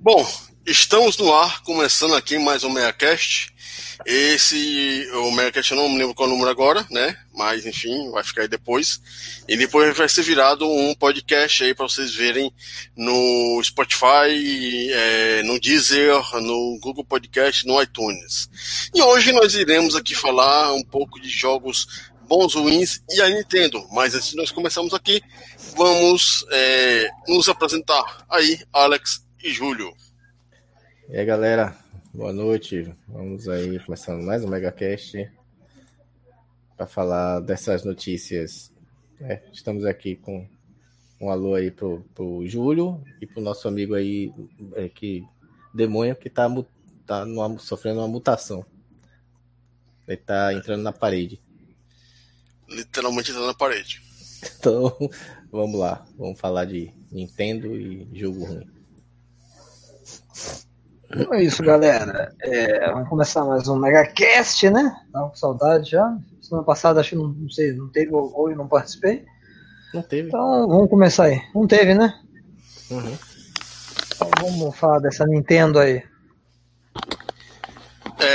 Bom, estamos no ar, começando aqui mais um MeiaCast. Esse, o MeiaCast eu não me lembro qual é o número agora, né? Mas enfim, vai ficar aí depois. E depois vai ser virado um podcast aí para vocês verem no Spotify, é, no Deezer, no Google Podcast, no iTunes. E hoje nós iremos aqui falar um pouco de jogos bons, ruins e a Nintendo. Mas antes de nós começarmos aqui, vamos é, nos apresentar. Aí, Alex e Júlio. E aí, galera, boa noite. Vamos aí começando mais um MegaCast para falar dessas notícias. É, estamos aqui com um alô aí pro, pro Júlio e pro nosso amigo aí, é, que demônio, que tá, tá numa, sofrendo uma mutação. Ele tá entrando na parede. Literalmente entrando na parede. Então, vamos lá. Vamos falar de Nintendo e jogo ruim. Então é isso, galera. É, vamos começar mais um MegaCast, né? Tava com saudade já. Semana passada acho que não, não sei, não teve ou não participei. Não teve. Então vamos começar aí. Não teve, né? Uhum. Então vamos falar dessa Nintendo aí.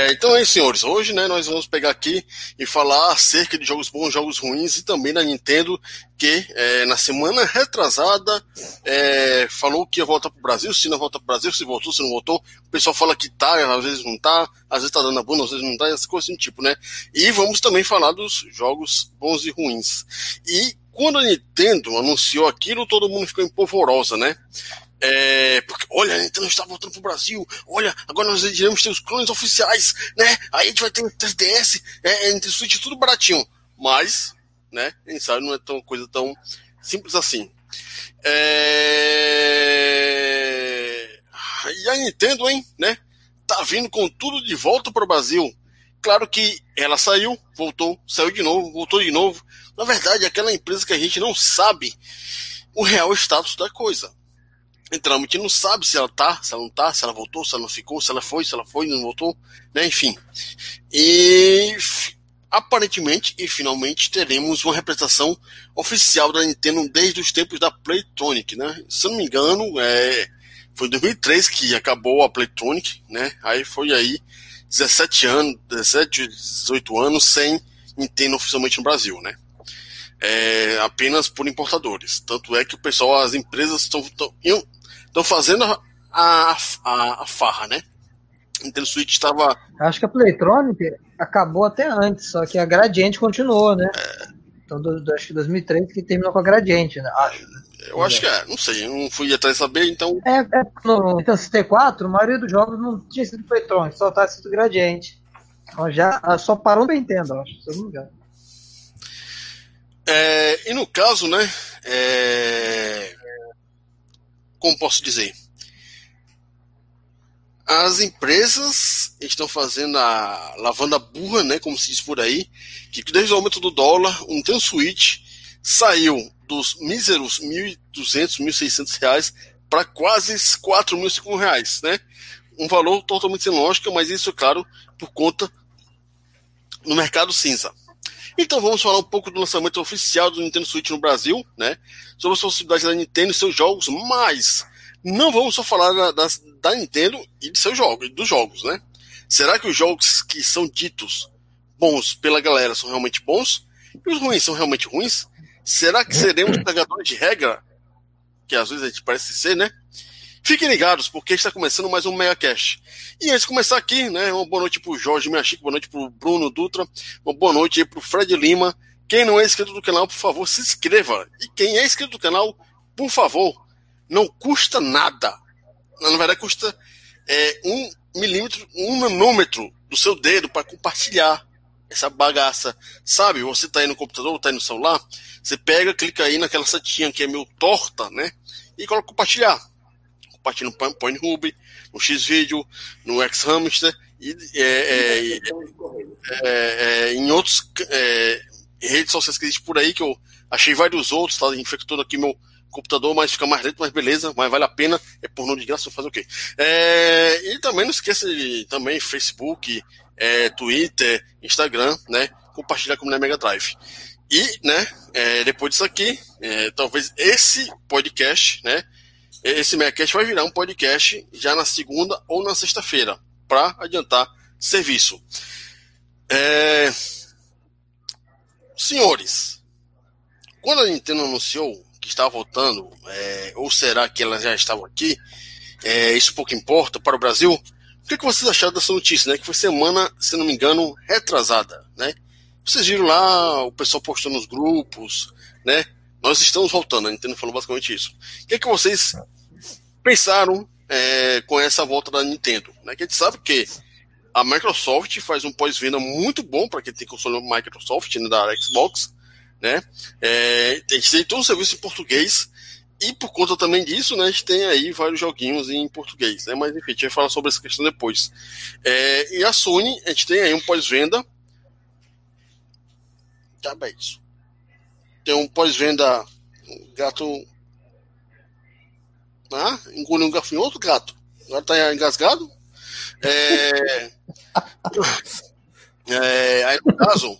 É, então é isso, senhores. Hoje né, nós vamos pegar aqui e falar acerca de jogos bons, jogos ruins e também da Nintendo, que é, na semana retrasada é, falou que ia voltar para o Brasil, se não volta para o Brasil, se voltou, se não voltou. O pessoal fala que tá, às vezes não tá, às vezes tá dando a bunda, às vezes não tá, essas coisas assim, tipo, né? E vamos também falar dos jogos bons e ruins. E quando a Nintendo anunciou aquilo, todo mundo ficou empolvorosa, né? É, porque, olha, a Nintendo está voltando pro Brasil. Olha, agora nós iremos ter os clones oficiais, né? Aí a gente vai ter 3DS, é, Nintendo Switch, tudo baratinho. Mas, né? Quem sabe não é tão coisa tão simples assim. É... E a Nintendo, hein, né? Tá vindo com tudo de volta pro Brasil. Claro que ela saiu, voltou, saiu de novo, voltou de novo. Na verdade, é aquela empresa que a gente não sabe o real status da coisa. A gente não sabe se ela tá, se ela não tá, se ela voltou, se ela não ficou, se ela foi, se ela foi, não voltou, né? Enfim. E aparentemente e finalmente teremos uma representação oficial da Nintendo desde os tempos da Playtonic, né? Se eu não me engano, é, foi em 2003 que acabou a Playtonic, né? Aí foi aí 17 anos, 17, 18 anos sem Nintendo oficialmente no Brasil, né? É, apenas por importadores. Tanto é que o pessoal, as empresas estão estão fazendo a, a, a, farra, né? Nintendo Switch estava. Acho que a Playtronic acabou até antes, só que a Gradiente continuou, né? É... Então, do, do, acho que 2003 que terminou com a Gradiente, né? Acho. Eu acho que é, não sei, eu não fui atrás saber, então. É, é no Nintendo 64, a maioria dos jogos não tinha sido Playtronic, só estava sido Gradiente. Então já só parou no Nintendo, acho, se eu não me engano. É, e no caso, né? É, como posso dizer? As empresas estão fazendo a lavando a burra, né, como se diz por aí, que desde o aumento do dólar, um Nintendo Switch saiu dos míseros 1.200, 1.600 reais para quase 4.500 reais, né? Um valor totalmente sem lógica, mas isso, claro, por conta no mercado cinza. Então vamos falar um pouco do lançamento oficial do Nintendo Switch no Brasil, né? Sobre as possibilidades da Nintendo e seus jogos, mas não vamos só falar da, da, da Nintendo e de seus jogos, dos jogos, né? Será que os jogos que são ditos bons pela galera são realmente bons? E os ruins são realmente ruins? Será que seremos pegadores de regra? Que às vezes a gente parece ser, né? Fiquem ligados, porque está começando mais um Mega Cash. E antes de começar aqui, né, uma boa noite pro Jorge Miachique, boa noite pro Bruno Dutra, uma boa noite aí pro Fred Lima. Quem não é inscrito do canal, por favor, se inscreva. E quem é inscrito do canal, por favor, não custa nada. Na verdade, custa é, um milímetro, um nanômetro do seu dedo para compartilhar essa bagaça. Sabe, você tá aí no computador, tá aí no celular, você pega, clica aí naquela setinha que é meio torta, né? E coloca compartilhar compartilha no Pornhub, no Xvideo, no Xhamster e é, é, é, é, em outros é, redes sociais que existem por aí, que eu achei vários outros, tá infectando aqui meu computador, mas fica mais lento, mas beleza, mas vale a pena, é pornô de graça, fazer o quê? É, e também não esqueça de também Facebook, é, Twitter, Instagram, né? Compartilhar com o Mega Drive. E, né, é, depois disso aqui, é, talvez esse podcast, né, esse MegaCast vai virar um podcast já na segunda ou na sexta-feira, para adiantar serviço. É... Senhores, quando a Nintendo anunciou que estava voltando, é... ou será que ela já estava aqui, é... isso pouco importa para o Brasil. O que, que vocês acharam dessa notícia, né? Que foi semana, se não me engano, retrasada, né? Vocês viram lá o pessoal postando nos grupos, né? Nós estamos voltando, a Nintendo falou basicamente isso. O que, que vocês pensaram é, com essa volta da Nintendo? Né? Que a gente sabe que a Microsoft faz um pós-venda muito bom para quem tem console Microsoft né, da Xbox, né? É, a gente tem todo o serviço em português e por conta também disso, né, a gente tem aí vários joguinhos em português, né? Mas enfim, a gente vai falar sobre essa questão depois. É, e a Sony, a gente tem aí um pós-venda. Tá bem isso tem um pós-venda gato. Ah, engoliu um gafanhoto, gato. Agora tá engasgado. É, é, aí no caso,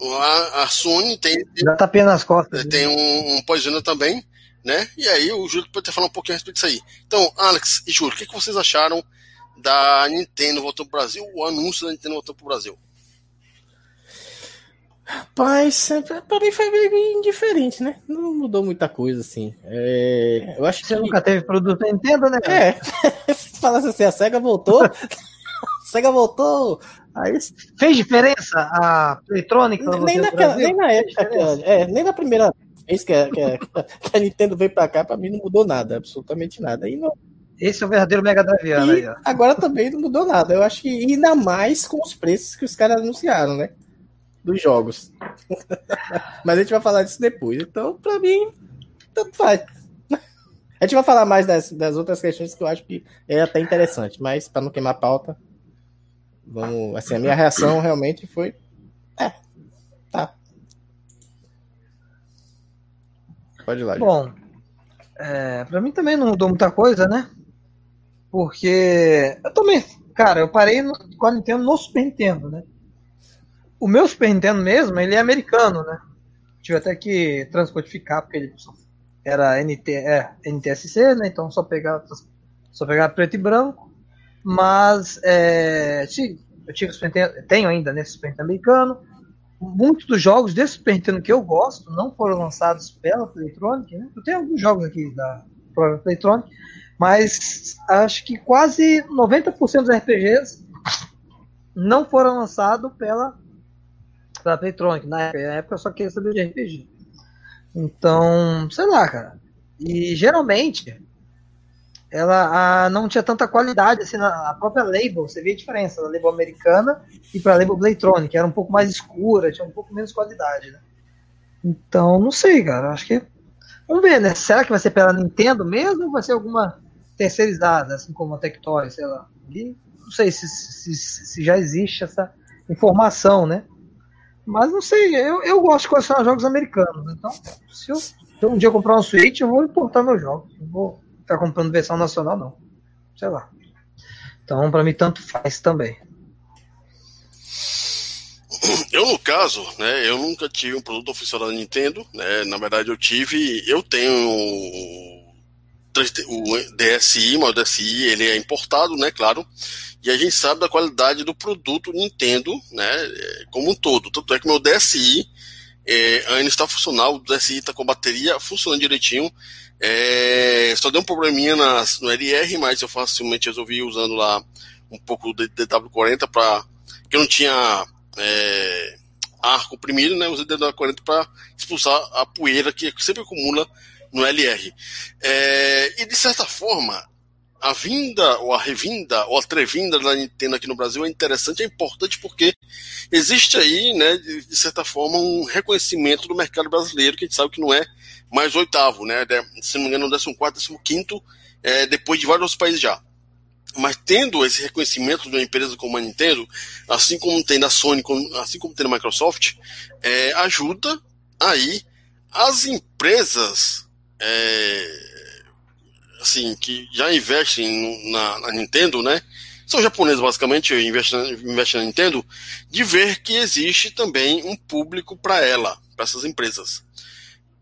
a, a Sony tem. Já tá pena nas costas. Tem né? um, um pós-venda também, né? E aí o Júlio pode até falar um pouquinho a respeito disso aí. Então, Alex e Júlio, o que, que vocês acharam da Nintendo voltando pro Brasil, o anúncio da Nintendo voltando pro Brasil? Rapaz, pra mim foi bem indiferente, né? Não mudou muita coisa, assim. É, eu acho Você que... nunca teve produto Nintendo, né? É. Se falasse assim, a SEGA voltou. a SEGA voltou. Aí... Fez diferença a eletrônica? Nem, naquela, nem na época, é, nem na primeira vez que a, que, a, que a, Nintendo veio pra cá, pra mim não mudou nada, absolutamente nada. E não... Esse é o verdadeiro Mega ó. Agora também não mudou nada. Eu acho que ainda mais com os preços que os caras anunciaram, né? Dos jogos. Mas a gente vai falar disso depois. Então, para mim, tanto faz. A gente vai falar mais das, das outras questões que eu acho que é até interessante, mas para não queimar a pauta, vamos. Assim, a minha reação realmente foi. É, tá. Pode ir lá. Bom, é, para mim também não mudou muita coisa, né? Porque eu também, cara, eu parei com a Nintendo no Super Nintendo, né? O meu Super Nintendo mesmo, ele é americano, né? Tive até que transcodificar, porque ele era NT, é, NTSC, né? Então só pegar, só pegar preto e branco. Mas é, eu tive Super Nintendo, tenho ainda nesse né, Super Nintendo americano. Muitos dos jogos desse Super Nintendo que eu gosto não foram lançados pela Playtronic, né? Eu tenho alguns jogos aqui da própria Playtronic, mas acho que quase 90% dos RPGs não foram lançados pela da Playtronic. Na época, eu só queria saber de RPG. Então, sei lá, cara. E geralmente ela a, não tinha tanta qualidade assim na a própria label, você vê a diferença da label americana e para a label Playtronic, era um pouco mais escura, tinha um pouco menos qualidade, né? Então, não sei, cara, acho que vamos ver, né? Será que vai ser pela Nintendo mesmo ou vai ser alguma terceirizada, assim como a Tectoy, sei lá? E não sei se, se, se já existe essa informação, né? Mas não sei, eu, eu gosto de colecionar jogos americanos. Então, se eu, se eu um dia comprar um Switch, eu vou importar meus jogos. Não vou ficar comprando versão nacional, não. Sei lá. Então, para mim, tanto faz também. Eu, no caso, né, eu nunca tive um produto oficial da Nintendo, né, na verdade eu tive, eu tenho o DSi, mas o DSi ele é importado, né, claro, e a gente sabe da qualidade do produto Nintendo, né, como um todo. Tanto é que meu DSi é, ainda está funcional, o DSi está com a bateria funcionando direitinho. É, só deu um probleminha nas, no LR, mas eu facilmente resolvi usando lá um pouco do DW40 para que eu não tinha é, ar comprimido, né? Usei DW40 para expulsar a poeira que sempre acumula no LR. É, e de certa forma, a vinda, ou a revinda, ou a trevinda da Nintendo aqui no Brasil é interessante, é importante porque existe aí, né, de, certa forma, um reconhecimento do mercado brasileiro, que a gente sabe que não é mais oitavo, né, se não me engano, décimo quarto, décimo quinto, é, depois de vários outros países já. Mas tendo esse reconhecimento de uma empresa como a Nintendo, assim como tem da Sony, assim como tem da Microsoft, é, ajuda aí as empresas é, assim, que já investem na, na Nintendo, né? São japoneses, basicamente, investem, na Nintendo, de ver que existe também um público para ela, para essas empresas.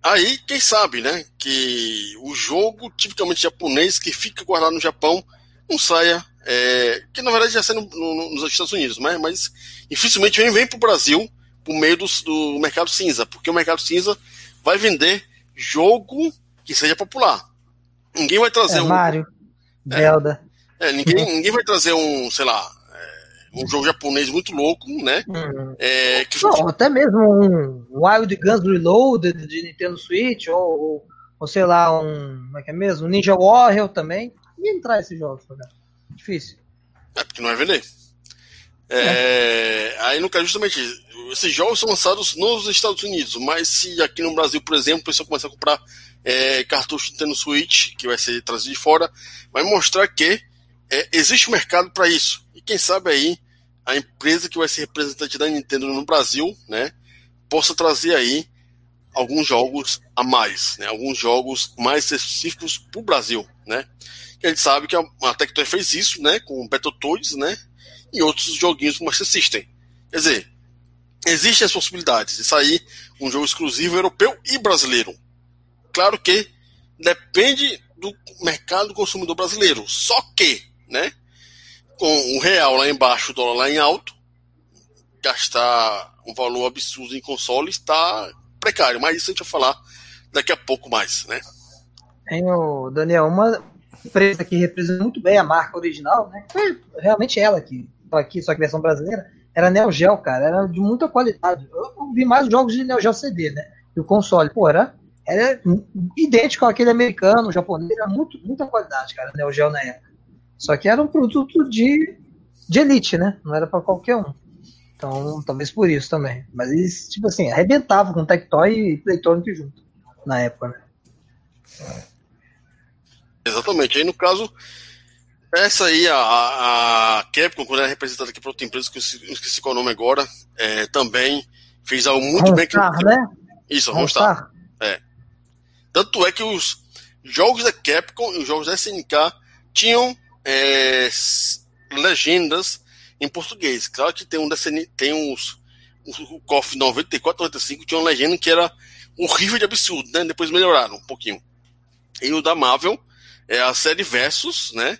Aí, quem sabe, né? Que o jogo tipicamente japonês que fica guardado no Japão não saia. É, que na verdade já sai no, no, nos Estados Unidos, mas, mas dificilmente vem, vem para o Brasil por meio do, do mercado cinza, porque o mercado cinza vai vender jogo que seja popular. Ninguém vai trazer é, um. Mario, é, Zelda. É, ninguém, ninguém vai trazer um, sei lá, um jogo japonês muito louco, né? Uhum. É, que... Não, até mesmo um Wild Guns Reloaded de Nintendo Switch, ou, ou, ou, sei lá, um. Como é que é mesmo? Ninja Warrior também. Ninguém traz esses jogos cá. Difícil. É, porque não vai vender. É, é. Aí, no caso, justamente, esses jogos são lançados nos Estados Unidos, mas se aqui no Brasil, por exemplo, o pessoal começar a comprar é, cartucho Nintendo Switch, que vai ser trazido de fora, vai mostrar que é, existe mercado para isso. E quem sabe aí a empresa que vai ser representante da Nintendo no Brasil, né, possa trazer aí alguns jogos a mais, né, alguns jogos mais específicos para o Brasil, né. E a gente sabe que a, a Tectoy fez isso, né, com Battletoads, né, e outros joguinhos como Master System. Quer dizer, existem as possibilidades de sair um jogo exclusivo europeu e brasileiro. Claro que depende do mercado consumidor brasileiro. Só que, né, com o real lá embaixo, o dólar lá em alto, gastar um valor absurdo em console está precário, mas isso a gente vai falar daqui a pouco mais, né? Tem o Daniel, uma empresa que representa muito bem a marca original, né? Foi realmente ela que tá aqui, só que versão brasileira, era Neo Geo, cara, era de muita qualidade. Eu vi mais jogos de Neo Geo CD, né? E o console, pô, era, era idêntico àquele americano, japonês, era muito, muita qualidade, cara, Neo Geo na época. Só que era um produto de, de elite, né? Não era para qualquer um. Então, talvez por isso também. Mas eles, tipo assim, arrebentavam com Tectoy e Playtonic junto, na época, né? Exatamente. Aí, no caso, essa aí, a, a Capcom, quando era representada aqui por outra empresa, que eu esqueci qual é o nome agora, é, também fez algo muito bem. Que, né? Isso, Ronstar. É. Tanto é que os jogos da Capcom e os jogos da SNK tinham é, legendas em português. Claro que tem um tem uns o KOF 94, 95 tinha uma legenda que era horrível de absurdo, né? Depois melhoraram um pouquinho. E o da Marvel, é, a série Versus, né?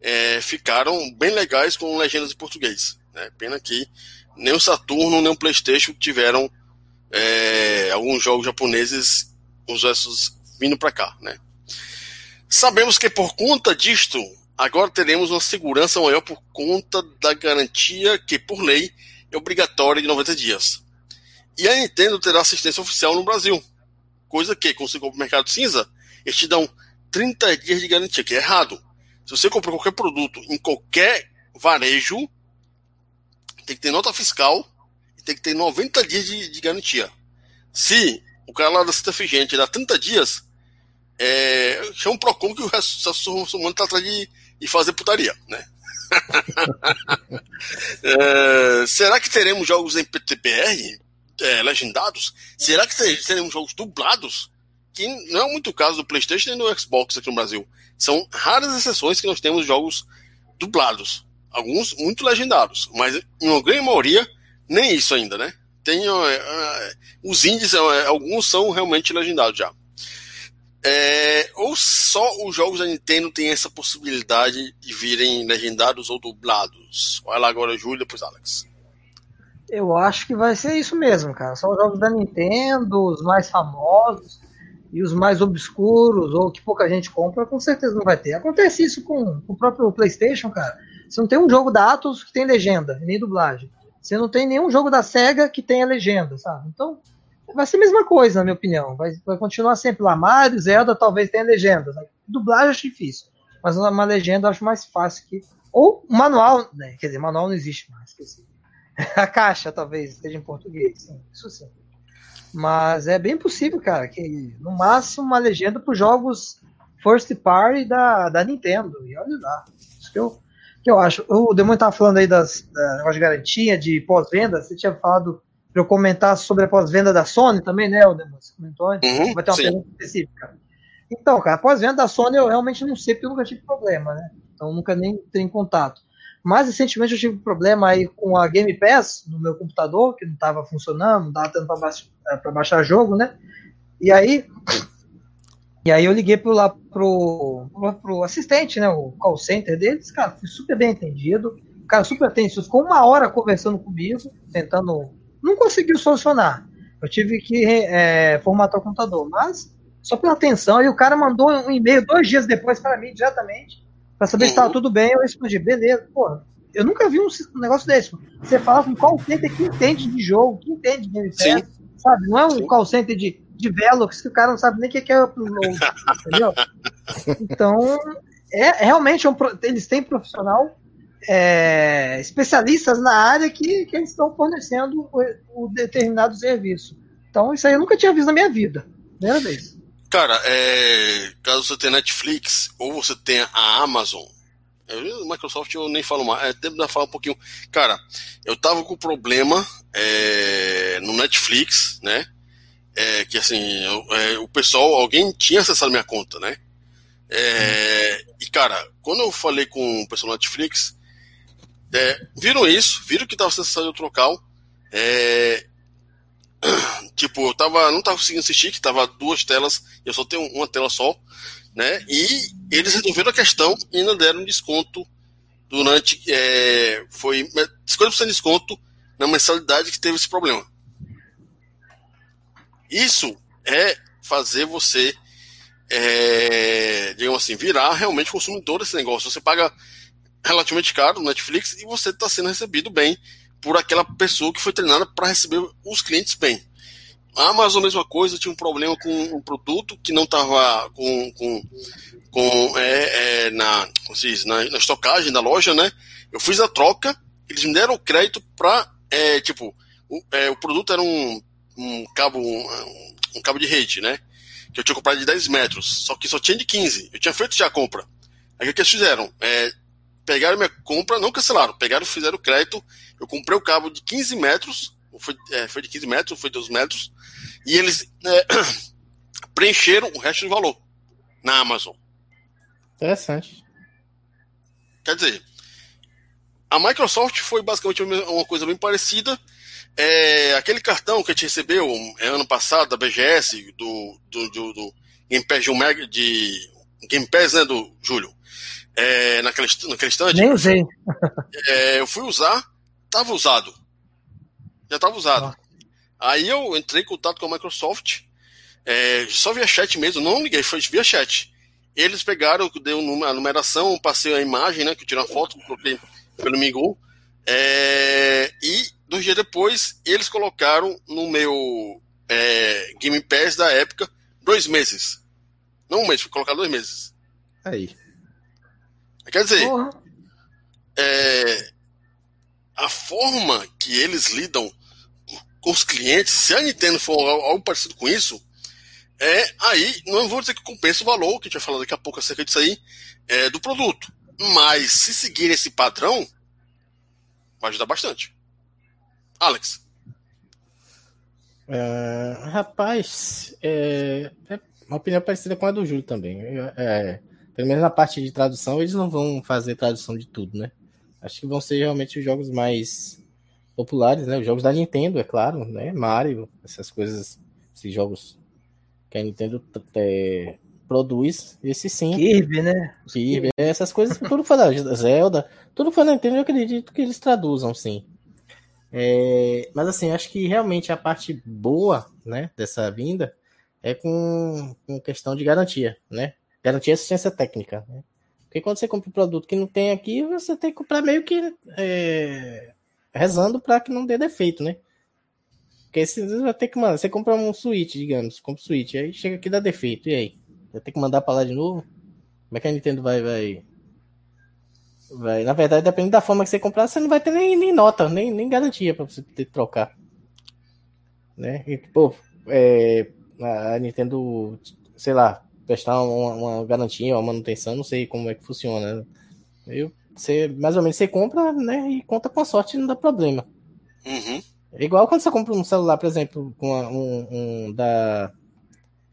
É, ficaram bem legais com legendas em português. Né? Pena que nem o Saturno nem o PlayStation tiveram é, alguns jogos japoneses, os versos vindo para cá, né? Sabemos que por conta disto Agora teremos uma segurança maior por conta da garantia que, por lei, é obrigatória de 90 dias. E a Nintendo terá assistência oficial no Brasil, coisa que, quando você compra no mercado cinza, eles te dão 30 dias de garantia, que é errado. Se você comprar qualquer produto em qualquer varejo, tem que ter nota fiscal e tem que ter 90 dias de, de garantia. Se o cara lá da Cita Figente dá 30 dias, é, chama um PROCON que o resto do mundo está atrás de e fazer putaria, né? é, será que teremos jogos em PTBR é, legendados? Será que teremos jogos dublados? Que não é muito o caso do PlayStation nem do Xbox aqui no Brasil. São raras exceções que nós temos jogos dublados. Alguns muito legendados, mas em uma grande maioria, nem isso ainda, né? Tem, é os índices, é, alguns são realmente legendados já. É, ou só os jogos da Nintendo têm essa possibilidade de virem legendados ou dublados? Vai lá agora, Júlio, depois Alex. Eu acho que vai ser isso mesmo, cara. São os jogos da Nintendo, os mais famosos e os mais obscuros, ou que pouca gente compra, com certeza não vai ter. Acontece isso com, com o próprio PlayStation, cara. Você não tem um jogo da Atos que tem legenda, nem dublagem. Você não tem nenhum jogo da SEGA que tenha legenda, sabe? Então, vai ser a mesma coisa, na minha opinião. Vai, vai continuar sempre lá. Mario, Zelda, talvez tenha legendas. Né? Dublagem acho difícil. Mas uma legenda eu acho mais fácil que. Ou manual, né? Quer dizer, manual não existe mais, esqueci. A caixa talvez esteja em português, sim, isso sim. Mas é bem possível, cara, que no máximo uma legenda para os jogos first party da, da Nintendo. E olha lá. Isso que eu, que eu acho. O Demônio estava falando aí das, da negócio de garantia, de pós-venda. Você tinha falado para eu comentar sobre a pós-venda da Sony também, né, Aldemar? Você comentou antes? Uhum, Vai ter uma sim. pergunta específica. Então, cara, pós-venda da Sony eu realmente não sei porque eu nunca tive problema, né? Então nunca nem entrei em contato. Mas recentemente eu tive problema aí com a Game Pass no meu computador, que não estava funcionando, não estava tendo para baixar, baixar jogo, né? E aí, e aí eu liguei pro, lá pro, pro, pro assistente, né, o call center deles, cara, fui super bem entendido, o cara super atencioso, ficou uma hora conversando comigo, tentando, não conseguiu solucionar. Eu tive que é, formatar o computador, mas só pela atenção, aí o cara mandou um e-mail dois dias depois para mim, diretamente, para saber se estava tudo bem, eu respondi, beleza, porra, eu nunca vi um negócio desse. Você fala com call center que entende de jogo, que entende de Game Pass, sabe? Não é um Sim. call center de de Velox que o cara não sabe nem o que é upload, entendeu? Então, é, é realmente um, eles têm profissional é, especialistas na área que, que eles estão fornecendo o, o, determinado serviço. Então, isso aí eu nunca tinha visto na minha vida. Primeira vez. Cara, é, caso você tenha Netflix ou você tenha a Amazon, eu, Microsoft eu nem falo mais, é, tempo de falar um pouquinho. Cara, eu tava com problema é, no Netflix, né? É, que assim, eu, é, o pessoal, alguém tinha acessado minha conta, né? É, e cara, quando eu falei com o pessoal da Netflix, é, viram isso, viram que estava acessado outro local. É, tipo, eu tava, não tava conseguindo assistir, que tava duas telas, eu só tenho uma tela só, né? E eles resolveram a questão e ainda deram desconto durante. É, foi 50% de desconto na mensalidade que teve esse problema. Isso é fazer você, é, digamos assim, virar realmente consumidor desse negócio. Você paga relativamente caro no Netflix e você está sendo recebido bem por aquela pessoa que foi treinada para receber os clientes bem. A Amazon, mesma coisa, tinha um problema com um produto que não estava com, com, com é, é, na, diz, na, na, estocagem da loja, né? Eu fiz a troca, eles me deram o crédito para, é, tipo, o, é, o produto era um um cabo, um, um, cabo de rede, né? Que eu tinha comprado de 10 metros, só que só tinha de 15. Eu tinha feito já a compra. Aí o que eles fizeram? É, pegaram minha compra, não cancelaram, pegaram, fizeram o crédito. Eu comprei o cabo de 15 metros, foi, é, foi de 15 metros, foi de 12 metros, e eles é, preencheram o resto do valor na Amazon. Interessante. Quer dizer, a Microsoft foi basicamente uma coisa bem parecida, é, aquele cartão que a gente recebeu é, ano passado da BGS, do, do, do, do Game Pass de, um mega, de Game Pass, né, do Júlio? É, naquele, naquele stand. Nem usei. É, eu fui usar, tava usado. Já tava usado. Ah. Aí eu entrei em contato com a Microsoft, é, só via chat mesmo, não liguei, foi via chat. Eles pegaram, deu a numeração, passei a imagem, né, que eu tirei uma foto, coloquei pelo Migu, é, e dois dias depois, eles colocaram no meu é, Game Pass da época dois meses. Não um mês, foi colocar dois meses. Aí. Quer dizer, é, a forma que eles lidam com os clientes, se a Nintendo for algo parecido com isso, é aí, não vou dizer que compensa o valor, que a gente vai falar daqui a pouco acerca disso aí, é, do produto. Mas se seguir esse padrão, vai ajudar bastante. Alex. É, rapaz, é, é, uma opinião parecida com a do Júlio também. É, pelo menos na parte de tradução, eles não vão fazer tradução de tudo, né? Acho que vão ser realmente os jogos mais populares, né? Os jogos da Nintendo, é claro, né? Mario, essas coisas, esses jogos que a Nintendo é, produz, esse sim. Kirby, né? Kirby, essas coisas, tudo foi da Zelda, tudo foi da Nintendo, eu acredito que eles traduzam, sim. É, mas assim, acho que realmente a parte boa né, dessa vinda é com, com questão de garantia, né? Garantia e assistência técnica. Né? Porque quando você compra um produto que não tem aqui, você tem que comprar meio que é, rezando para que não dê defeito, né? Porque você vai ter que mandar. Você compra um Switch, digamos, compra um Switch, aí chega aqui e dá defeito. E aí? Vai ter que mandar para lá de novo? Como é que a Nintendo vai, vai Vai, na verdade, depende da forma que você comprar, você não vai ter nem, nem nota, nem, nem garantia para você ter que trocar. Né? E, pô, é, a Nintendo, sei lá, prestar uma, uma, garantia, uma manutenção, não sei como é que funciona. Né? Eu, você, mais ou menos você compra, né? E conta com a sorte não dá problema. Uhum. É igual quando você compra um celular, por exemplo, com um, um, da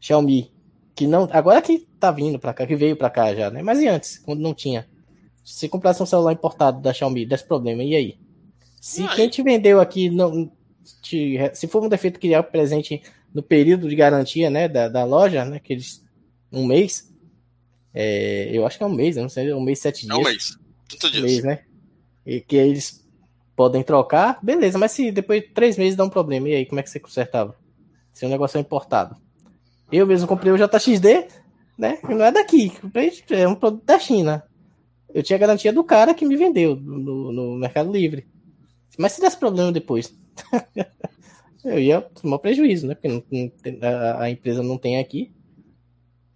Xiaomi, que não. Agora que tá vindo para cá, que veio para cá já, né? Mas e antes, quando não tinha? Se comprasse um celular importado da Xiaomi, desse problema, e aí? Se quem te vendeu aqui não te, se for um defeito que é presente no período de garantia, né, da, da loja, né, que eles, um mês, é, eu acho que é um mês, não sei, um mês, sete dias. É um mês, 30 dias. Um mês, né, e que eles podem trocar, beleza, mas se depois de três meses dá um problema, e aí, como é que você consertava? Se o negócio é importado. Eu mesmo comprei o JXD, né, não é daqui, é um produto da China. Eu tinha garantia do cara que me vendeu no, no Mercado Livre. Mas se desse problema depois, eu ia tomar prejuízo, né? Porque não, a, a, empresa não tem aqui.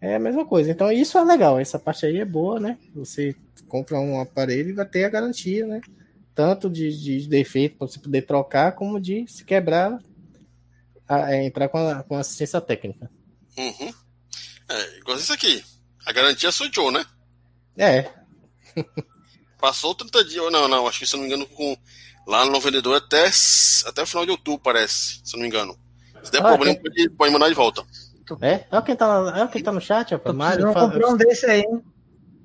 É a mesma coisa. Então isso é legal. Essa parte aí é boa, né? Você compra um aparelho e vai ter a garantia, né? Tanto de, de defeito para você poder trocar, como de se quebrar, a, é, entrar com, a, com assistência técnica. Uhum. É, igual isso aqui. A garantia sou eu, né? É, Passou 30 dias, não, não, acho que se não me engano, com, lá no vendedor até, até o final de outubro, parece, se não me engano. Se der ah, problema, pode, pode mandar de volta. É? É quem tá, é quem tá no chat, rapaz. Mário. Fala... comprar um desse aí, hein?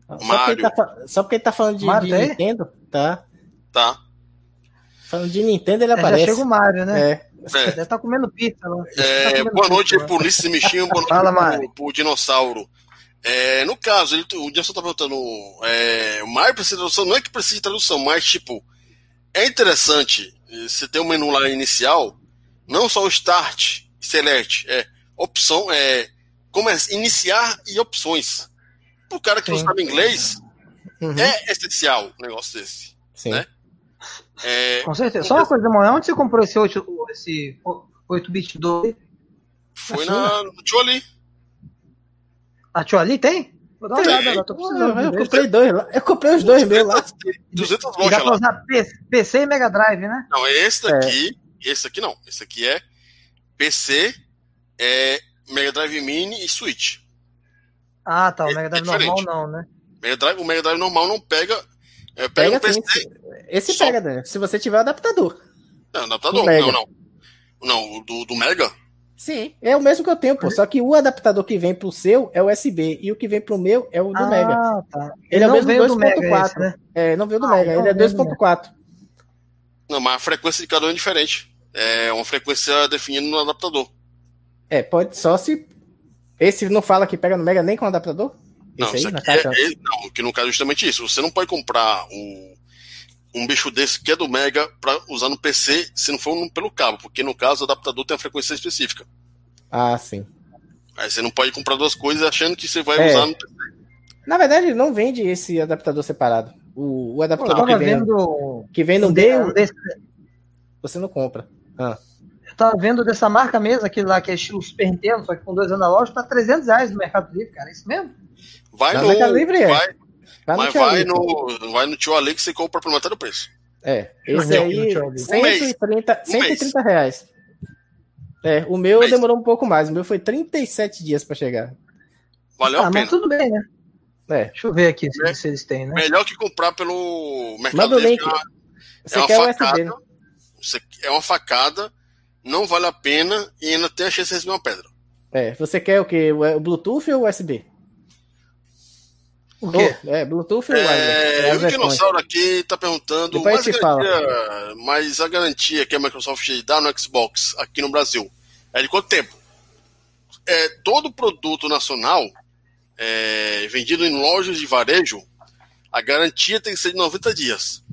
Só porque, ele tá, só porque ele tá falando de, de Nintendo, tá? Tá. Falando de Nintendo, ele aparece. É, já chega o Mario, né? É. É. Deve tá comendo pizza lá. É, tá boa noite pizza, pro Ulisses Michinho, boa noite Fala, pro, pro Dinossauro. É, no caso, ele, o Jason tá perguntando, é, mais precisa de tradução, não é que precisa de tradução, mas tipo, é interessante você ter um menu lá inicial, não só o Start e Select, é opção, é, como é, iniciar e opções. Pro cara que Sim. não sabe inglês, uhum. é essencial um negócio desse. Sim. Né? É, Com certeza. Só uma coisa, mano, onde você comprou esse 8, esse 8-bit 2? Foi na, no Tio ali. A Tio Ali tem? Vou dar uma olhada tô precisando. Eu, eu comprei dois lá. Eu comprei os dois meus lá. 200 lojas lá. usar PC e Mega Drive, né? Não, esse daqui, é. esse aqui não. Esse aqui é PC, é Mega Drive Mini e Switch. Ah, tá. O Mega Drive é normal não, né? Mega Drive, o Mega Drive normal não pega. É, pega, pega um PC. Esse só. pega, né? Se você tiver o adaptador. Não, adaptador, não, não. Não, do, do Mega Sim, é o mesmo que eu tenho, pô. Só que o adaptador que vem pro seu é USB e o que vem pro meu é o do ah, Mega. Tá. Ele, ele é o mesmo 2.4. Né? É, não veio do ah, Mega, ele é 2.4. Não, mas a frequência de cada um é diferente. É uma frequência definida no adaptador. É, pode só se. Esse não fala que pega no Mega nem com adaptador? Não, Esse aí, na caixa? É, é, não, que no caso é justamente isso. Você não pode comprar um, um bicho desse que é do Mega para usar no PC se não for pelo cabo, porque no caso o adaptador tem uma frequência específica. Ah, sim. Aí você não pode comprar duas coisas achando que você vai é. usar no PC. Na verdade, não vende esse adaptador separado. O, o adaptador que, vem, vendo... que vem no um meio, desse... você não compra. Ah. Eu tava vendo dessa marca mesmo, aquele lá que é estilo Super Nintendo, só que com dois analógicos, tá 300 reais no Mercado Livre, cara. É isso mesmo? Vai no, Mercado Livre, é. vai, Vai Mas vai no, vai no tio Ali que você compra pelo metade do preço. É, esse aí, 130, 130 reais. É, o meu um demorou um pouco mais. O meu foi 37 dias para chegar. Valeu ah, a pena. Mas tudo bem, né? É. Deixa eu ver aqui se, se eles têm, né? Melhor que comprar pelo Mercado Livre. Link. É uma, você é quer uma facada, USB, né? É uma facada, não vale a pena e ainda tem a chance de receber uma pedra. É, você quer o que? O Bluetooth ou USB? O quê? Oh, é, Bluetooth ou é, O dinossauro aqui tá perguntando mais a, garantia, mas a garantia que a Microsoft dá no Xbox aqui no Brasil é de quanto tempo? É, todo produto nacional é, vendido em lojas de varejo, a garantia tem que ser de 90 dias.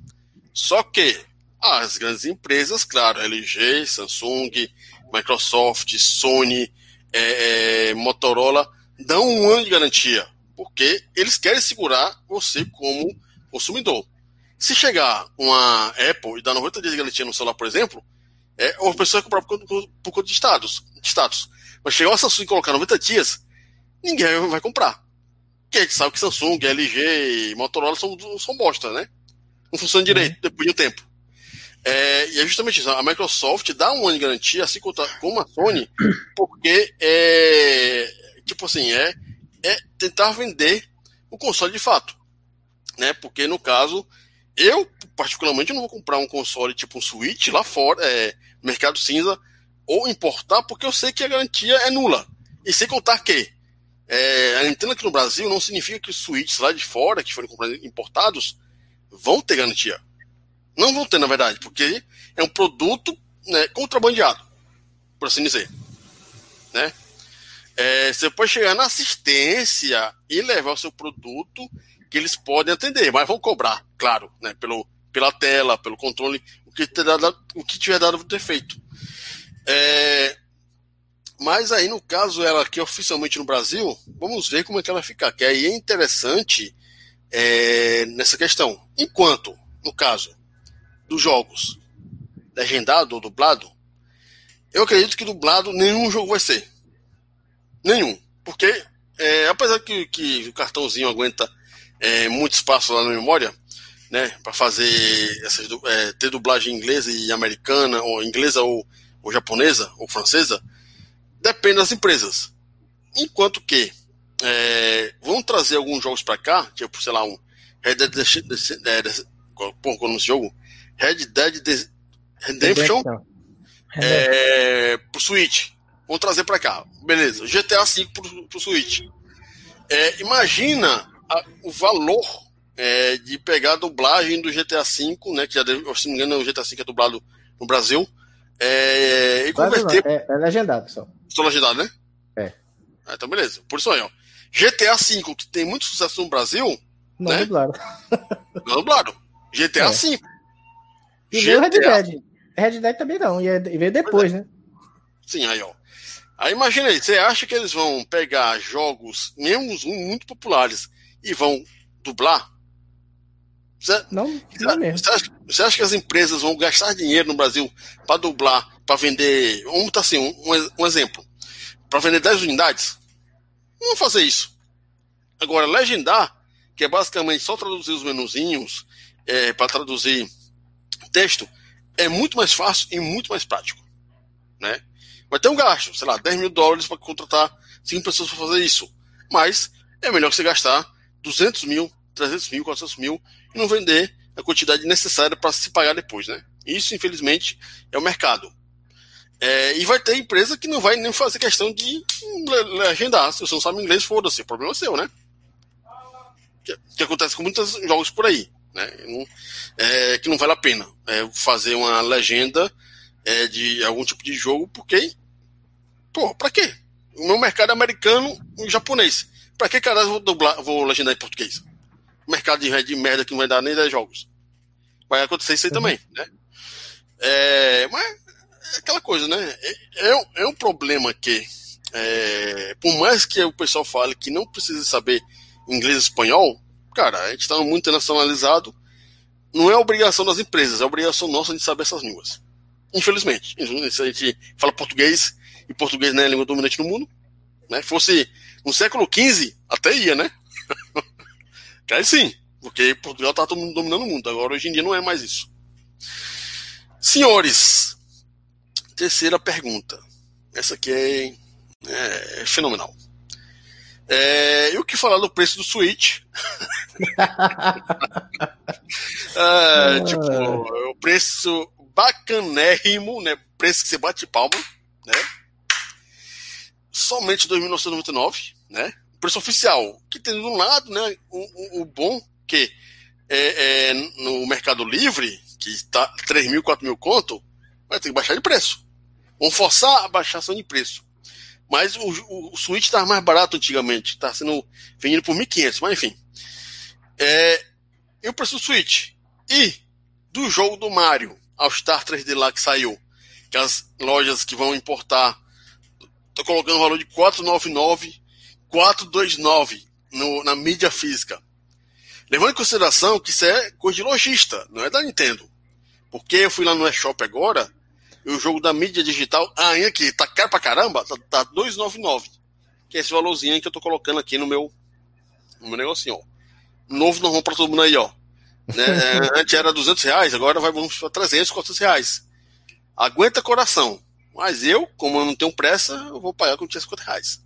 Só que as grandes empresas, claro, LG, Samsung, Microsoft, Sony, é, é Motorola, dão um ano de garantia porque eles querem segurar você como consumidor. Se chegar uma Apple e dar 90 dias de garantia no celular, por exemplo, é, uma pessoa vai comprar por, por, por conta de status, de status. Mas chegar uma Samsung e colocar 90 dias, ninguém vai comprar. Porque a gente sabe que Samsung, LG e Motorola são, são bosta, né? Não funciona direito uhum. depois de um tempo. É, e é justamente isso. A Microsoft dá um ano de garantia, assim como a Sony, porque é. Tipo assim, é é tentar vender o console de fato. Né? Porque no caso, eu particularmente não vou comprar um console tipo um Switch lá fora, é, mercado cinza, ou importar, porque eu sei que a garantia é nula. E sem contar que é, a Nintendo aqui no Brasil não significa que os Switches lá de fora, que foram comprados importados, vão ter garantia. Não vão ter, na verdade, porque é um produto né, contrabandeado, por assim dizer. né? É, você pode chegar na assistência e levar o seu produto que eles podem atender, mas vão cobrar, claro, né? Pelo, pela tela, pelo controle, o que, tiver dado, o que tiver dado defeito. É, mas aí, no caso, ela aqui oficialmente no Brasil, vamos ver como é que ela vai ficar. Que aí é interessante é, nessa questão. Enquanto, no caso dos jogos, legendado ou dublado, eu acredito que dublado nenhum jogo vai ser. Nenhum. Porque, é, apesar que, que, o cartãozinho aguenta é, muito espaço lá na memória, né, para fazer essas, é, ter dublagem inglesa e americana, ou inglesa ou, ou japonesa, ou francesa, depende das empresas. Enquanto que é, vão trazer alguns jogos para cá, tipo, sei lá, um Red Dead qual é esse jogo? Red Dead Redemption é, pro Switch. Vão trazer para cá. Beleza. GTA V pro, pro Switch. É, imagina a, o valor é, de pegar a dublagem do GTA V, né? Que já, se não me engano, o GTA V é dublado no Brasil. É, e converter. É, é legendado só. Só legendado, né? É. Ah, então, beleza. Por isso aí, ó. GTA V, que tem muito sucesso no Brasil. Não né? dublaram. Não dublaram. GTA é. V. E GTA... Red Dead. Red Dead também não, e veio depois, né? Sim, aí, ó. Aí imagina aí, você acha que eles vão pegar jogos, mesmo muito populares, e vão dublar? Você, não, não mesmo. Você acha, você acha, que as empresas vão gastar dinheiro no Brasil para dublar, para vender. Vamos botar assim, um, um exemplo. Para vender 10 unidades? Não fazer isso. Agora, legendar, que é basicamente só traduzir os menuzinhos, é, para traduzir texto, é muito mais fácil e muito mais prático. Né? Vai ter um gasto, sei lá, 10 mil dólares para contratar 5 pessoas para fazer isso. Mas é melhor você gastar 200 mil, 300 mil, 400 mil e não vender a quantidade necessária para se pagar depois, né? Isso, infelizmente, é o mercado. É, e vai ter empresa que não vai nem fazer questão de legendar. Se você não sabe inglês, foda-se, o problema é seu, né? Que, que acontece com muitos jogos por aí, né? É, que não vale a pena é, fazer uma legenda é, de algum tipo de jogo, porque, pô, pra quê? O meu mercado é americano e japonês. Pra que caralho vou, dublar, vou legendar em português? mercado de, de merda que não vai dar nem 10 jogos. Vai acontecer isso aí uhum. também, né? É, mas é aquela coisa, né? É, é, é um problema que, é, por mais que o pessoal fale que não precisa saber inglês e espanhol, cara, a gente está muito internacionalizado. Não é obrigação das empresas, é obrigação nossa de saber essas línguas. Infelizmente. Se a gente fala português, e português não é a língua dominante no mundo, né? Fosse no século XV, até ia, né? Aí sim, porque Portugal está dominando o mundo. Agora, hoje em dia, não é mais isso. Senhores, terceira pergunta. Essa aqui é, é, é fenomenal. É, e o que falar do preço do Switch? é, tipo, o preço bacanérrimo, né? Preço que você bate palma, né? Somente 2.999, né? preço oficial, que tem de um lado né, o, o, o bom que é, é, no Mercado Livre, que está 3 mil, 4 mil conto, vai ter que baixar de preço. Vão forçar a baixação de preço. Mas o, o, o Switch estava mais barato antigamente, está sendo vendido por 1.500, mas enfim. É, e o preço do Switch? E do jogo do Mario, All Star 3D lá que saiu, que as lojas que vão importar, estou colocando o valor de 499 429 no, na mídia física. Levando em consideração que isso é coisa de lojista, não é da Nintendo. Porque eu fui lá no eShop agora, e o jogo da mídia digital, ah, que tá caro pra caramba, tá, tá 299. Que é esse valorzinho que eu tô colocando aqui no meu, no meu negocinho, ó. Novo normal pra todo mundo aí, ó. Né? É, antes era 200 reais, agora vai vamos para 300, 400 reais. Aguenta coração. Mas eu, como eu não tenho pressa, eu vou pagar com 50 reais.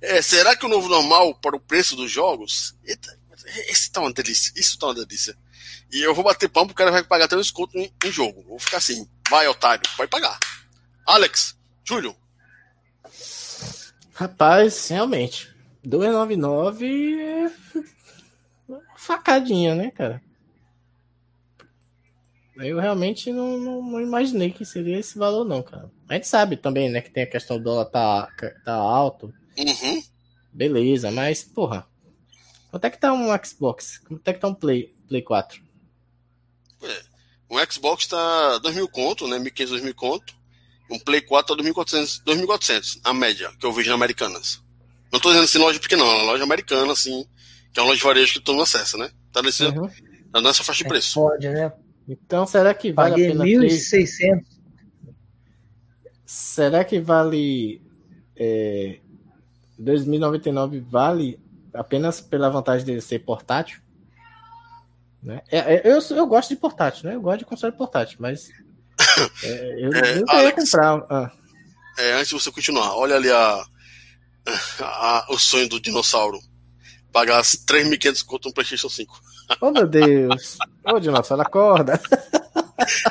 É, será que o novo normal para o preço dos jogos? Eita, esse tá uma delícia. Isso tá uma delícia. E eu vou bater palmo, o cara vai pagar até um desconto em, em jogo. Vou ficar assim, vai, otário, vai pagar. Alex, Júlio. Rapaz, realmente. 299 é facadinha, né, cara? Eu realmente não, não, não, imaginei que seria esse valor, não, cara. A gente sabe também, né, que tem a questão do dólar tá, tá alto. Uhum. Beleza, mas, porra. Quanto é que tá um Xbox? Quanto é que tá um Play, Play 4? É, um Xbox tá 2 mil conto, né? 1.500, 2 mil conto. Um Play 4 tá 2.400, 2.400, a média, que eu vejo na Americanas. Não tô dizendo assim loja pequena, não, é uma loja americana, assim, que é uma loja de varejo que todo mundo acessa, né? Tá, nesse, uhum. tá nessa faixa de é preço. pode, né? Então, será que vale Paguei a pena... 1.600. Será que vale... É, 2099 vale apenas pela vantagem de ser portátil? Né? É, é, eu, eu gosto de portátil, né? Eu gosto de console portátil, mas é, eu é, nunca ia comprar. Ah. É, antes de você continuar, olha ali a, a, o sonho do dinossauro. Pagar 3.500 conto no PlayStation 5. Oh, meu Deus. Ô, oh, dinossauro, acorda.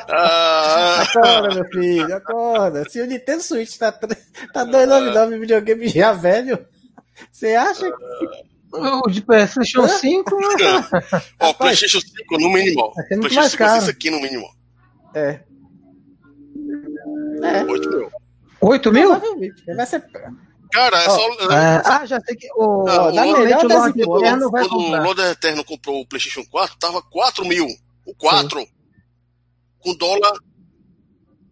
Ah. Acorda, meu filho, acorda. Se o Nintendo Switch tá, tá 299 ah. videogame já velho, você acha que. O de PlayStation 5. Ó, PlayStation 5 no minimal. É PlayStation 5 é isso aqui no minimal. É. É. 8 mil. 8 mil? Vai ser. Cara, é oh, só. É... Ah, já sei que. O, não, o, o melhor das Eterno vai quando comprar. o Lord Eterno comprou o PlayStation 4, tava 4 mil. O 4. Sim. Com dólar.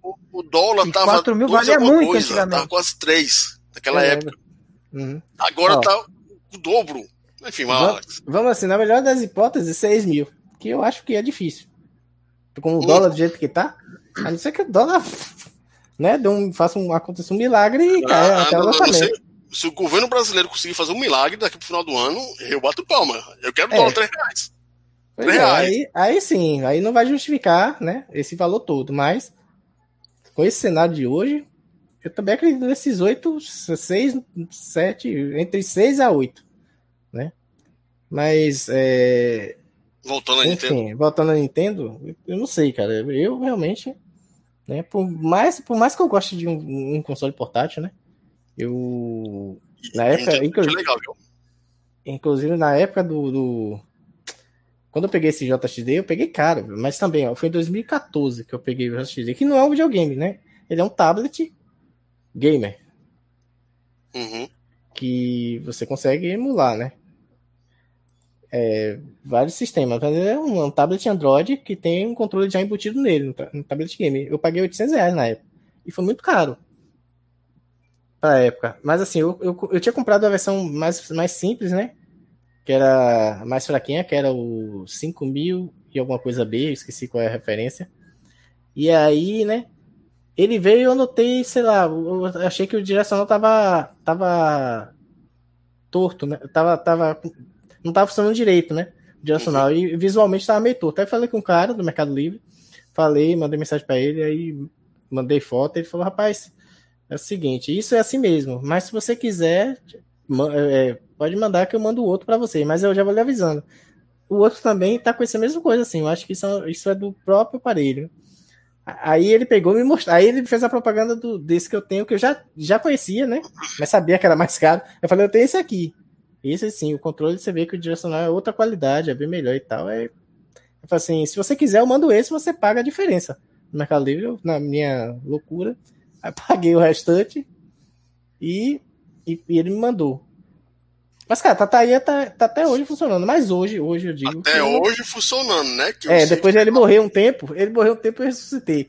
O, o dólar e tava. 4 mil valia muito coisa, Tava quase 3 naquela é, época. Uhum. Agora Ó, tá o dobro. Enfim, vamos, vamos assim, na melhor das hipóteses, 6 mil. Que eu acho que é difícil. Com o dólar do jeito que tá, a não ser que o dólar né, dê um, faça um, aconteça um milagre e ah, caia até o lançamento. Se o governo brasileiro conseguir fazer um milagre daqui pro final do ano, eu bato palma. Eu quero é. dólar 3 reais. 3 é, reais. Aí, aí sim, aí não vai justificar né, esse valor todo, mas com esse cenário de hoje, eu também acredito nesses 8, 6, 7, entre 6 a 8. Né? Mas. É... Voltando à Enfim, Nintendo. Voltando à Nintendo, eu não sei, cara. Eu realmente. Né, por, mais, por mais que eu goste de um, um console portátil, né? Eu. Na época. Inclusive, legal, inclusive na época do, do, Quando eu peguei esse JXD, eu peguei caro, mas também, ó, foi em 2014 que eu peguei o JXD, que não é um videogame, né? Ele é um tablet gamer. Uhum. Que você consegue emular, né? É, vários sistemas. É um, um, tablet Android que tem um controle já embutido nele, no, tablet game. Eu paguei 800 reais na época. E foi muito caro pra época. Mas assim, eu, eu, eu tinha comprado a versão mais, mais simples, né? Que era mais fraquinha, que era o 5000 e alguma coisa B, esqueci qual é a referência. E aí, né? Ele veio e eu notei, sei lá, eu achei que o direcional tava, tava torto, né? Tava, tava, não tava funcionando direito, né? Direcional. Uhum. E visualmente tava meio torto. Aí falei com um cara do Mercado Livre, falei, mandei mensagem para ele, aí mandei foto, ele falou, rapaz, é o seguinte, isso é assim mesmo, mas se você quiser, é, pode mandar que eu mando o outro para você, mas eu já vou lhe avisando. O outro também tá com essa mesma coisa, assim, eu acho que isso, isso é do próprio aparelho. Aí ele pegou me mostrou. Aí ele fez a propaganda do, desse que eu tenho, que eu já, já conhecia, né? Mas sabia que era mais caro. Eu falei, eu tenho esse aqui. Esse sim, o controle você vê que o direcional é outra qualidade, é bem melhor e tal. É... Eu falei assim, se você quiser, eu mando esse, você paga a diferença. No Mercado Livre, eu, na minha loucura, paguei o restante e, e, e ele me mandou. Mas, cara, tá, tá aí tá, tá, até hoje funcionando. Mas hoje, hoje eu digo. Até hoje funcionando, né? Que é, depois de ele morrer um tempo, ele morreu um tempo e eu ressuscitei.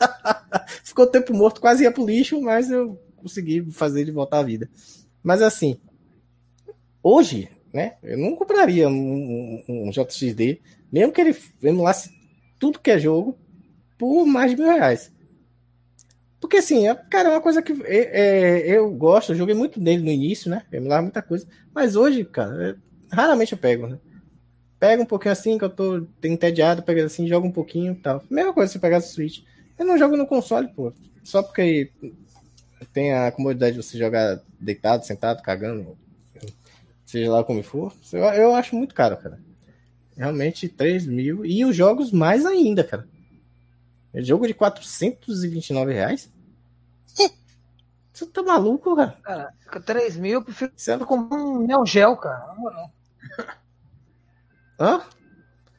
Ficou tempo morto, quase ia pro lixo, mas eu consegui fazer ele voltar à vida. Mas assim, hoje, né? Eu não compraria um, um, um JXD, mesmo que ele emulasse tudo que é jogo, por mais de mil reais. Porque assim, é, cara, é uma coisa que é, é, eu gosto, eu joguei muito dele no início, né? Lavo muita coisa. Mas hoje, cara, é, raramente eu pego, né? Pega um pouquinho assim, que eu tô entediado, pega assim, joga um pouquinho e tal. Mesma coisa se pegar o Switch. Eu não jogo no console, pô. Só porque tem a comodidade de você jogar deitado, sentado, cagando, seja lá como for. Eu, eu acho muito caro, cara. Realmente 3 mil. E os jogos mais ainda, cara. É jogo de 429 reais? Você tá maluco, cara? Cara, 3 mil eu prefiro Você comprar um Neo Geo, cara. Na moral. Hã?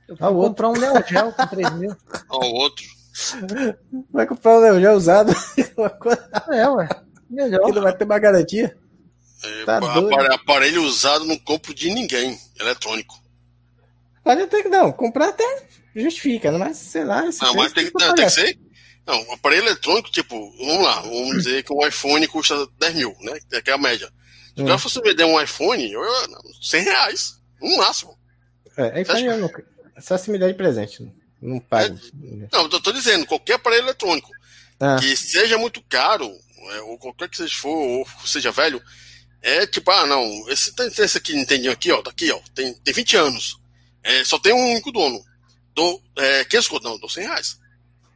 Eu Ah, o vou comprar um Neo Geo com 3 mil. Ó, o outro. Vai comprar um Neo Geo usado uma É, ué. Melhor. que não vai ter mais garantia. É, Tá apa- doido. aparelho usado não compro de ninguém, eletrônico. Pode até que não, comprar até justifica, né? mas sei lá. Não, mas tem, que- tem que ser. Não, aparelho eletrônico, tipo, vamos lá, vamos dizer que um iPhone custa 10 mil, né? Que é a média. Se o Hum. cara fosse vender um iPhone, eu, eu- não, 100 reais, no máximo. É, iPhone eu nunca. Só se me der de presente. Não pago. Não, eu tô dizendo, qualquer aparelho eletrônico Ah, que seja muito caro, é, ou qualquer que seja for, ou seja velho, é tipo, ah, não, esse, esse aqui, Nintendinho aqui, ó, daqui, ó, tem, tem 20 anos. É, só tem um único dono. Dou, é, 500 conto, não, dou 100 reais.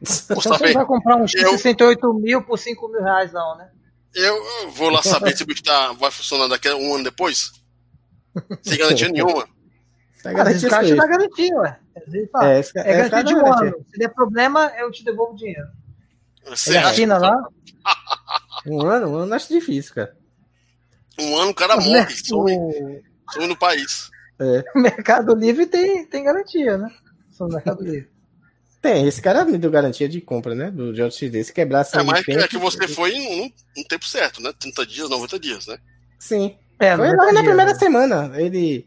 Você não vai comprar um Eu- X68 mil por 5 mil reais, não, né? eu, eu vou lá saber se o bicho tá, vai funcionar daqui a um ano depois. Sem garantia nenhuma. tá garantia dá isso. garantia, ué. É, é, esse ca- esse garantia de um garantia. ano. Se der problema, eu te devolvo o dinheiro. Você Ele acha lá, Um ano, um ano acho difícil, cara. Um ano o cara o, morre, some, some no país. É. o Mercado Livre tem, tem garantia, né? Só no Mercado Livre. Tem, esse cara me deu garantia de compra, né? Do JXD. Se quebrasse É, ali mas tempo- é que você foi no, no tempo certo, né? 30 dias, 90 dias, né? Sim. É, Foi logo na primeira né? semana. Ele.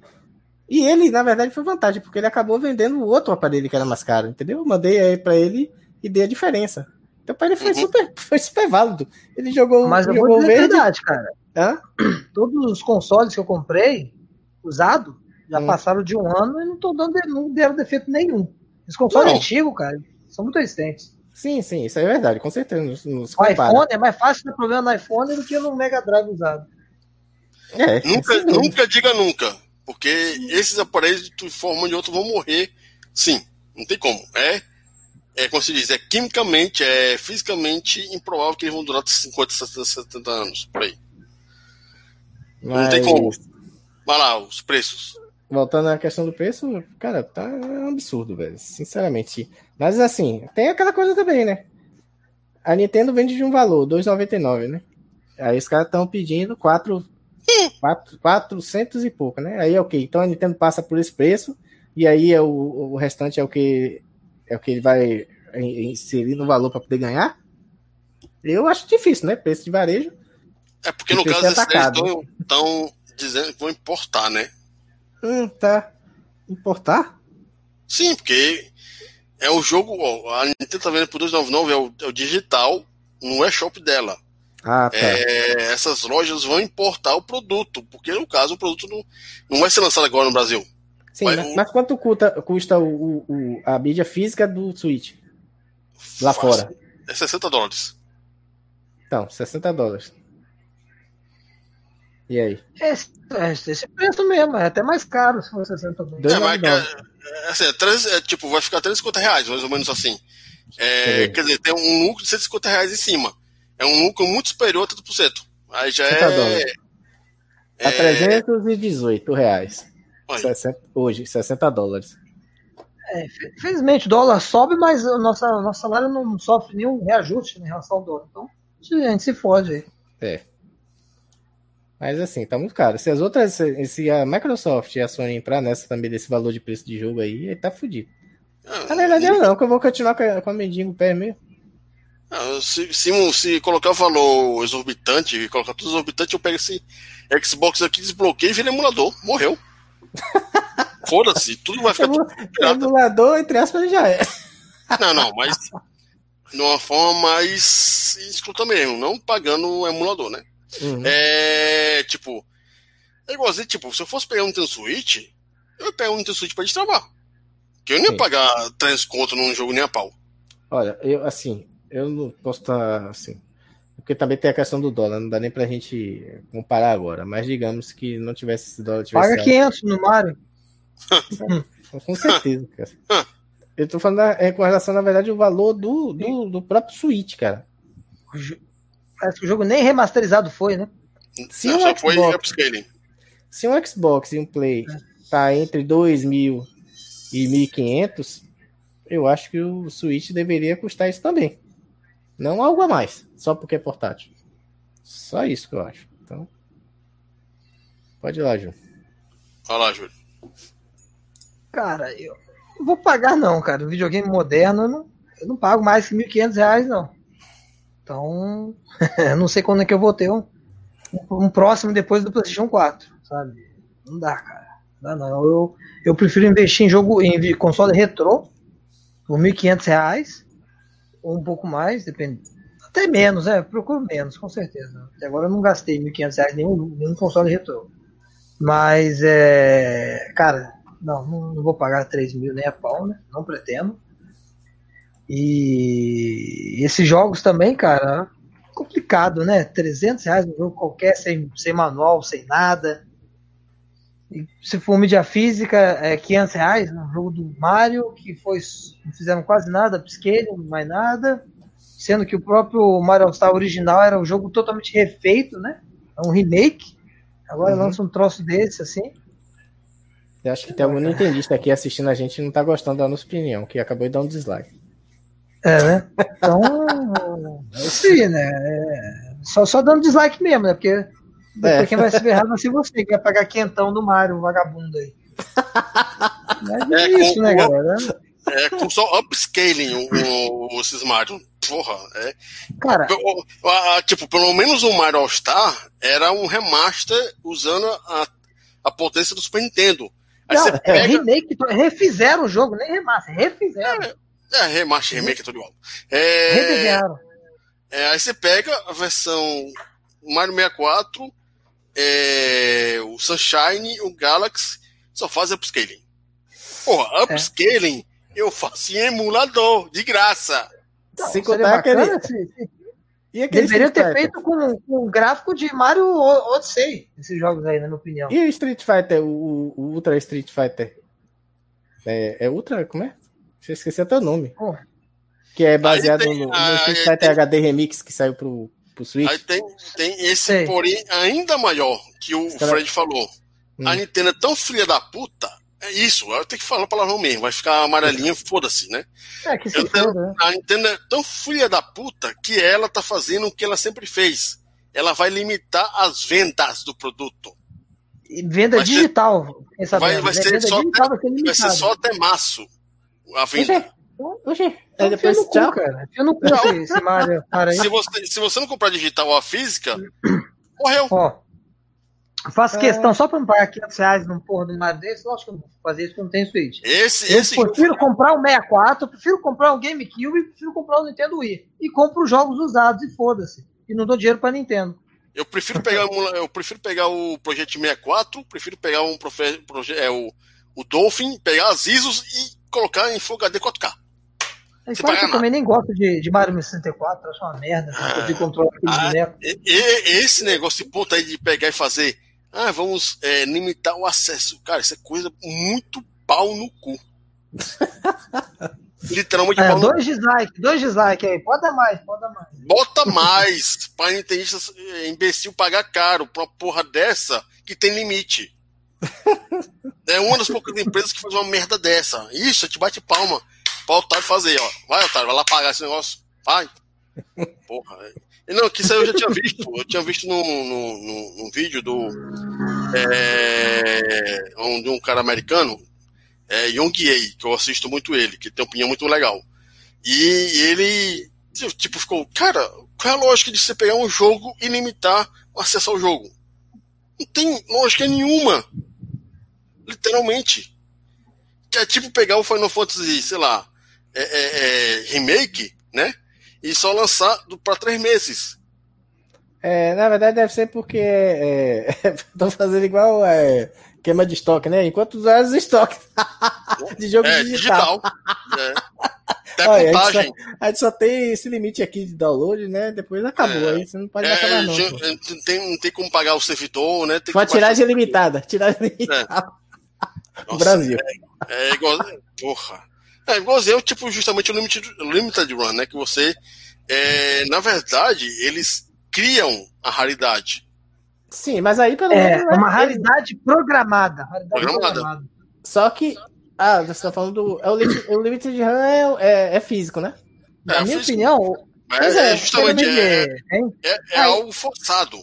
E ele, na verdade, foi vantagem, porque ele acabou vendendo o outro aparelho que era mais caro, entendeu? Eu mandei aí pra ele e dei a diferença. Então pra ele foi, Uhum. super, foi super válido. Ele jogou, Mas eu vou dizer a verde. verdade, cara. Hã? Todos os consoles que eu comprei, usado, já Hum. passaram de um ano e não, tô dando, não deram defeito nenhum. Os consoles Não. antigos, cara, são muito resistentes. Sim, sim, isso é verdade, com certeza. Não se O iPhone é mais fácil ter problema no iPhone do que no Mega Drive usado. É, Nunca, dúvida. nunca diga nunca. Porque esses aparelhos, de forma ou de outra, vão morrer. Sim, não tem como. É, é como se diz, é quimicamente, é fisicamente improvável que eles vão durar 50, 60, 70 anos. Por aí. Não tem Mas, como. Vai lá, os preços. Voltando à questão do preço, cara, tá um absurdo, velho. Sinceramente. Mas assim, tem aquela coisa também, né? A Nintendo vende de um valor, 2,99, né? Aí os caras estão pedindo 4, 4, 400 e pouco, né? Aí é ok. Então a Nintendo passa por esse preço e aí é o, o restante é o que é o que ele vai in- inserir no valor para poder ganhar. Eu acho difícil, né? Preço de varejo. É porque no caso esses atacado. estão dizendo que vão importar, né? Hum, tá. Importar? Sim, porque é o jogo. ó, a Nintendo tá vendo por 299 é o, é o digital, não é shop dela. Ah, tá. É, essas lojas vão importar o produto, porque no caso o produto não, não vai ser lançado agora no Brasil. Sim, mas mas, o- mas quanto custa, custa o, o- a mídia física do Switch? Lá fora. É 60 dólares. Então, 60 dólares. E aí? Esse, é esse preço mesmo, é até mais caro se for 60 dólares. Dois É, mas nove é, é, assim, é, três- é, tipo, vai ficar 350 reais, mais ou menos assim. É, Quer dizer, tem um lucro de 150 reais em cima. É um lucro muito superior a 30%. Aí já 60 é. dólares. A é 318 reais. Aí. 60 hoje, 60 dólares. Infelizmente, o dólar sobe, mas o nosso, o nosso salário não sofre nenhum reajuste em relação ao dólar. Então, a gente se fode aí. É. Mas assim, tá muito caro. Se as outras, se a Microsoft e a Sony entrar nessa também desse valor de preço de jogo aí, aí tá fudido. Ah, Na verdade, eu não, que eu vou continuar com a, com a mendigo pé mesmo. ah, se, se, se colocar o valor exorbitante, colocar tudo exorbitante, eu pego esse Xbox aqui, desbloqueio e vira emulador. Morreu. Foda-se, tudo vai ficar tudo. Emulador, entre aspas, já é. Não, não, mas de uma forma mais escrota mesmo, não pagando o emulador, né? Uhum. É tipo, é igualzinho, tipo, se eu fosse pegar um Nintendo Switch, eu ia pegar um Nintendo Switch pra destravar. Que eu não ia Sim. pagar 3 conto num jogo nem a pau. Olha, eu assim, eu não posso estar assim. Porque também tem a questão do dólar, não dá nem pra gente comparar agora. Mas digamos que não tivesse esse dólar, tivesse. Paga 500 no Mario. Com certeza, cara. Eu tô falando da- é, com relação, na verdade, ao valor do, do, do próprio Switch, cara. Parece que o jogo nem remasterizado foi, né? Se não, um só foi Xbox- upscaling. Se um Xbox e um Play tá entre 2.000 e 1.500, eu acho que o Switch deveria custar isso também. Não algo a mais, só porque é portátil. Só isso que eu acho. Então, pode ir lá, Ju. Olha lá, Júlio. Cara, eu, Não vou pagar, não, cara. O videogame moderno eu não, eu não pago mais que R$ 1.500, não. Então, não sei quando é que eu vou ter um, um próximo depois do PlayStation 4, sabe? Não dá, cara. Não dá, não. Eu, eu prefiro investir em jogo, em console retrô, por R$ 1.500, ou um pouco mais, depende. Até menos, é, procuro menos, com certeza. Até agora eu não gastei R$ 1.500 nenhum, nenhum console retrô. Mas, é. Cara, não, não, vou pagar 3 mil nem a pau, né? Não pretendo. E esses jogos também, cara, complicado, né? 300 reais no jogo qualquer, sem, sem manual, sem nada. E se for mídia física, é 500 reais no jogo do Mario, que foi, não fizeram quase nada, pisquei, mais nada. Sendo que o próprio Mario All Star original era um jogo totalmente refeito, né? É um remake. Agora uhum. lança um troço desse, assim. Eu acho que tem algum nintendista aqui assistindo a gente e não tá gostando da nossa opinião, que acabou de dar um dislike. É, né? Então, é sim, né? É, só, só dando dislike mesmo, né? Porque depois é. quem vai se ferrar vai ser você, que vai pagar quentão do Mario, vagabundo aí. Mas é, é isso, com, né, galera? É, com só upscaling o, o, esses Mario. Porra, é. Cara. Tipo, pelo menos o Mario All Star era um remaster usando a, a potência do Super Nintendo. Aí não, é pega... remake, refizeram o jogo, nem remaster, refizeram. É, é remaster, remake é tudo igual. É. É, aí você pega a versão Mario 64, é, o Sunshine, o Galaxy, só faz upscaling. Porra, é. upscaling é. eu faço em emulador, de graça. Sem contar aquele... E Deveria ter Fighter? feito com, com gráfico de Mario Odyssey, esses jogos aí, na minha opinião. E o Street Fighter, o, o Ultra Street Fighter? É, é Ultra, como é? Você esqueci até o nome. Oh. Que é baseado tem, no, no ah, Street Fighter tem, HD Remix que saiu pro, pro Switch. Aí tem, tem esse, Sei. porém, ainda maior, que o Fred falou. Hum. A Nintendo é tão filha da puta é isso, eu tenho que falar a palavra mesmo, vai ficar amarelinha, foda-se, né? É, que se foda, né? A Nintendo é tão filha da puta que ela tá fazendo o que ela sempre fez. Ela vai limitar as vendas do produto. E venda vai digital. Ser, vai, vai, ser só até, vai, ser vai, ser só até março a venda. Oxê, é depois tchau, cara. Eu não esse Mario, cara se, você, se você não comprar digital ou a física, morreu. Ó, Faço é... questão só pra não pagar 500 reais num porra de um Mario desse, lógico que eu não vou fazer isso porque não tem Switch. Esse, eu esse prefiro jogo... comprar o 64, eu prefiro comprar o GameCube e prefiro comprar o Nintendo Wii. E compro os jogos usados e foda-se. E não dou dinheiro pra Nintendo. Eu prefiro pegar, eu prefiro pegar o Project 64, prefiro pegar um profe, proje, é, o, o Dolphin, pegar as ISOs e colocar em Full HD 4K. É claro que eu também nem gosto de, de Mario 64, acho uma merda. Ah, de controlar ah, esse negócio de ponta aí de pegar e fazer ah, vamos é, limitar o acesso. Cara, isso é coisa muito pau no cu. Literalmente é, pau dois no... dislike, dois dislike aí. Pode dar mais, pode dar mais. Bota mais para intendistas é, imbecil pagar caro pra uma porra dessa que tem limite. É uma das poucas empresas que faz uma merda dessa. Isso, te bate palma pra otário fazer, ó. Vai, otário, vai lá pagar esse negócio. Vai. Porra, é. Não, que isso aí eu já tinha visto. Eu tinha visto num, num, num vídeo do. É, um, de um cara americano, é, Young Ye, que eu assisto muito ele, que tem uma opinião muito legal. E ele, tipo, ficou, cara, qual é a lógica de você pegar um jogo e limitar o acesso ao jogo? Não tem lógica nenhuma. Literalmente. Que é tipo pegar o Final Fantasy, sei lá, é, é, é remake, né? e só lançar para três meses. É, na verdade deve ser porque estão é, fazendo igual é, queima de estoque, né? Enquanto usuários estoque de jogo é, digital. digital. É. Olha, a, gente só, a, gente só, tem esse limite aqui de download, né? Depois acabou, é, aí você não pode é, mais não. Tem, não tem como pagar o servidor, né? Tem pode tirar de limitada, tirar de limitada. É. Brasil. É, é igual. Porra. É, igualzinho, tipo, justamente o limited, limited Run, né? Que você, é, na verdade, eles criam a raridade. Sim, mas aí pelo é, menos. É uma raridade programada. Raridade programada. programada. Só que. Ah, você tá falando do. É o, limit, o Limited Run é, é, é físico, né? Na é, minha físico. opinião. Mas é, justamente. É, é, é algo forçado.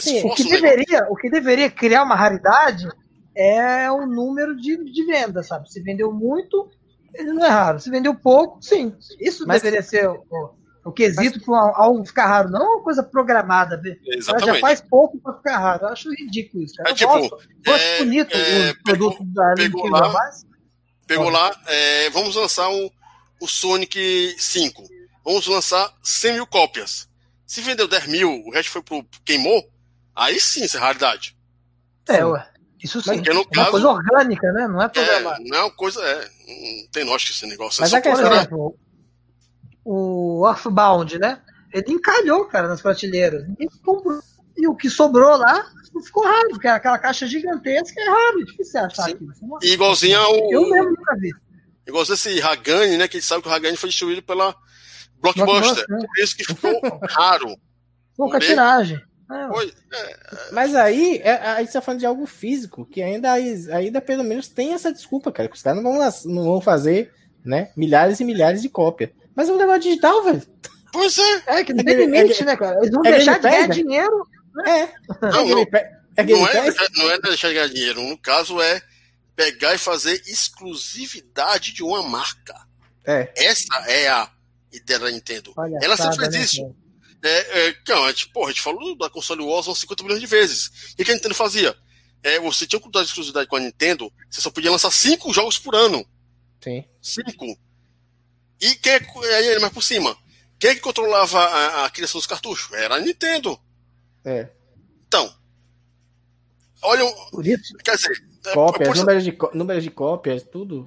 Sim, o, que deveria, o que deveria criar uma raridade é o número de, de vendas, sabe? Se vendeu muito, ele não é raro. Se vendeu pouco, sim. Isso Mas, deveria ser o, o quesito para algo ficar raro, não é uma coisa programada. Exatamente. Já faz pouco para ficar raro. Eu acho ridículo isso. É, tipo, gosto, é, bonito é, o produto da pegou lá, mais. Pegou lá, é, vamos lançar o, o Sonic 5. Vamos lançar 100 mil cópias. Se vendeu 10 mil, o resto foi pro queimou, aí sim, isso é raridade. É, ué. Isso sim. Porque no é caso, uma coisa orgânica, né? Não é programada. É, não é uma coisa, é. Não tem lógica esse negócio. Mas é a questão, por exemplo, o Earthbound, né? Ele encalhou, cara, nas prateleiras. Ninguém comprou. E o que sobrou lá ficou raro, porque aquela caixa gigantesca é raro, é difícil achar Sim. aquilo. E igualzinho ao. Eu mesmo nunca vi. Igualzinho esse Hagane, né? Que a gente sabe que o Hagane foi destruído pela Blockbuster. Blockbuster né? Por isso que ficou raro. Pouca tiragem. É. é. Mas aí, é, a gente tá falando de algo físico, que ainda, ainda pelo menos tem essa desculpa, cara, que os caras não vão, não vão fazer né, milhares e milhares de cópias. Mas é um negócio digital, velho. Pois é. É que não tem limite, né, cara? Eles vão é deixar de ganhar né? dinheiro. Né? É. Não, não, não, é, não, é, não é deixar de ganhar dinheiro. No caso, é pegar e fazer exclusividade de uma marca. É. Essa é a ideia da Nintendo. Olha Ela sempre fez né, isso. É, é, não, a gente, porra, a gente falou da console Wars 50 milhões de vezes. O que a Nintendo fazia? É, você tinha um contrato de exclusividade com a Nintendo, você só podia lançar cinco jogos por ano. Sim. Cinco. E quem é, aí, mais por cima, quem é que controlava a, a, criação dos cartuchos? Era a Nintendo. É. Então, olha, por isso, quer dizer, é, cópias, é, números, de, números de cópias, tudo.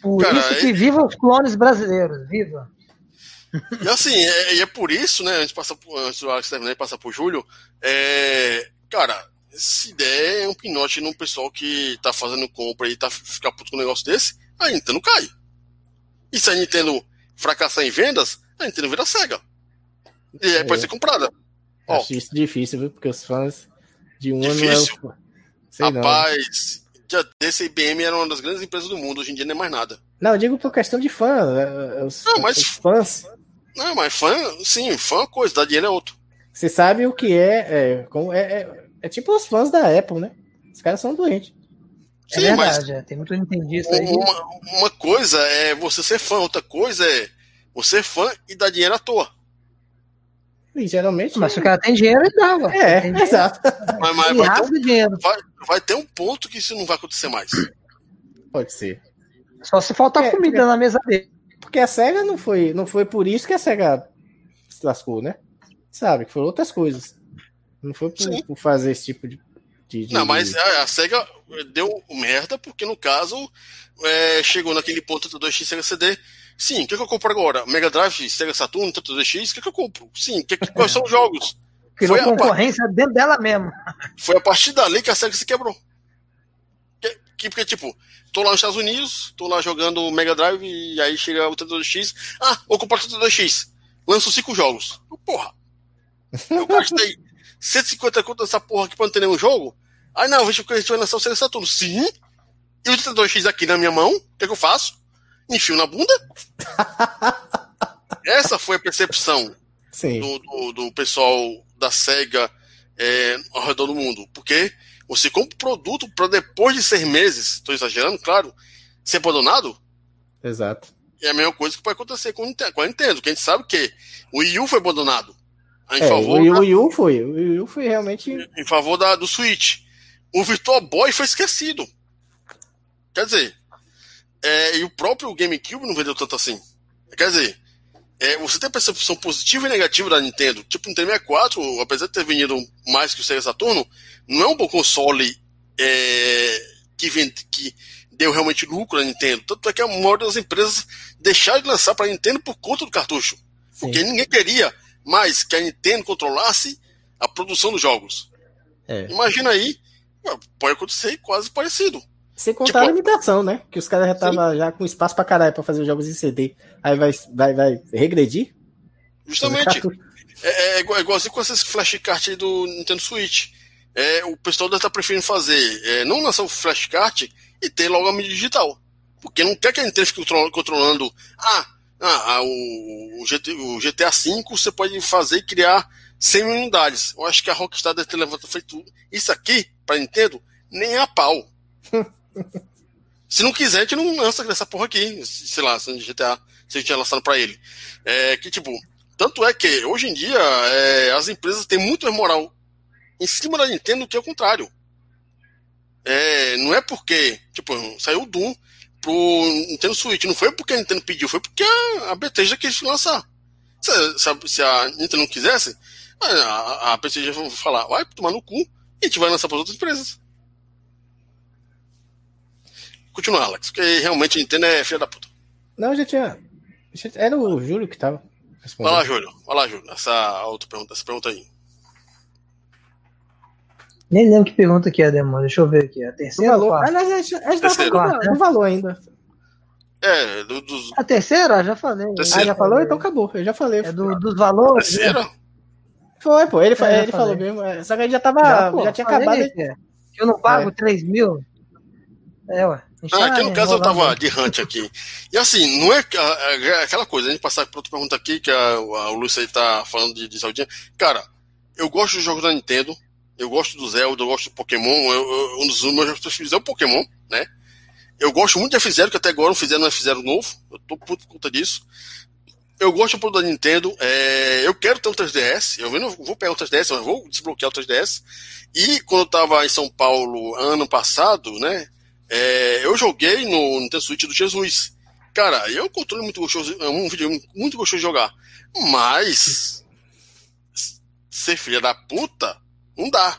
Por Cara, isso que é... viva os clones brasileiros, viva. E assim, é, é por isso, né? Antes de passar por, antes do Alex terminar e passar por Júlio, é, cara, se der um pinote no pessoal que tá fazendo compra e tá ficar puto com um negócio desse, a Nintendo cai. E se a Nintendo fracassar em vendas, a Nintendo vira cega. E aí é. pode ser comprada. Acho Ó, isso difícil, viu? Porque os fãs de um difícil. ano. É o... Rapaz, não. desse IBM era uma das grandes empresas do mundo, hoje em dia não é mais nada. Não, eu digo por questão de fã. É, os, não, mas os fãs. Não, mas fã, sim, fã é uma coisa, dar dinheiro é outro. Você sabe o que é, é, como é, é, é tipo os fãs da Apple, né? Os caras são doentes. É Sim, verdade, mas é. tem muito nintendista aí. Uma, uma coisa é você ser fã, outra coisa é você ser fã e dar dinheiro à toa. E geralmente. Mas se o cara tem dinheiro, ele dava. É, exato. Mas, mas vai, ter um, dinheiro. Vai, vai, ter um ponto que isso não vai acontecer mais. Pode ser. Só se faltar é, comida porque, na mesa dele. Porque a SEGA não foi, não foi por isso que a SEGA se lascou, né? Sabe, que foram outras coisas. Não foi por, por fazer esse tipo de de, de... Não, mas a, a, SEGA deu merda, porque no caso é, chegou naquele ponto do 2X Sega CD. Sim, o que, que, eu compro agora? Mega Drive, Sega Saturn, Tanto 2X, o que, que, eu compro? Sim, que, quais são os jogos? Criou Foi concorrência a... dentro dela mesmo. Foi a partir dali que a SEGA se quebrou. Que, que, porque, tipo, tô lá nos Estados Unidos, tô lá jogando Mega Drive e aí chega o 32X. Ah, vou comprar o 32X. Lanço cinco jogos. Porra. Eu gastei 150 conto nessa porra aqui pra não ter nenhum jogo. Aí não, veja que a gente vai lançar o Sega Saturno. Sim. E o 32X aqui na minha mão, o que, é que eu faço? Enfio na bunda. Essa foi a percepção do, do, do, pessoal da SEGA é, ao redor do mundo. Porque você compra o produto para depois de seis meses, estou exagerando, claro, ser abandonado. Exato. É a mesma coisa que pode acontecer com, com a Nintendo, que a gente sabe que o Wii U foi abandonado. Em é, favor o, da... Wii U foi. O Wii U foi realmente. Em favor da, do Switch o Virtual Boy foi esquecido. Quer dizer, é, e o próprio GameCube não vendeu tanto assim. Quer dizer, é, você tem a percepção positiva e negativa da Nintendo. Tipo, o Nintendo 64, apesar de ter vendido mais que o Sega Saturno, não é um bom console é, que, vende, que deu realmente lucro à Nintendo. Tanto é que a maioria das empresas deixaram de lançar para a Nintendo por conta do cartucho. Sim. Porque ninguém queria mais que a Nintendo controlasse a produção dos jogos. É. Imagina aí Pode acontecer quase parecido. Sem contar tipo, a limitação, né? Que os caras já estavam já com espaço pra caralho pra fazer jogos em CD. Aí vai, vai, vai regredir? Justamente. É, é, é, igualzinho com essas flashcards aí do Nintendo Switch. É, o pessoal deve estar tá preferindo fazer, é, não lançar o flashcard e ter logo a mídia digital. Porque não quer que a Nintendo fique controlando. Ah, ah, ah o, o, GTA V você pode fazer e criar 100 mil unidades. Eu acho que a Rockstar deve ter levantado feito tudo. Isso aqui, para Nintendo, nem a pau. Se não quiser, a gente não lança essa porra aqui. Sei lá, se GTA, se a gente tinha lançado pra ele. É que, tipo, tanto é que hoje em dia é, as empresas têm muito mais moral em cima da Nintendo do que o contrário. É, não é porque, tipo, saiu o Doom pro Nintendo Switch. Não foi porque a Nintendo pediu, foi porque a, a Bethesda quis lançar. Se, se, se, a Nintendo não quisesse, a, a Bethesda vai falar, vai tomar no cu e a gente vai lançar para outras empresas. Continua, Alex, porque realmente a Nintendo é filha da puta. Não, já tinha. Era o Júlio que tava. Vai lá, Júlio. Vai lá, Júlio. Essa outra pergunta, essa pergunta aí. Nem lembro que pergunta que é, Demônio. Deixa eu ver aqui. A terceira? Valor. Ah, a gente, a gente tá falando do valor ainda. É, do, dos... A terceira? Já falei. Terceira. Ah, já falou? Então acabou. Eu já falei. É do, dos valores. Terceira? Né? Foi, pô. Ele, é, ele falou mesmo. É, só que a gente já tava. Já, pô, já tinha acabado. Que eu não pago é. 3 mil. É, ué. Ah, aqui no caso eu tava de hunt aqui. E assim, não é, é aquela coisa, a gente passar para outra pergunta aqui, que a, a, o Luiz aí tá falando de, de Saudinha. Cara, eu gosto dos jogos da Nintendo, eu gosto do Zelda, eu gosto do Pokémon. Eu, eu, um dos meus preferidos é o Pokémon, né? Eu gosto muito de F0, que até agora não fizeram um F0 novo. Eu tô puto por conta disso. Eu gosto do da Nintendo. É, eu quero ter um 3DS. Eu não vou pegar um 3DS, mas vou desbloquear o 3DS. E quando eu tava em São Paulo ano passado, né? É, eu joguei no Nintendo Switch do Jesus. Cara, é um controle muito gostoso, é um vídeo muito gostoso de jogar. Mas ser filha da puta não dá.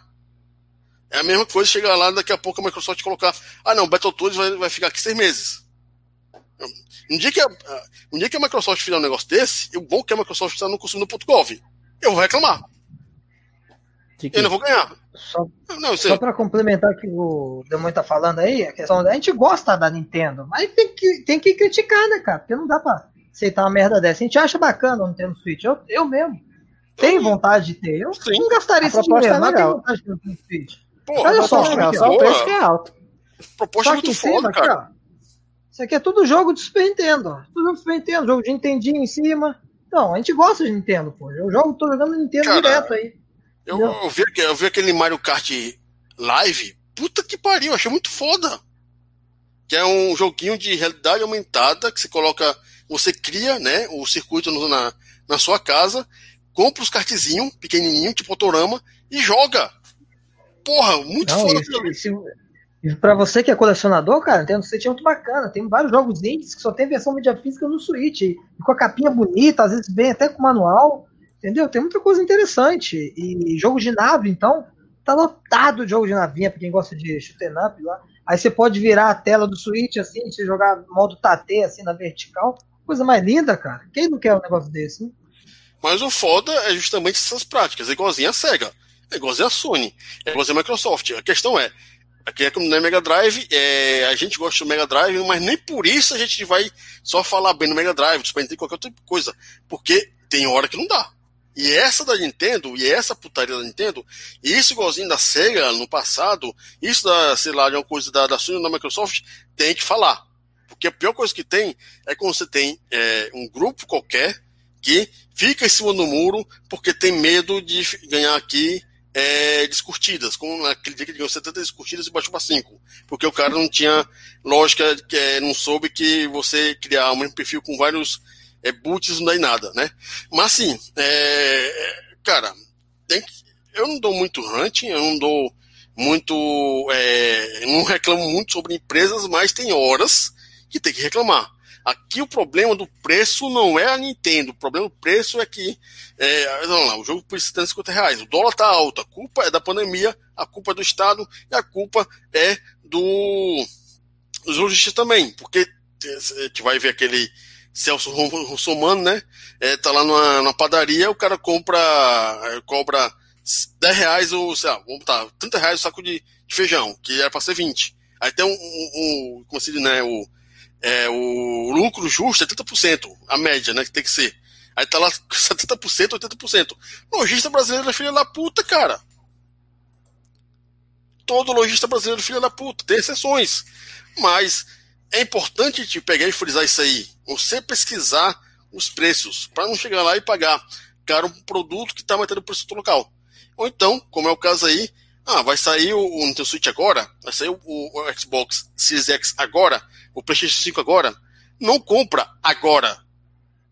É a mesma coisa chegar lá daqui a pouco a Microsoft colocar. Ah não, Battletoads vai, vai ficar aqui seis meses. Um dia, que a, um dia que a Microsoft fizer um negócio desse, o bom que a Microsoft está no consumidor.gov. Eu vou reclamar. Que que... Eu não vou ganhar. Só, não, só para complementar o que o Demônio tá falando aí, a questão a gente gosta da Nintendo, mas tem que, tem que criticar, né, cara? Porque não dá pra aceitar uma merda dessa. A gente acha bacana não ter no Switch. Eu, eu mesmo tenho vontade de ter. Eu Sim. não gastaria esse dinheiro, é mas tenho vontade de ter no Switch. Pô, Olha só, legal, só o preço que é alto. Proposta só muito foda, cara. Aqui, isso aqui é tudo jogo de Super Nintendo. Tudo jogo de Super Nintendo, jogo de Nintendinho em cima. Não, a gente gosta de Nintendo, pô. Eu jogo, tô jogando Nintendo cara, direto aí. Eu, eu, vi, eu vi aquele Mario Kart Live. Puta que pariu, achei muito foda. Que é um joguinho de realidade aumentada que você coloca. Você cria né, o circuito no, na, na sua casa, compra os kartzinhos pequenininho, tipo autorama, e joga. Porra, muito Não, foda. Esse, esse, pra você que é colecionador, cara, Nintendo Switch é muito bacana. Tem vários jogos indies que só tem versão mídia física no Switch. E com a capinha bonita, às vezes vem até com manual. Entendeu? Tem muita coisa interessante. E jogo de nave, então, tá lotado de jogo de navinha pra quem gosta de shoot'em up lá. Aí você pode virar a tela do Switch assim, você jogar modo Tate assim na vertical. Coisa mais linda, cara. Quem não quer um negócio desse, né? Mas o foda é justamente essas práticas, é igualzinho a SEGA, é igualzinho a Sony, é igualzinho a Microsoft. A questão é, aqui é como na Mega Drive, é, a gente gosta do Mega Drive, mas nem por isso a gente vai só falar bem do Mega Drive, Super Nintendo, qualquer outra coisa. Porque tem hora que não dá. E essa da Nintendo, e essa putaria da Nintendo, e isso igualzinho da Sega no passado, isso da, sei lá, de uma coisa da, da Sony da Microsoft, tem que falar. Porque a pior coisa que tem é quando você tem é, um grupo qualquer que fica em cima do muro porque tem medo de ganhar aqui é, descurtidas, como naquele dia que ganhou 70 descurtidas e baixou para 5, porque o cara não tinha lógica, é, não soube que você criar um perfil com vários é, boots não dá em nada, né? Mas assim, é, cara, que, eu não dou muito hunting, eu não dou muito, é, não reclamo muito sobre empresas, mas tem horas que tem que reclamar. Aqui o problema do preço não é a Nintendo, o problema do preço é que é, vamos lá, o jogo por 50 reais, o dólar tá alto, a culpa é da pandemia, a culpa é do Estado e a culpa é do dos lojistas também, porque a gente vai ver aquele Celso Russomano, né? É, tá lá numa, numa, padaria, o cara compra, é, cobra 10 reais ou, sei lá, vamos botar 30 reais o saco de, de, feijão, que era pra ser 20. Aí tem um, um, um como se diz, né? O, é, o lucro justo é 30%, a média, né? Que tem que ser. Aí tá lá 70%, 80%. Lojista brasileiro é filho da puta, cara. Todo lojista brasileiro é filho da puta. Tem exceções. Mas é importante te pegar e frisar isso aí. Você pesquisar os preços, para não chegar lá e pagar caro um produto que está mantendo o preço do local. Ou então, como é o caso aí, Ah, vai sair o, o Nintendo Switch agora? Vai sair o, o, o Xbox Series X agora? O PlayStation 5 agora? Não compra agora.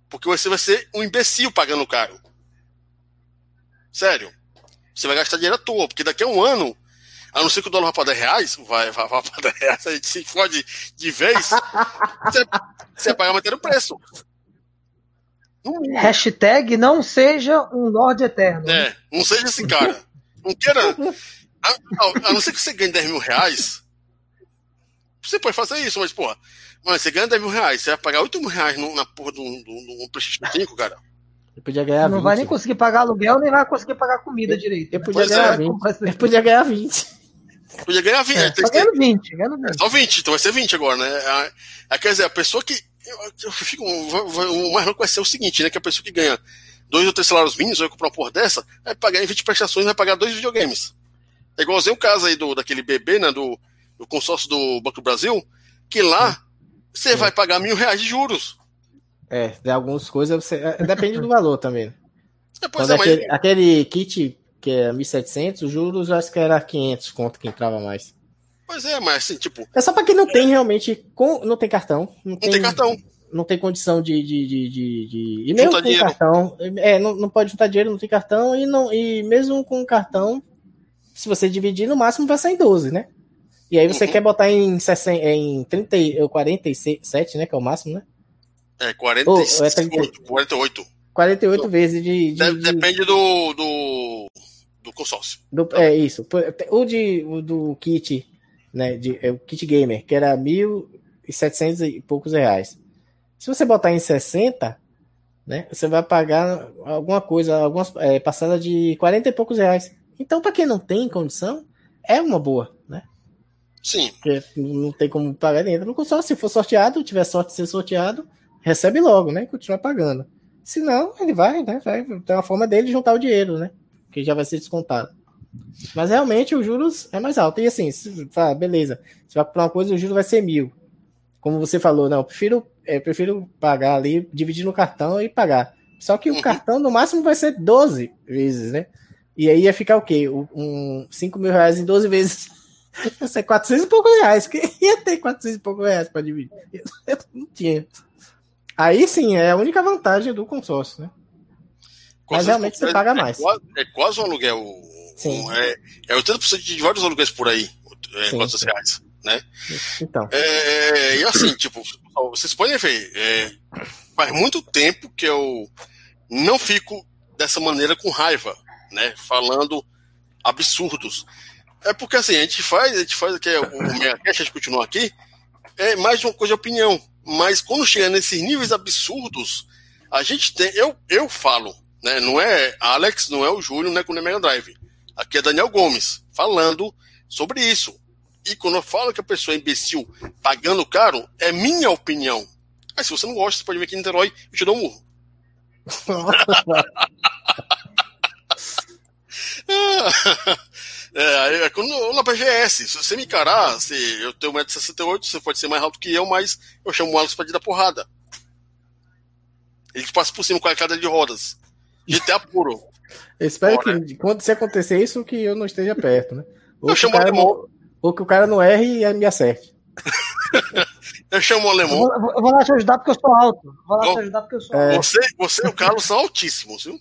Porque você vai ser um imbecil pagando caro. Sério. Você vai gastar dinheiro à toa, porque daqui a um ano, a não ser que o dólar vá para 10 reais, vai, vai, vai para 10 reais, a gente se fode de vez, você, você vai pagar metade do preço. Hashtag não seja um Lorde Eterno. É, não seja esse cara. Não queira. A, a, a, não ser que você ganhe 10 mil reais, você pode fazer isso, mas, porra, mas você ganha 10 mil reais, você vai pagar 8 mil reais no, na porra do, do, do PlayStation 5, cara. Eu podia ganhar Não 20. vai nem conseguir pagar aluguel, nem vai conseguir pagar comida direito. Eu né? podia Pois ganhar é. 20. Eu podia ganhar 20. Podia ganhar 20. É, ter- ganhando 20, ganhando 20. É só 20, então vai ser 20 agora, né? A, a, quer dizer, a pessoa que. Eu, eu fico. O mais louco vai ser o seguinte, né? Que a pessoa que ganha dois ou três salários mínimos, vai comprar uma porra dessa, vai pagar em 20 prestações, vai pagar dois videogames. É igualzinho o caso aí do, daquele bebê, né? Do, do consórcio do Banco do Brasil, que lá você vai pagar mil reais de juros. É, de algumas coisas você. é, Depende do valor também. É, pois é, mas. aquele, aquele kit que é 1.700, os juros eu acho que era 500 conto que entrava mais. Pois é, mas assim, tipo, É só pra quem não tem realmente. Com, não tem cartão. Não não tem, tem cartão. Não tem condição de. de, de, de, de- e mesmo Juntar com dinheiro. cartão. É, não, não pode juntar dinheiro, não tem cartão. E, não, e mesmo com cartão, se você dividir, no máximo vai sair 12, né? E aí você Uhum. quer botar em, 60, em 30, e- ou 47, né? Que é o máximo, né? É 46, Ô, é 38. 48. 48 vezes de. de- De- de- Depende do, do, do consórcio. Do- é isso. O, de, o do kit, né? De, é o kit gamer, que era 1.700 e poucos reais. Se você botar em 60, né? Você vai pagar alguma coisa, algumas é, passada de 40 e poucos reais. Então, para quem não tem condição, é uma boa, né? Sim. Porque não tem como pagar dentro do consórcio. Se for sorteado, tiver sorte de ser sorteado, recebe logo, né? E continua pagando. Se não, ele vai, né? Vai ter uma forma dele de juntar o dinheiro, né? Que já vai ser descontado. Mas realmente os juros é mais alto. E assim, se, fala, beleza, você vai comprar uma coisa, o juro vai ser mil. Como você falou, não, eu prefiro, é, prefiro pagar ali, dividir no cartão e pagar. Só que o Uhum. cartão no máximo vai ser 12 vezes, né? E aí ia ficar o quê? Um, um 5 mil reais em 12 vezes. Ia ser 400 e poucos reais. Quem ia ter 400 e poucos reais para dividir? Eu não tinha. Aí sim, é a única vantagem do consórcio, né? Mas realmente você paga mais. É quase, é quase um aluguel. Sim. Um, é, é 80% de vários aluguéis por aí. É, Sim, 400 sim. reais. Né? Então. É, e assim, tipo, vocês podem ver, é, faz muito tempo que eu não fico dessa maneira com raiva, né? Falando absurdos. É porque assim, a gente faz, a gente faz que é o o Megacast, a gente continua aqui, é mais uma coisa de opinião. Mas quando chega nesses níveis absurdos, a gente tem. Eu, eu falo, né? Não é Alex, não é o Júlio, não é com o Mega Drive. Aqui é Daniel Gomes falando sobre isso. E quando eu falo que a pessoa é imbecil pagando caro, é minha opinião. Mas se você não gosta, você pode vir aqui em Niterói e te dou um murro. É, é quando, na PGS, se você me encarar, se eu tenho 1,68m, você pode ser mais alto que eu, mas eu chamo o Alex pra te dar porrada. Ele te passa por cima com a cadeira de rodas. GTA puro. Eu espero Bora. que quando se acontecer isso, que eu não esteja perto, né? Ou, Eu que, o chamo cara alemão. não, ou que o cara não erre e me acerte. Eu chamo o Eu alemão. vou, eu vou lá te ajudar porque eu sou alto. Vou lá Bom, te ajudar porque eu sou é. alto. Você, você e o Carlos são altíssimos, viu?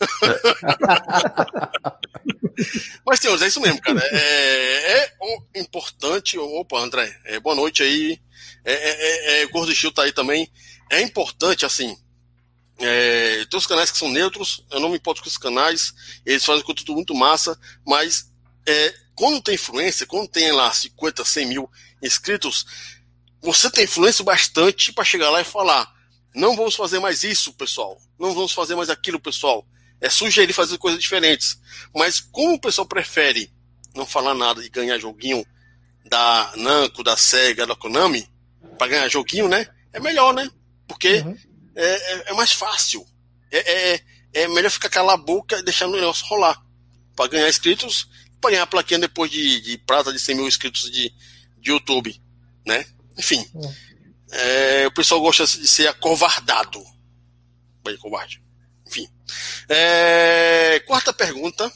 Mas, senhores, é isso mesmo, cara. É, é o importante. Opa, André, é, boa noite aí. É, é, é, é, o Gordo tá aí também. É importante, assim. É, tem os canais que são neutros, eu não me importo com esses canais, eles fazem conteúdo muito massa, mas é, quando tem influência, quando tem lá 50, 100 mil inscritos, você tem influência bastante para chegar lá e falar: não vamos fazer mais isso, pessoal, não vamos fazer mais aquilo, pessoal. É sugerir fazer coisas diferentes. Mas como o pessoal prefere não falar nada e ganhar joguinho da Namco, da Sega, da Konami, para ganhar joguinho, né? É melhor, né? Porque Uhum. É, é- é mais fácil. É, é, é melhor ficar calar a boca e deixar o negócio rolar. Para ganhar inscritos, para ganhar a plaquinha depois de, de prata de 100 mil inscritos de, de YouTube. Né? Enfim. Uhum. É, o pessoal gosta de ser acovardado. Bem, covarde. Enfim. É, quarta pergunta.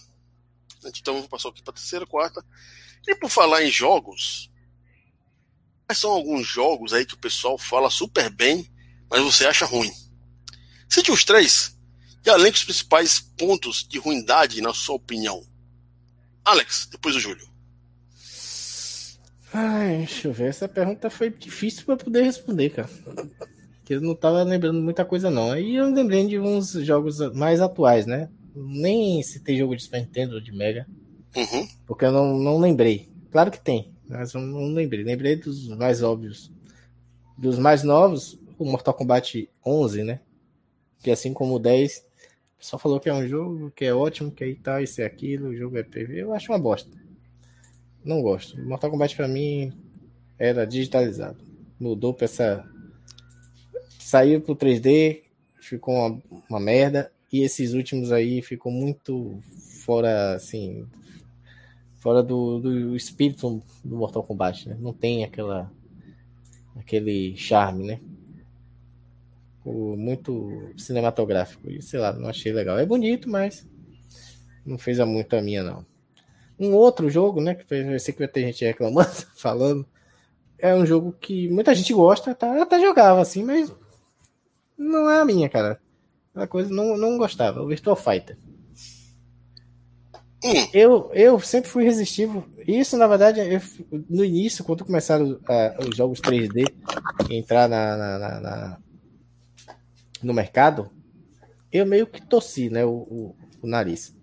Então eu vou passar aqui para terceira, quarta. E por falar em jogos, quais são alguns jogos aí que o pessoal fala super bem, mas você acha ruim? Cite os três e além dos principais pontos de ruindade na sua opinião. Alex, depois o Júlio. Ai, deixa eu ver. Essa pergunta foi difícil para poder responder, cara. Porque eu não tava lembrando muita coisa, não. Aí eu lembrei de uns jogos mais atuais, né? Nem se tem jogo de Super Nintendo de Mega. Uhum. Porque eu não, não lembrei. Claro que tem, mas eu não lembrei. Lembrei dos mais óbvios. Dos mais novos, o Mortal Kombat 11, né? Que assim como o 10, só falou que é um jogo que é ótimo, que aí tá, isso é aquilo, o jogo é PV. Eu acho uma bosta. Não gosto. Mortal Kombat pra mim era digitalizado. Mudou pra essa. Saiu pro 3D, ficou uma, uma merda. E esses últimos aí ficou muito fora, assim. Fora do, do espírito do Mortal Kombat, né? Não tem aquela. aquele charme, né? Muito cinematográfico. E sei lá, não achei legal. É bonito, mas não fez muito a minha, não. Um outro jogo, né? Que eu sei que vai ter gente reclamando, falando. É um jogo que muita gente gosta, tá? Até jogava assim, mas não é a minha, cara. Uma coisa não, não gostava. O Virtual Fighter. Eu, eu sempre fui resistivo. Isso, na verdade, eu, no início, quando começaram uh, os jogos 3D entrar na, na, na, na, no mercado, eu meio que torci, né? O, o, o nariz.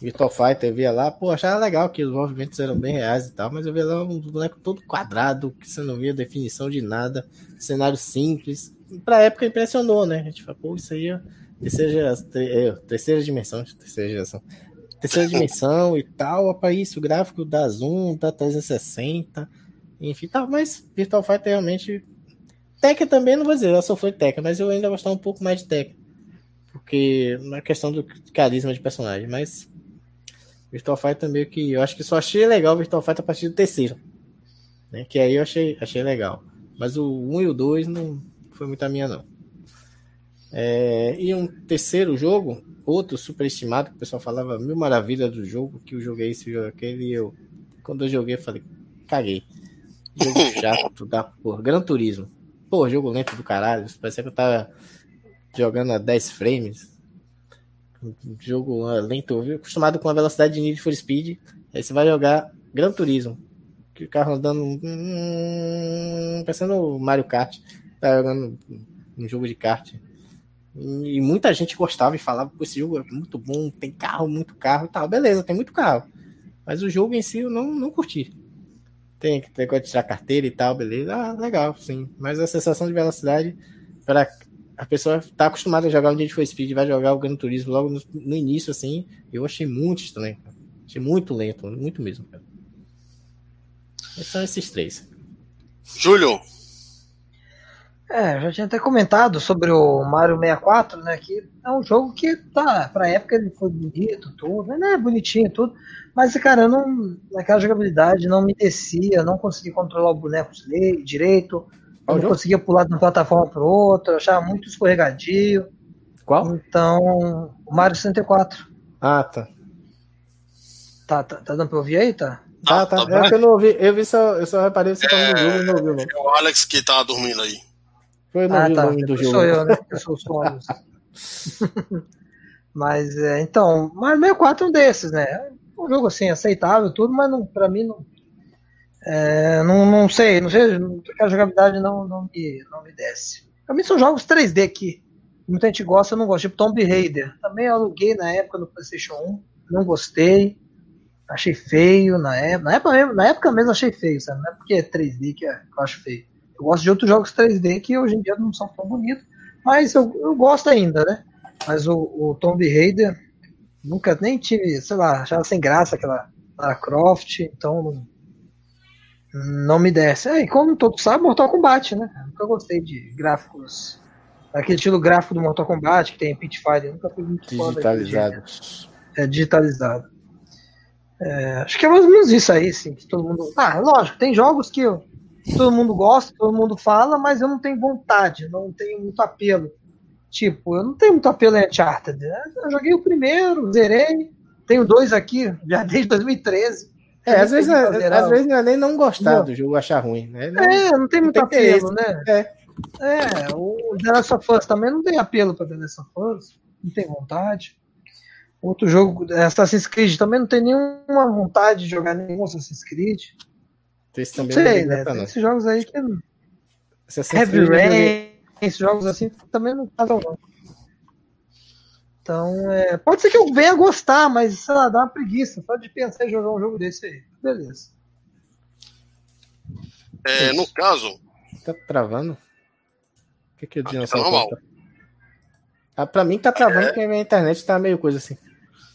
Virtual Fighter, eu via lá, pô, achava legal que os movimentos eram bem reais e tal, mas eu via lá um boneco todo quadrado, que você não via definição de nada, cenário simples. Pra época impressionou, né? A gente fala, pô, isso aí é terceira geração, é, terceira dimensão, terceira geração. Terceira dimensão e tal, para isso, o gráfico da Zoom, da 360, enfim, tal, mas Virtual Fighter realmente. Tekken também não vou dizer, eu só fui Tekken, mas eu ainda gostava um pouco mais de Tekken. Porque na questão do carisma de personagem, mas Virtual Fighter meio que. Eu acho que só achei legal o Virtual Fighter a partir do terceiro. Né? Que aí eu achei, achei legal. Mas o 1 e o 2 não foi muito a minha, não. É, e um terceiro jogo, outro superestimado, que o pessoal falava mil maravilhas do jogo, que eu joguei esse jogo aquele, e eu, quando eu joguei, eu falei, caguei. Jogo chato da porra. Gran Turismo. Pô, jogo lento do caralho. Parecia que eu tava jogando a 10 frames jogo lento, acostumado com a velocidade de Need for Speed, aí você vai jogar Gran Turismo, que o carro andando hum, parecendo Mario Kart, tá jogando um jogo de kart. E muita gente gostava e falava que esse jogo é muito bom, tem carro, muito carro e tal. Beleza, tem muito carro. Mas o jogo em si eu não, não curti. Tem que ter que tirar carteira e tal, beleza. Ah, legal, sim. Mas a sensação de velocidade para a pessoa tá acostumada a jogar o Need for Speed, vai jogar o Gran Turismo logo no, no início, assim, eu achei muito estranho, cara. Achei muito lento, muito mesmo, cara. Mas são esses três. Júlio. É, já tinha até comentado sobre o Mario 64, né? Que é um jogo que tá, pra época ele foi bonito, tudo, né? Bonitinho, tudo. Mas, cara, eu não, naquela jogabilidade não me descia, não conseguia controlar o boneco direito eu não conseguia pular de uma plataforma para outra, achava muito escorregadio. Qual? Então, o Mario 64. Ah, tá. Tá, tá, tá dando pra ouvir aí, tá? Ah, tá. tá é que eu não ouvi. Eu vi só, eu só reparei você falando do jogo e não ouviu, não. É o Alex que tá dormindo aí. Foi no ah, tá. do jogo. Sou eu, né? Eu sou o mas, é, então, Mario 64 é um desses, né? Um jogo assim, aceitável, tudo, mas não, pra mim não, é, não, não sei, não sei, a jogabilidade não, não, me, não me desce. Pra mim são jogos 3D aqui. Muita gente gosta, eu não gosto. Tipo Tomb Raider. Também aluguei na época no PlayStation 1. Não gostei. Achei feio na época. Na época mesmo, na época mesmo achei feio, sabe? Não é porque é 3D que, é, que eu acho feio. Eu gosto de outros jogos 3D que hoje em dia não são tão bonitos. Mas eu, eu gosto ainda, né? Mas o, o Tomb Raider nunca nem tive, sei lá, achava sem graça aquela Lara Croft, então não, me desce. É, e como todos sabem, Mortal Kombat, né? Nunca gostei de gráficos. Aquele estilo gráfico do Mortal Kombat que tem Pitfire, nunca fui muito Digitalizado. É, digitalizado. É, acho que é mais ou menos isso aí, sim. Que todo mundo. Ah, lógico, tem jogos que todo mundo gosta, todo mundo fala, mas eu não tenho vontade, não tenho muito apelo. Tipo, eu não tenho muito apelo em Uncharted. Eu joguei o primeiro, zerei, tenho dois aqui, já desde 2013. É, às vezes, é, às vezes não é nem não gostar não. do jogo, achar ruim. Né? Não, é, não tem muito apelo, né? É. é, o The Last of Us também não tem apelo para The Last of Us, não tem vontade. Outro jogo, Assassin's Creed, também não tem nenhuma vontade de jogar nenhum Assassin's Creed. Esse também não sei, né? Tem esses jogos aí que. Assassin's Heavy Rain, esses jogos assim também não casam, não. Então, é, pode ser que eu venha gostar, mas sei lá, dá uma preguiça só de pensar em jogar um jogo desse aí. Beleza. É, no caso. Tá travando? O que, que eu disse? Tá normal. Ah, pra mim tá travando é... porque a minha internet tá meio coisa assim.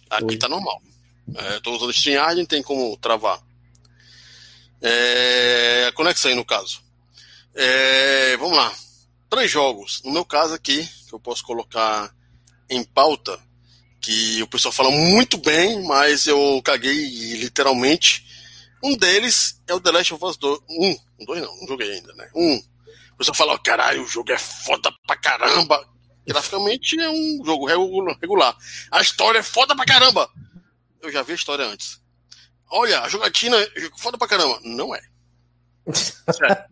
Aqui Hoje. tá normal. É, tô usando StreamYard, não tem como travar. É, a conexão aí, no caso. É, vamos lá. Três jogos. No meu caso aqui, que eu posso colocar em pauta que o pessoal fala muito bem, mas eu caguei literalmente. Um deles é o The Last of Us 2. Um, um dois não, não joguei ainda, né? Um. O pessoal fala, oh, caralho, o jogo é foda pra caramba. Graficamente é um jogo regular. A história é foda pra caramba. Eu já vi a história antes. Olha, a jogatina é foda pra caramba. Não é. Sério.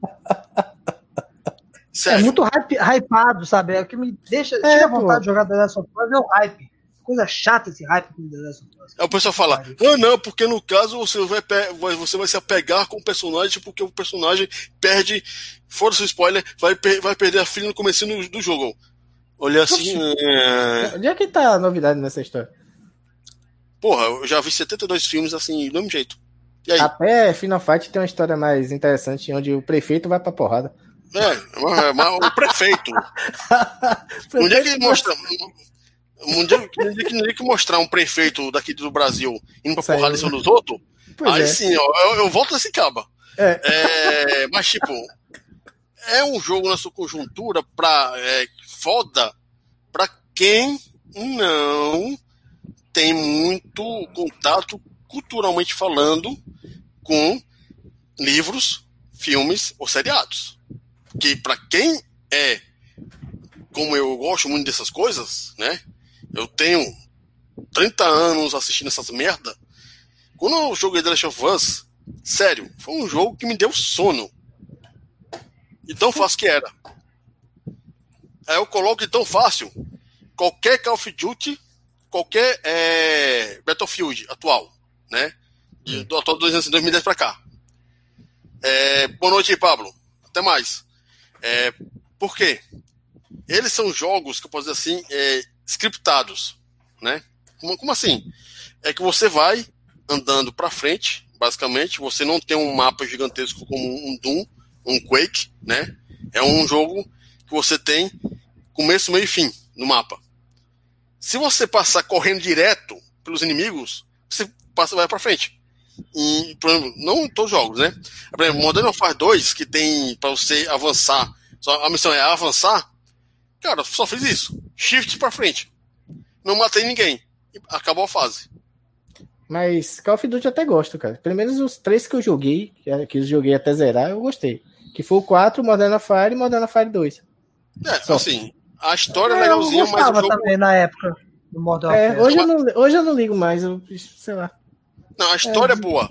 Sério. É muito hype, hypado, sabe? É o que me deixa. É, tira vontade pô. de jogar The Last of Us é o hype. Coisa chata esse hype com The Last of Us. É o pessoal fala, ah, não, porque no caso você vai, você vai se apegar com o personagem porque o personagem perde, fora seu spoiler, vai, vai perder a filha no começo do, jogo. Olha assim. É... Onde é que tá a novidade nessa história? Porra, eu já vi 72 filmes assim, do mesmo jeito. E aí? Até Final Fight tem uma história mais interessante, onde o prefeito vai pra porrada. É, mas o prefeito. um dia que mostra. Um dia, um dia, que, um dia que mostrar um prefeito daqui do Brasil indo pra porrada em cima dos outros, pois aí é. sim, ó, eu, eu volto nesse caba. É. é. mas, tipo, é um jogo na sua conjuntura pra, é, foda pra quem não tem muito contato, culturalmente falando, com livros, filmes ou seriados que para quem é como eu gosto muito dessas coisas, né? Eu tenho 30 anos assistindo essas merda. Quando eu joguei The Last of Us, sério, foi um jogo que me deu sono. E tão fácil que era. Aí eu coloco tão fácil. Qualquer Call of Duty, qualquer é, Battlefield atual, né? De, do atual 2010 pra cá. É, boa noite Pablo. Até mais. É, por quê? Eles são jogos que eu posso dizer assim, é, scriptados, né? Como, como assim? É que você vai andando para frente, basicamente, você não tem um mapa gigantesco como um Doom, um Quake, né? É um jogo que você tem começo, meio e fim no mapa. Se você passar correndo direto pelos inimigos, você passa vai para frente. E, por exemplo, não em todos os jogos, né? Por exemplo, Modern Warfare 2, que tem para você avançar, só, a missão é avançar, cara, só fiz isso. Shift para frente. Não matei ninguém. Acabou a fase. Mas Call of Duty eu até gosto, cara. Pelo menos os três que eu joguei, que eu joguei até zerar, eu gostei. Que foi o 4, Modern Warfare e Modern Warfare 2. É, Só. assim, a história é, é legalzinha, mas o jogo... também na época do Modern é. Hoje eu, não, hoje eu não ligo mais, eu, sei lá. Não, a história é, é boa.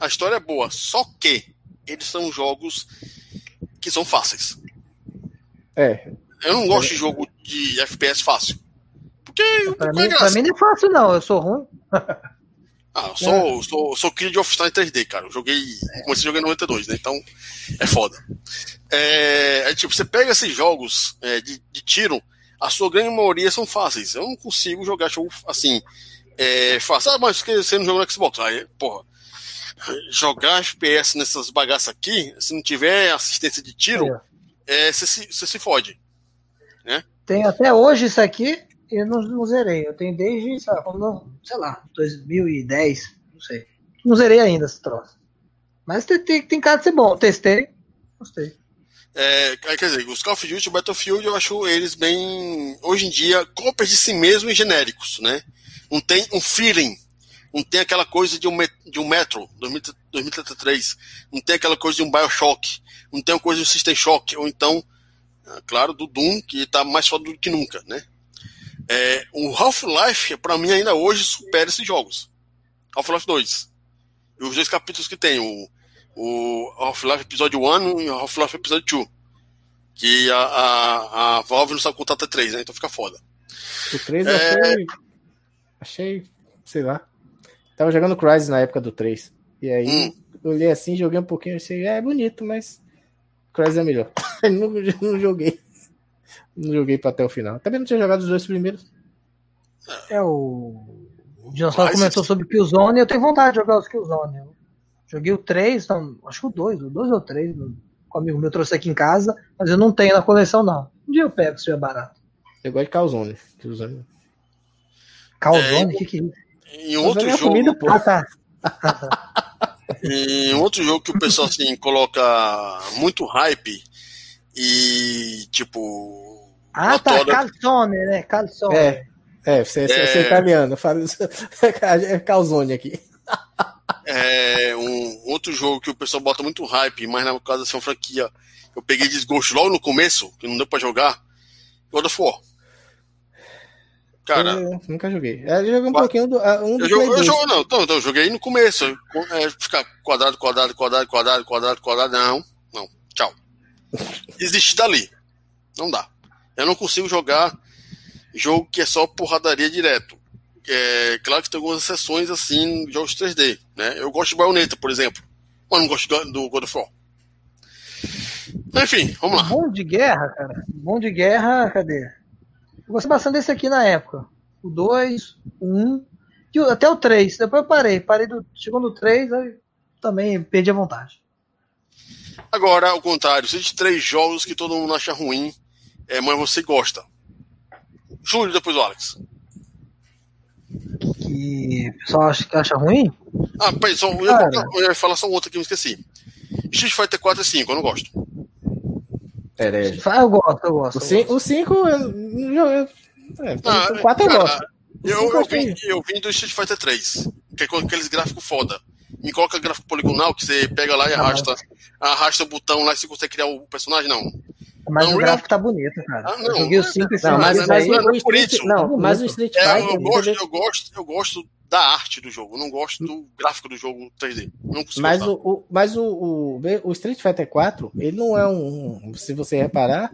A história é boa. Só que eles são jogos que são fáceis. É. Eu não gosto é. de jogo de FPS fácil. Porque pra, mim, pra mim não é fácil, não. Eu sou ruim. Ah, eu sou, é. sou, sou Kid of Star 3D, cara. Eu joguei. Comecei a jogar em 92, né? Então, é foda. É, é tipo, você pega esses jogos é, de, de tiro, a sua grande maioria são fáceis. Eu não consigo jogar jogo assim é, fácil. Ah, mas você não jogou no Xbox. Aí, porra, jogar FPS nessas bagaças aqui, se não tiver assistência de tiro, é, você, se, você se fode. Né? Tem até hoje isso aqui eu não, não zerei. Eu tenho desde, sei lá, sei lá, 2010, não sei. Não zerei ainda esse troço. Mas tem, tem, tem cara de ser bom. Testei, gostei. É, quer dizer, os Call of Duty e Battlefield eu acho eles bem, hoje em dia, cópias de si mesmo e genéricos, né? Não tem um feeling, não tem aquela coisa de um, de um Metro 2033, não tem aquela coisa de um Bioshock, não tem uma coisa de um System Shock, ou então, é, claro, do Doom, que está mais foda do que nunca, né? É, o Half-Life, pra mim, ainda hoje supera esses jogos. Half-Life 2. E os dois capítulos que tem, o, o Half-Life Episódio 1 e o Half-Life Episódio 2. Que a, a, a Valve não sabe contar até 3, né? Então fica foda. O 3 eu achei. Achei. Sei lá. Tava jogando Crysis na época do 3. E aí Hum. olhei assim, joguei um pouquinho, achei, é bonito, mas Crysis é melhor. não, não joguei. Não joguei pra até o final. Também não tinha jogado os dois primeiros. É o. O Dinossauro comentou sobre Killzone e eu tenho vontade de jogar os Killzone. Eu joguei o 3, não, acho que o 2, o 2 ou o 3. O um amigo meu trouxe aqui em casa, mas eu não tenho na coleção, não. Um dia eu pego se tiver barato. Eu gosto de Calzone. Killzone. Calzone, o que que é isso? Em outro é jogo. comida, pô. Ah, tá. Em outro jogo que o pessoal assim coloca muito hype e tipo. Ah, tá. Calzone, né? Calzone. É. É, você, você, É. você é italiano. Fala. É Calzone aqui. É um outro jogo que o pessoal bota muito hype, mas na casa dessa franquia eu peguei desgosto logo no começo, que não deu pra jogar. God of War. Cara, Eu nunca joguei. Eu joguei um pouquinho do. ah, Um do eu, jogo, eu 2. jogo, não, então, então, eu joguei no começo. É, ficar quadrado, quadrado, quadrado, quadrado, quadrado, quadrado. Não, não, tchau. Desisti dali. Não dá. Eu não consigo jogar jogo que é só porradaria direto. É, claro que tem algumas exceções assim, jogos 3D. Né? Eu gosto de Bayonetta, por exemplo. Mas não gosto do God of War. Enfim, vamos lá. Bom de guerra, cara. Bom de guerra, cadê? Eu gostei bastante desse aqui na época. O 2, o 1, e até o 3. Depois eu parei. Parei do. Chegou no 3, aí também perdi a vontade. Agora, ao contrário, cite três jogos que todo mundo acha ruim, é, mas você gosta. Júlio, depois o Alex. Que o pessoal acha, que acha ruim? Ah, peraí, só, eu, colocar- eu ia falar só um outro aqui, me esqueci. Street Fighter 4 e 5, eu não gosto. Herege. Ah, eu gosto, eu gosto. O eu cin- gosto. O 5 eu. É, Ah, o 4 eu cara, gosto. Eu, eu, vim, eu vim do Street Fighter 3, que é com aqueles gráficos foda. Me coloca gráfico poligonal que você pega lá e Ah, arrasta, arrasta o botão lá e você consegue criar o personagem, não. Mas Não, o gráfico tá bonito, cara. Ah, não, eu joguei o não é- 5 e Não, mas, mas não é o Street, não, mas o Street É, Fighter. eu, gosto, eu, gosto, eu gosto da arte do jogo, eu não gosto do gráfico do jogo 3D. Não consigo Mas, o, o- mas o, o, o Street Fighter 4, ele não é um. Se você reparar,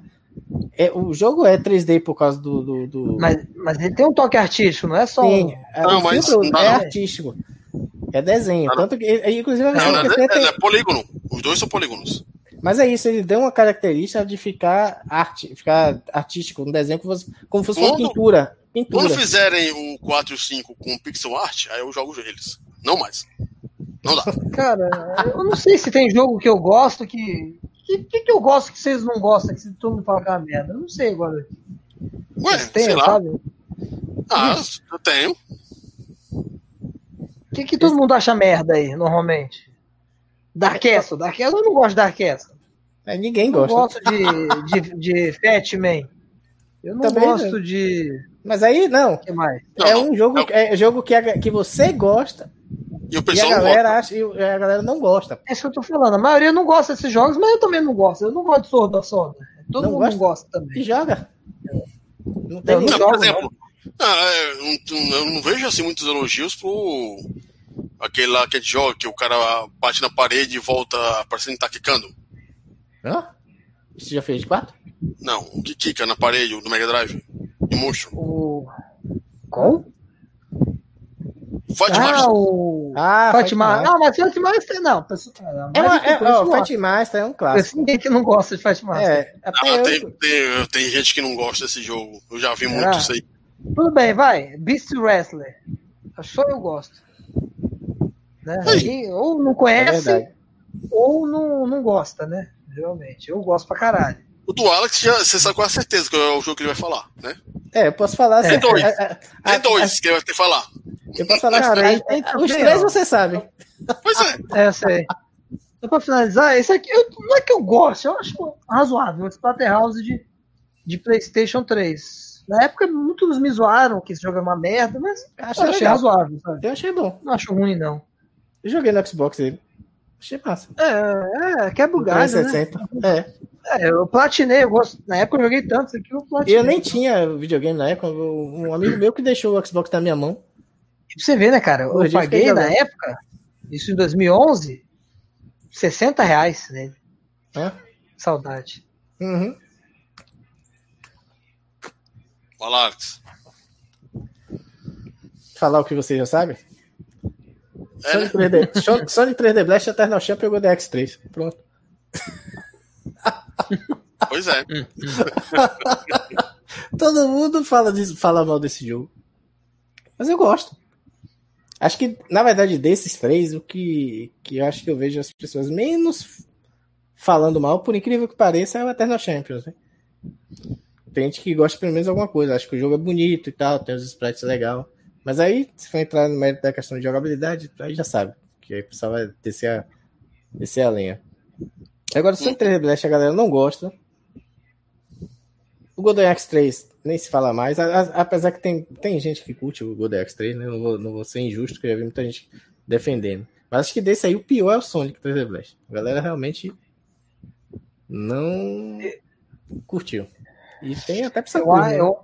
é, o jogo é 3D por causa do. do, do- Mas, mas ele tem um toque artístico, não é só Sim, um. é, Não, mas não é artístico. É desenho. Tanto que, inclusive, Não, não, é, tem- é polígono. Os dois são polígonos. Mas é isso, ele deu uma característica de ficar arte, ficar artístico, um desenho como, como fosse uma Quando- pintura. Pintura. Quando fizerem o 4 e o 5 com pixel art, aí eu jogo eles. Não mais. Não dá. Cara, eu não sei se tem jogo que eu gosto que. que, que, que eu gosto que vocês não gostam, que todo mundo fala que é uma merda? Eu não sei agora. Ué, Vocês têm, sei lá. sabe? Ah, eu tenho. O que, que todo mundo acha merda aí, normalmente? Dark Castle. Dark Castle eu não gosto de Dark Castle. É, ninguém Eu não gosta. gosto de, de, de Fatman. Eu não Também gosto não. de. Mas aí, não. Que mais? Não, é um jogo, É é jogo que, a- que você gosta E o e a pessoal galera gosta. acha e a galera não gosta. É isso que eu tô falando. A maioria não gosta desses jogos, mas eu também não gosto. Eu não gosto de Sword of Soda. Todo Não mundo gosta? não gosta E também. joga. Não tem não jogo, exemplo, ah, é, não- eu não vejo assim muitos elogios pro aquele lá que é de jogo, que o cara bate na parede e volta parecendo que tá quicando. Hã? Você já fez de quatro? Não, o que quica na parede do Mega Drive. E Motion. O. Qual? Fight Ah, Master. o. Ah, Fight Fight Master. Master. Não, mas Fight Master não. Pessoal, É, uma, é, ó, um Fight Master é um clássico. Ninguém que não gosta de Fight Master. É, até Ah, eu, tem, tem, tem gente que não gosta desse jogo. Eu já vi Será? muito isso aí. Tudo bem, vai. Beast Wrestler. Só eu gosto. Né? Ninguém- ou não é conhece, verdade. ou não, não gosta, né? Realmente. Eu gosto pra caralho. O do Alex, já, você sabe com a certeza que é o jogo que ele vai falar, né? É, eu posso falar. Tem assim, dois. a- Tem dois que ele vai ter que falar. Eu posso falar Cara, aí a- os três você sabe. Pois é. É, eu sei. Só pra finalizar, esse aqui eu- não é que eu gosto, eu acho razoável. O Splatterhouse de, de PlayStation 3. Na época, muitos me zoaram que esse jogo é uma merda, mas Achei eu achei legal. razoável, sabe? Eu achei bom. Não acho ruim, não. Eu joguei no Xbox ele. Achei massa. É, é quebra o galho, né? 360. É. É, eu platinei, eu gosto. Na época eu joguei tanto, isso aqui eu platinei. Eu nem tinha videogame na época, um amigo meu que deixou o Xbox na minha mão. Pra você ver, né, cara? Eu eu paguei na jogando. época, isso em 2011, 60 reais nele. Né? Saudade. Uhum. Fala, Alex. Falar o que você já sabe? Sonic né? 3D, Sonic- Sonic 3D Blast, Eternal Champion e Golden X3. Pronto. Pois é. Todo mundo fala, disso- fala mal desse jogo. Mas eu gosto. Acho que, na verdade, desses três, o que, que eu acho que eu vejo as pessoas menos falando mal, por incrível que pareça, é o Eternal Champions. Né? Tem gente que gosta pelo menos de alguma coisa. Acho que o jogo é bonito e tal, tem os sprites legal. Mas aí, se for entrar no mérito da questão de jogabilidade, aí já sabe. Que aí o pessoal vai descer a, descer a lenha. Agora, o 3D Blast a galera não gosta. O Golden X3 nem se fala mais, a- a- apesar que tem, tem gente que curte o Golden X3, né? Não vou, não vou ser injusto, porque eu já vi muita gente defendendo. Mas acho que desse aí o pior é o Sonic 3D Blast. A galera realmente não curtiu. E tem até pra Eu, eu,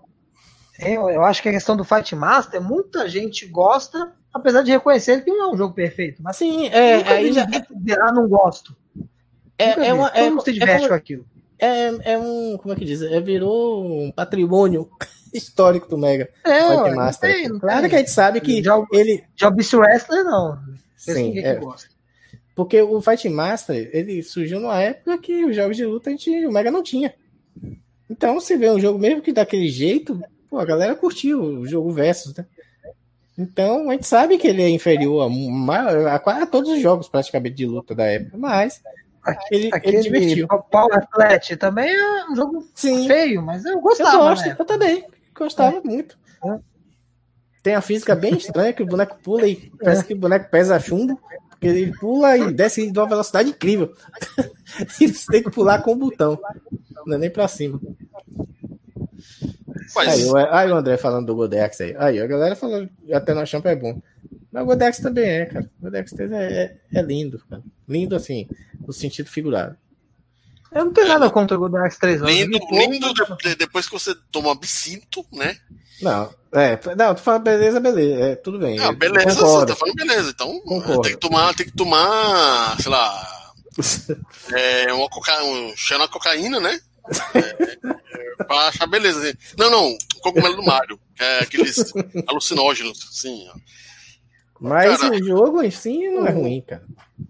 eu, eu acho que a questão do Fight Master, muita gente gosta, apesar de reconhecer que não é um jogo perfeito. Mas Sim, é, nunca aí já, não gosto. é, Nunca é, uma, Todo é, mundo se é diverte como- com aquilo. é, é um, como é que diz? É, virou um patrimônio histórico do Mega É, Fight ué, não Master. tem, não claro tem. que a gente sabe que Já- ele, Já o Wrestler, não. Sim, é. que gosta. Porque o Fight Master, ele surgiu numa época que os jogos de luta a gente, o Mega não tinha. Então, se vê um jogo mesmo que daquele jeito, pô, a galera curtiu o jogo Versus, né? Então, a gente sabe que ele é inferior a, a quase todos os jogos praticamente de luta da época, mas ele, ele Aquele divertiu. Power Flat também é um jogo Sim, feio, mas eu eu gostava, gosto, né? eu também. Gostava muito. É. Tem a física bem estranha que o boneco pula e parece que o boneco pesa chumbo. Porque ele pula e desce de uma velocidade incrível. e você tem que pular com o botão. Não é nem pra cima. Mas, Aí, o- aí o André falando do Godex aí. Aí a galera falou até no champ é bom. Mas o Godex também é, cara. O Godex 3 é, é, é lindo, cara. Lindo assim, no sentido figurado. Eu não tenho nada contra o Golden Axe 3 não. lindo, lindo de- de- depois que você toma absinto, né? Não, é, não, tu fala beleza, beleza, é, tudo bem. Ah, beleza, você tá falando beleza. Então Concordo. tem que tomar, tem que tomar, sei lá, é, uma coca, um cheiro na cocaína, né? É, pra achar beleza. assim. Não, não, o cogumelo do Mario, que é aqueles alucinógenos, ó. Mas Cara. o jogo em si não é ruim, cara.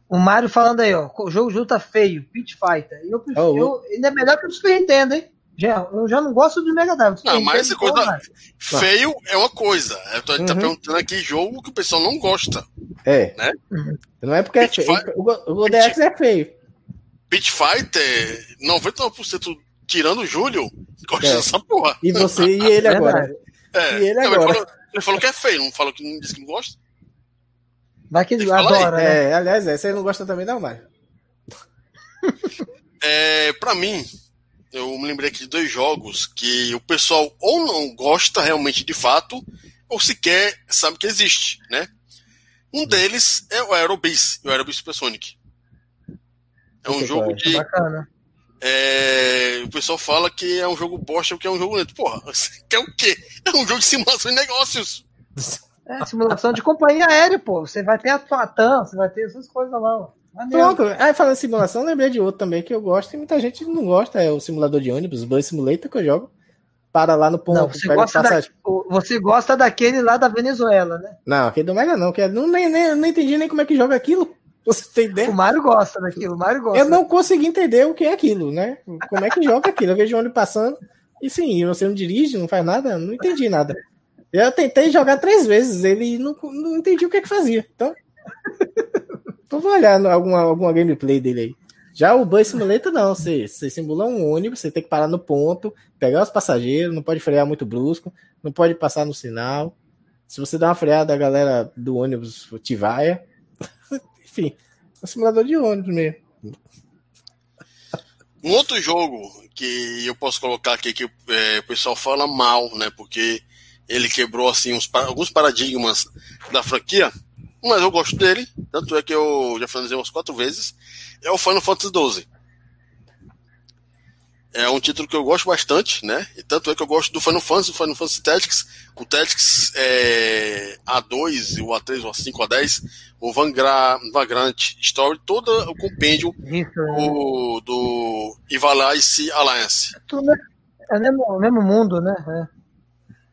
O Mário falando aí, ó, o jogo de luta feio, Pit Fighter. E Eu prefiro, Oh, eu- ainda é melhor que o Super Nintendo, hein? Já, eu já não gosto do Mega Drive. Não, mas essa coisa- porra, Feio é uma coisa. Eu tô, tá Uhum. perguntando aqui jogo que o pessoal não gosta. É. Né? Não é porque é Pit feio. Fight- O, o Godex é feio. Pit Fighter, 99% tirando o Júlio, gosta É. dessa porra. E você e ele agora. Verdade. É. E ele Não, agora? falou, ele falou que é feio, não falou que não disse que não gosta. Vai que ele aí. adora, né? É, aliás, é, você não gosta também, não, Mário? É, pra mim, eu me lembrei aqui de dois jogos que o pessoal ou não gosta realmente de fato, ou sequer sabe que existe, né? Um deles é o Aerobase, o Aerobase Supersonic. É um Esse jogo é? de. Bacana. É, o pessoal fala que é um jogo bosta porque é um jogo lento. Porra, você quer o quê? É um jogo de simulação de negócios. É, simulação de companhia aérea, pô. Você vai ter a TAM, você vai ter essas coisas lá. Pronto. Aí falando em simulação, lembrei de outro também que eu gosto e muita gente não gosta. É o simulador de ônibus, o Bus Simulator que eu jogo. Para lá no ponto, Não, você pega gosta, da, passagem. você gosta daquele lá da Venezuela, né? Não, aquele do Mega não, que é- não, nem, nem, não entendi nem como é que joga aquilo. Você tem O ideia? Mário gosta daquilo, o Mário gosta. Eu não consegui entender o que é aquilo, né? Como é que joga aquilo? Eu vejo o ônibus passando e sim, você não dirige, não faz nada, não entendi nada. Eu tentei jogar três vezes, ele não, não entendi o que é que fazia. Então, então vou olhar alguma, alguma gameplay dele aí. Já o Bus Simulator não, você, você simula um ônibus, você tem que parar no ponto, pegar os passageiros, não pode frear muito brusco, não pode passar no sinal. Se você dá uma freada, a galera do ônibus te vaia. Enfim, um simulador de ônibus mesmo. Um outro jogo que eu posso colocar aqui que é, o pessoal fala mal, né? Porque ele quebrou assim uns, alguns paradigmas da franquia, mas eu gosto dele, tanto é que eu já finalizei umas quatro vezes. É o Final Fantasy XII. É um título que eu gosto bastante, né? E tanto é que eu gosto do Final Fantasy, do Final Fantasy Tactics, o Tactics é, A2, o A3, o A5, o A10, o Vangra, Vagrant Story, todo o compêndio Isso, do, do Ivalice Alliance. é, tudo, né? é o mesmo, o mesmo mundo, né?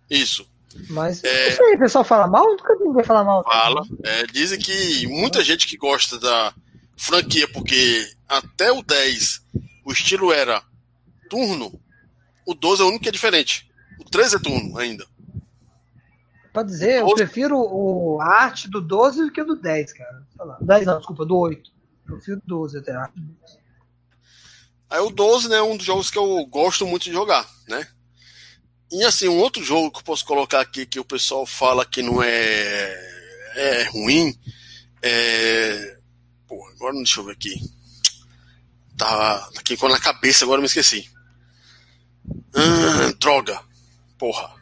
É. Isso. Mas É. isso aí, o pessoal fala mal, nunca vi ninguém falar mal. Fala. É, dizem que muita gente que gosta da franquia, porque até o 10 o estilo era turno, o 12 é o único que é diferente. O 13 é turno ainda. Pode dizer, eu prefiro o, a arte do 12 do que do 10, cara. Sei lá. 10 não, desculpa, do 8. Eu prefiro do 12 até a arte. do 12. Aí o 12 né, é um dos jogos que eu gosto muito de jogar, né? E assim, um outro jogo que eu posso colocar aqui que o pessoal fala que não é, é ruim é. Pô, agora deixa eu ver aqui. Tá aqui na cabeça, agora eu me esqueci. Droga. Porra.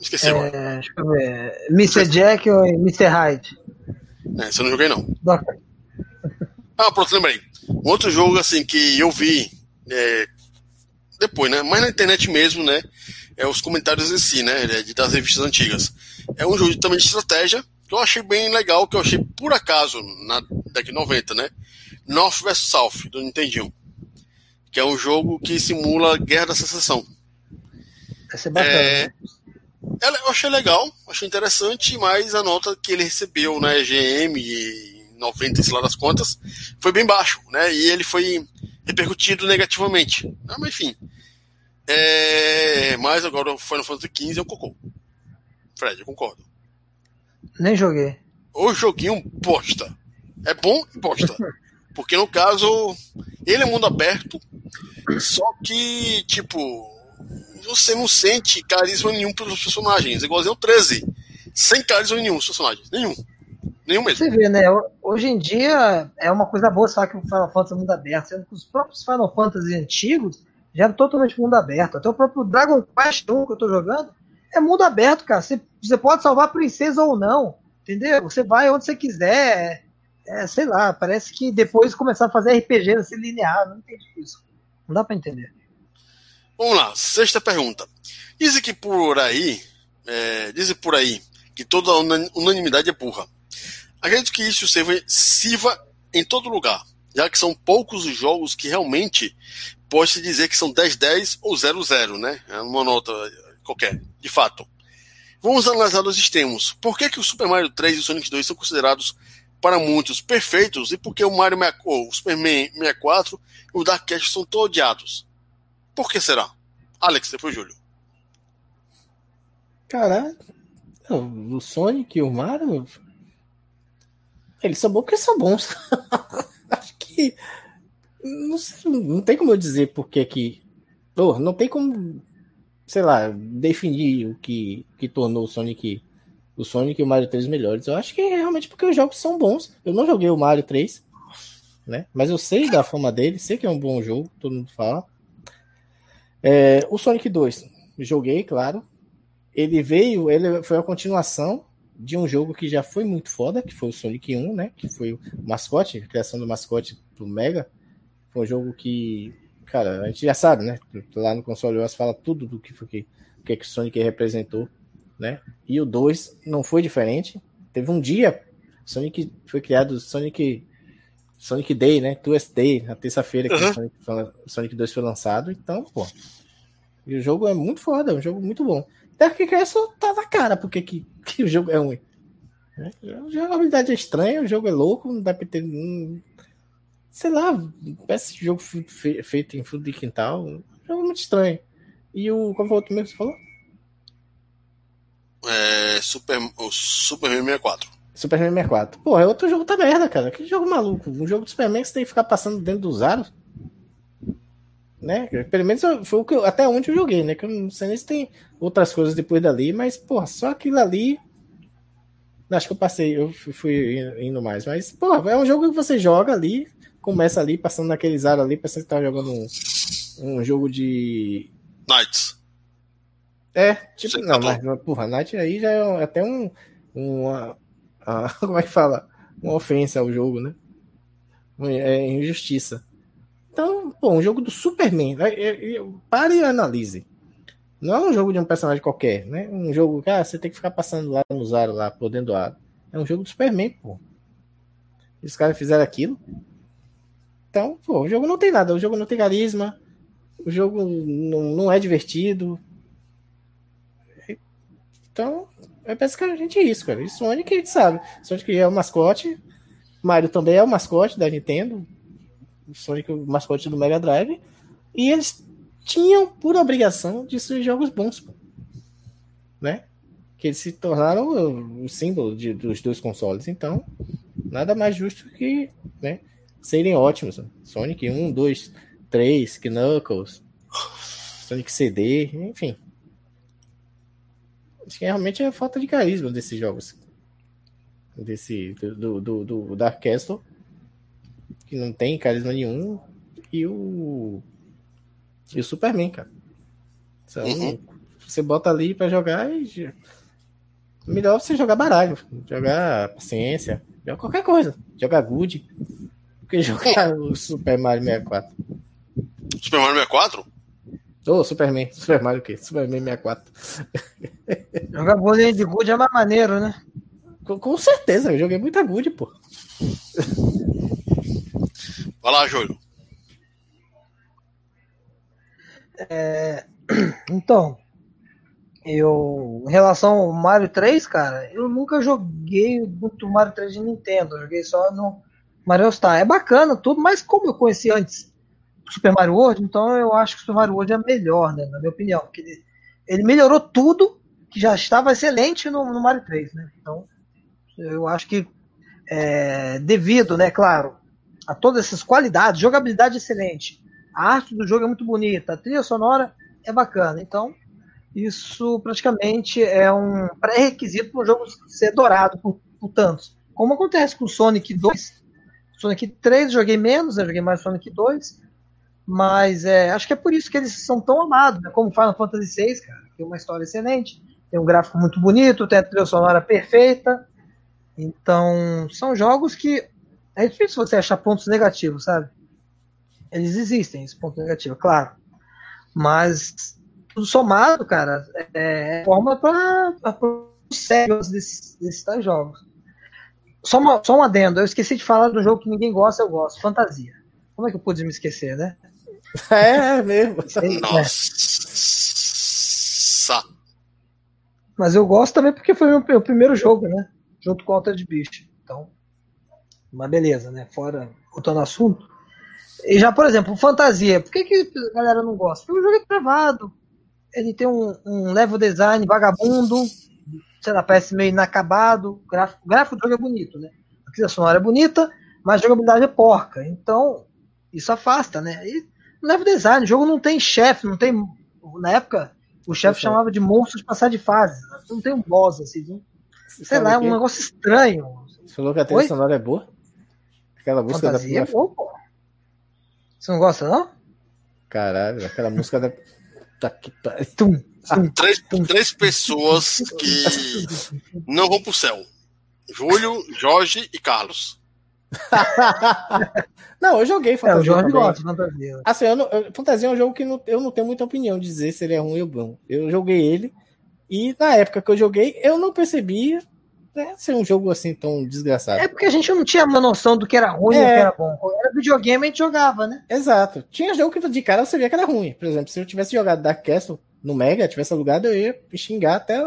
Esqueci agora. É, deixa eu ver. Mr. Jack ou Mr. Hyde? É, esse eu não joguei não. Ah, pronto, lembrei. Um outro jogo, assim, que eu vi é, depois, né? Mas na internet mesmo, né? É os comentários em si, né? é Das revistas antigas. É um jogo também de estratégia que eu achei bem legal, que eu achei por acaso na década de 90, né? North vs South, do Nintendinho. Que é um jogo que simula a Guerra da Secessão. Vai ser bacana. É, né? Ela- Eu achei legal, achei interessante, mas a nota que ele recebeu na EGM e 90, sei lá das contas, foi bem baixo, né? E ele foi repercutido negativamente. Mas enfim. É, mas agora o Final Fantasy XV é um cocô. Fred, eu concordo. Nem joguei. O joguinho bosta. É bom e bosta. Porque no caso, ele é mundo aberto, só que, tipo, você não sente carisma nenhum pelos personagens. Igualzinho o 13. Sem carisma nenhum os personagens. Nenhum. Nenhum mesmo. Você vê, né? Hoje em dia é uma coisa boa falar que o Final Fantasy é mundo aberto, sendo que os próprios Final Fantasy antigos já eram totalmente mundo aberto. Até o próprio Dragon Quest 1 que eu tô jogando é mundo aberto, cara. Você, você pode salvar a princesa ou não, entendeu? Você vai onde você quiser. É, sei lá, parece que depois começar a fazer RPG assim linear, não entendi isso. Não dá pra entender. Vamos lá, sexta pergunta. Dizem que por aí, é, dizem por aí que toda una- unanimidade é burra. Acredito que isso sirva, em todo lugar, já que são poucos os jogos que realmente pode-se dizer que são 10-10 ou 0-0, né? É uma nota qualquer, de fato. Vamos analisar os extremos. Por que, que o Super Mario 3 e o Sonic 2 são considerados para muitos perfeitos e por que o Mario 64, o Superman 64 e o Dark Cat são tão odiados? Por que será? Alex, depois Júlio. Cara, o Sonic e o Mario. Eles são bons porque são bons. Acho que. Não, sei, não tem como eu dizer por que. Pô, não tem como, sei lá, definir o que, que tornou o Sonic. O Sonic e o Mario 3 melhores. Eu acho que é realmente porque os jogos são bons. Eu não joguei o Mario 3, né? Mas eu sei da fama dele, sei que é um bom jogo, todo mundo fala. É, o Sonic 2, joguei, claro. Ele veio, ele foi a continuação de um jogo que já foi muito foda, que foi o Sonic 1, né? Que foi o mascote, a criação do mascote pro Mega. Foi um jogo que, cara, a gente já sabe, né? Lá no console você fala tudo do que foi que, que, é que o Sonic representou, né? E o 2 não foi diferente. Teve um dia, Sonic foi criado Sonic Sonic Day, né? 2 Day, na terça-feira que Uhum. o Sonic, Sonic 2 foi lançado. Então, pô. E o jogo é muito foda, é um jogo muito bom. Dark Castle tá na cara porque que, que o jogo é ruim. né? A jogabilidade é estranha, o jogo é louco, não dá pra ter. sei lá, parece jogo fe- fe- feito em fundo de quintal. Um jogo muito estranho. E o. Qual foi o outro mesmo que você falou? É, Super, o Superman 64. Superman 64. Pô, é outro jogo da merda, cara. Que jogo maluco. Um jogo do Superman que você tem que ficar passando dentro dos aros. Né? Pelo menos foi o que eu- até onde eu joguei, né? Que eu não sei nem se tem outras coisas depois dali, mas, pô, só aquilo ali. Acho que eu passei, eu fui, indo mais. Mas, pô, é um jogo que você joga ali, começa ali, passando naqueles aros ali, parece que tá jogando um, um jogo de. Knights. É, tipo, não, tá mas, porra, Night aí já é até um. Uma, como é que fala? Uma ofensa ao jogo, né? É injustiça. Então, pô, um jogo do Superman. Pare e analise. Não é um jogo de um personagem qualquer, né? Um jogo que ah, você tem que ficar passando lá nos aros, lá, por dentro do ar. É um jogo do Superman, pô. Os caras fizeram aquilo. Então, pô, o jogo não tem nada. O jogo não tem carisma. O jogo não, não é divertido. Então, é basicamente isso, cara. E Sonic a gente sabe. Sonic é o mascote. Mario também é o mascote da Nintendo. Sonic é o mascote do Mega Drive. E eles tinham por obrigação de ser jogos bons, né? Que eles se tornaram o símbolo de, dos dois consoles. Então, nada mais justo que né, serem ótimos. Sonic 1, 2, 3, Knuckles, Sonic CD, enfim. Acho que realmente é falta de carisma desses jogos. Desse, do, do, do Dark Castle, que não tem carisma nenhum, e o e o Superman, cara. Então, uhum. você bota ali para jogar e. Melhor você jogar baralho, jogar paciência, jogar qualquer coisa. Jogar good. Do que jogar o Super Mario 64. Super Mario 64? Ô, oh, Superman. Super Mario o quê? Superman 64. Jogar bolinha de good é mais maneiro, né? Com, com certeza, eu joguei muita good, pô. Vai lá, Júlio. É, então, eu, em relação ao Mario 3, cara, eu nunca joguei muito Mario 3 de Nintendo, eu joguei só no Mario Star. É bacana tudo, mas como eu conheci antes Super Mario World, então eu acho que o Super Mario World é melhor, né, na minha opinião, porque ele, ele melhorou tudo que já estava excelente no, no, Mario 3, né? Então, eu acho que é, devido, né, claro, a todas essas qualidades, jogabilidade excelente, a arte do jogo é muito bonita, a trilha sonora é bacana. Então, isso praticamente é um pré-requisito para o jogo ser dourado por, por, tantos. Como acontece com o Sonic 2. Sonic 3 joguei menos, eu joguei mais Sonic 2. Mas é, acho que é por isso que eles são tão amados, né? como Final Fantasy VI, cara. Tem uma história excelente, tem um gráfico muito bonito, tem a trilha sonora perfeita. Então, são jogos que é difícil você achar pontos negativos, sabe? eles existem, esse ponto negativo, claro. Mas tudo somado, cara, é, é forma para sérios desses, desses tais jogos. Só, uma, só um adendo, eu esqueci de falar do jogo que ninguém gosta, eu gosto, Fantasia. Como é que eu pude me esquecer, né? É, é mesmo. Nossa. Mas eu gosto também porque foi o meu, meu primeiro jogo, né? Junto com Alter de Bicho. Então, uma beleza, né? Fora, voltando ao assunto, e já, por exemplo, fantasia. Por que, que a galera não gosta? Porque o jogo é travado. Ele tem um, um level design vagabundo, sei lá, parece meio inacabado. O gráfico, o gráfico do jogo é bonito, né? A trilha sonora é bonita, mas a jogabilidade é porca. Então, isso afasta, né? E level design, o jogo não tem chefe, não tem. Na época, o chefe chamava de monstros passar de fase. Não tem um boss assim. Não, sei lá, é um negócio estranho. Você falou que a trilha Oi? sonora é boa? Aquela música Fantasia da. É boa, pô. Você não gosta, não? Caralho, aquela música da. Tá que tum, tum, três, tum. três pessoas que não vão pro céu: Júlio, Jorge e Carlos. não, eu joguei Fantasia. É, o Jorge gosta de Fantasia. Assim, eu não, eu, Fantasia é um jogo que não, eu não tenho muita opinião de dizer se ele é ruim ou bom. Eu joguei ele e na época que eu joguei, eu não percebi né, ser um jogo assim tão desgraçado. É porque a gente não tinha uma noção do que era ruim é. ou que era bom. Quando era videogame, a gente jogava, né? Exato. Tinha jogo que de cara você via que era ruim. Por exemplo, se eu tivesse jogado Dark Castle no Mega, tivesse alugado, eu ia xingar até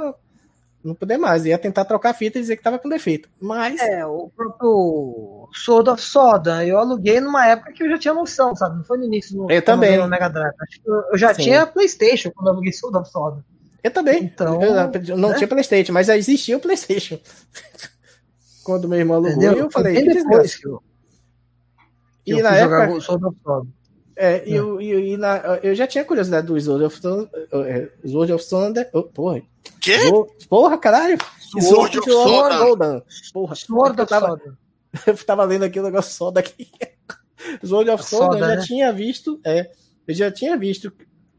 não poder mais. Ia tentar trocar a fita e dizer que tava com defeito. Mas. É, o próprio Sword of Soda, eu aluguei numa época que eu já tinha noção, sabe? Não foi no início no, eu também. no Mega Drive. Eu já Sim. tinha PlayStation quando eu aluguei Sword of Soda. Eu também. Então, eu não né? tinha Playstation, mas já existia o Playstation. Quando meu irmão alugou, eu falei, que. Eu, e eu na época... É, e, eu, e, e na, eu já tinha curiosidade do Sword of Thunder. É, Sword of Thunder. Oh, porra. Quê? Porra, caralho. Sword, of Thunder. Porra. Sword of Thunder. Eu tava lendo aqui o negócio só daqui. Sword of Thunder, eu já né? tinha visto. É, eu já tinha visto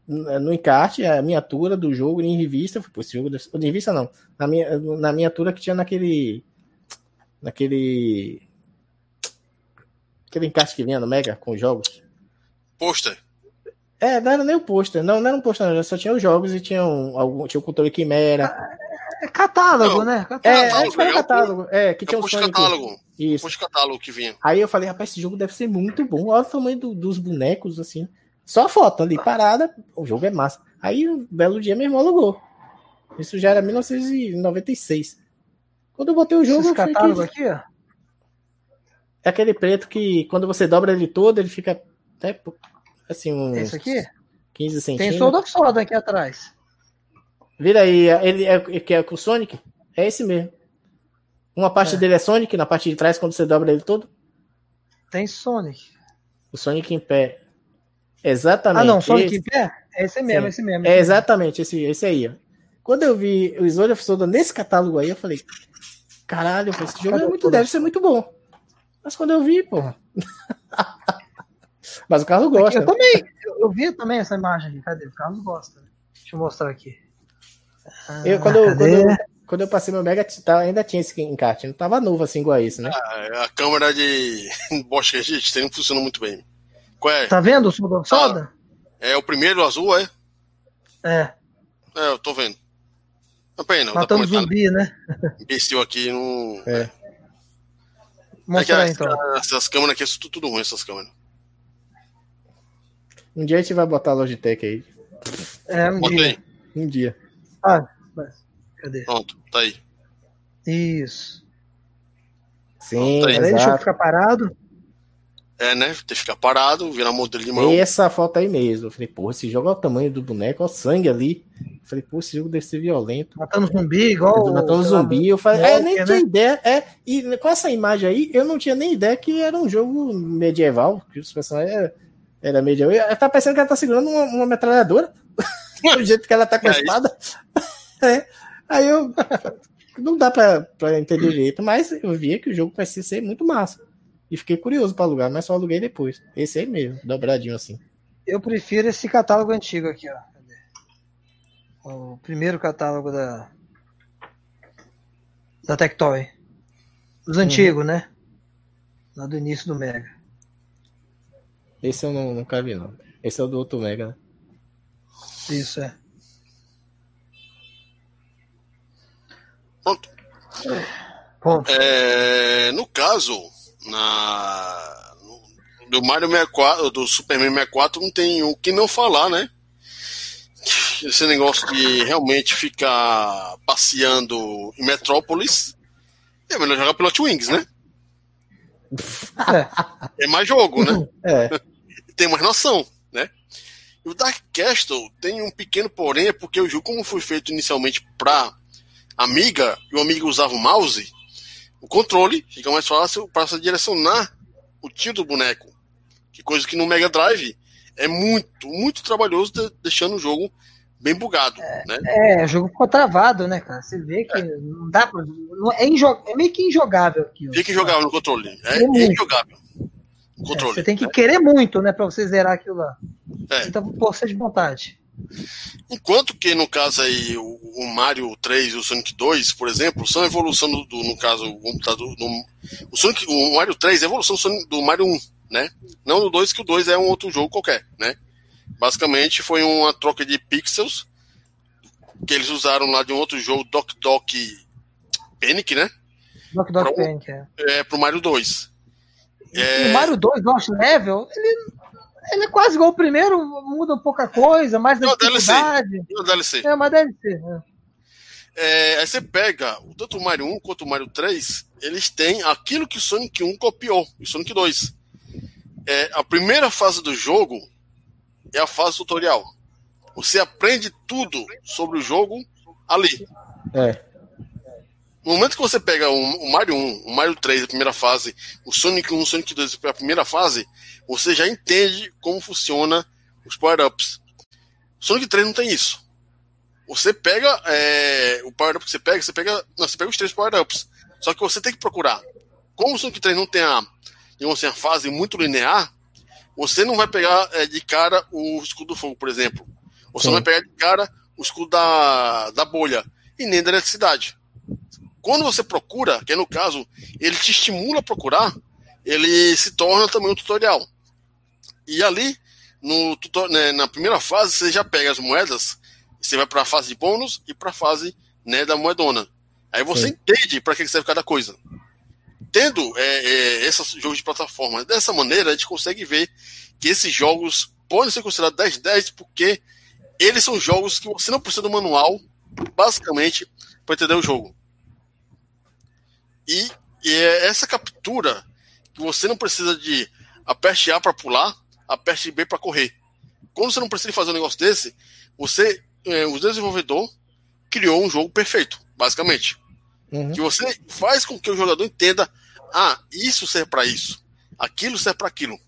no encarte a miniatura do jogo em revista. Foi esse jogo de revista não. Na minha, na miniatura que tinha naquele. Naquele. Aquele encarte que vinha no Mega com jogos. Pôster. É, não era nem o pôster. Não, não era um pôster, não. Só tinha os jogos e tinha um, algum, tinha o controle Quimera. É catálogo, Não. né? É, Catálogo. é, catálogo, é o catálogo. É, que É tinha o um Sonic. catálogo. Isso. Catálogo que vinha. Aí eu falei, rapaz, esse jogo deve ser muito bom. Olha o tamanho do- dos bonecos, assim. Só a foto ali, parada. O jogo é massa. Aí, um belo dia, meu irmão alugou. Isso já era 1996. Quando eu botei o jogo, Esse catálogo que aqui, ó. é aquele preto que, quando você dobra ele todo, ele fica até, assim, uns Esse aqui? 15 Tem centímetros. Sword of Soda aqui atrás. Vira aí, ele é que é com o Sonic? É esse mesmo. Uma parte É. dele é Sonic, na parte de trás, quando você dobra ele todo, Tem Sonic. o Sonic em pé. Exatamente. Ah, não, Sonic esse. em pé? É esse mesmo, Sim. esse mesmo. É esse exatamente esse, esse aí, ó. Quando eu vi o Sword of Soda nesse catálogo aí, eu falei, caralho, esse jogo é muito, deve ser muito bom. Mas quando eu vi, porra. Mas o Carlos gosta. Eu também, eu, vi também essa imagem aqui. Cadê? O Carlos gosta. Deixa eu mostrar aqui. Ah, Eu, quando, eu, quando, cadê? eu, quando eu passei meu Mega, tá- ainda tinha esse encarte. Não tava novo assim igual esse, né? A, a câmera de bosta que a gente tem não funciona muito bem. Qual é? Tá vendo o Soda? É o primeiro azul, é? É, É, eu tô vendo. Não, peraí, não. matando pra zumbi, né? Imbecil aqui não. É. É que Mostra aí, as- então. essas câmeras aqui são tudo, tudo ruim, essas câmeras. Um dia a gente vai botar a Logitech aí. É, um Bota dia. aí. Um dia. Ah, mas- cadê? Pronto, tá aí. Isso. Sim, Peraí, Peraí, deixa eu ficar parado. É, né? Ter que ficar parado, virar modelo de mão. Essa foto aí mesmo. Eu falei, porra, esse jogo é o tamanho do boneco, olha o sangue ali. Eu falei, pô, esse jogo deve ser violento. Matando zumbi, igual. Matando sei lá, zumbi. Eu falei, é, eu nem Walker, tinha né? ideia. É, e com essa imagem aí, eu não tinha nem ideia que era um jogo medieval. Que os personagens era, era medieval. Ela tá parecendo que ela tá segurando uma, uma metralhadora. do jeito que ela tá com a É espada. É. Aí eu. Não dá pra, pra entender direito, mas eu via que o jogo parecia ser muito massa. E fiquei curioso pra alugar, mas só aluguei depois. Esse aí mesmo, dobradinho assim. Eu prefiro esse catálogo antigo aqui, ó. O primeiro catálogo da. Da Tectoy. Os antigos, né? Lá do início do Mega. Esse eu não, nunca vi, não. Esse é o do outro Mega, né? Isso é. Pronto. Bom, É, no caso, na, no- do Mario 64, do Superman 64, não tem o que não falar, né? Esse negócio de realmente ficar passeando em Metrópolis, é melhor jogar pelo Wings, né? é. É mais jogo, né? É. tem mais noção, né? E o Dark Castle tem um pequeno porém, é porque o jogo, como foi feito inicialmente para Amiga, e o Amiga usava o mouse, o controle fica mais fácil para você direcionar o tiro do boneco. Que coisa que no Mega Drive é muito, muito trabalhoso, de- deixando o jogo bem bugado, né? É, o jogo ficou travado, né, cara? Você vê que não dá pra. não- é, injo- é meio que injogável aqui. ó. Fica injogável no controle. É, É injogável. O É, controle. você tem que querer muito, né, pra você zerar aquilo lá. É. Então, força de vontade. Enquanto que, no caso aí, o, o Mario 3 e o Sonic 2, por exemplo, são evolução do, do- no caso, o computador. do- o, Sonic, o Mario 3 é evolução do, Sonic- do Mario 1, né? Não do 2, que o 2 é um outro jogo qualquer, né? Basicamente foi uma troca de pixels que eles usaram lá de um outro jogo, Doc Doc Panic, né? Doc Doc Pro- Panic, é. É, pro Mario 2. É, O Mario 2, Lost Level, ele, ele é quase igual o primeiro, muda pouca coisa, mais Não, DLC. dificuldade. no DLC. É uma DLC. né? É, aí você pega o- tanto o Mario 1 quanto o Mario 3, eles têm aquilo que o Sonic 1 copiou, e o Sonic 2. É, a primeira fase do jogo é a fase tutorial. Você aprende tudo sobre o jogo ali. É. No momento que você pega o, Mario 1, o Mario 3, a primeira fase, o Sonic 1, o Sonic 2, a primeira fase, você já entende como funciona os power-ups. Sonic 3 não tem isso. Você pega é, o power-up que você pega, você pega. Não, você pega os três power-ups. Só que você tem que procurar. Como o Sonic 3 não tem a, digamos assim, a fase muito linear, você não vai pegar é, de cara o escudo do fogo, por exemplo. Você Sim. não vai pegar de cara o escudo da, da bolha e nem da eletricidade. Quando você procura, que é no caso, ele te estimula a procurar, ele se torna também um tutorial. E ali no né, na primeira fase você já pega as moedas, você vai para a fase de bônus e para a fase né, da moedona. Aí você Sim. entende para que serve cada coisa. Tendo é, é, esses jogos de plataforma dessa maneira, a gente consegue ver que esses jogos podem ser considerados 10-10 porque eles são jogos que você não precisa do manual, basicamente, para entender o jogo. E, e é essa captura que você não precisa de aperte A para pular, aperte B para correr. Quando você não precisa fazer um negócio desse, você, é, o desenvolvedor criou um jogo perfeito, basicamente. Uhum. Que você faz com que o jogador entenda: ah, isso serve para isso, aquilo serve para aquilo.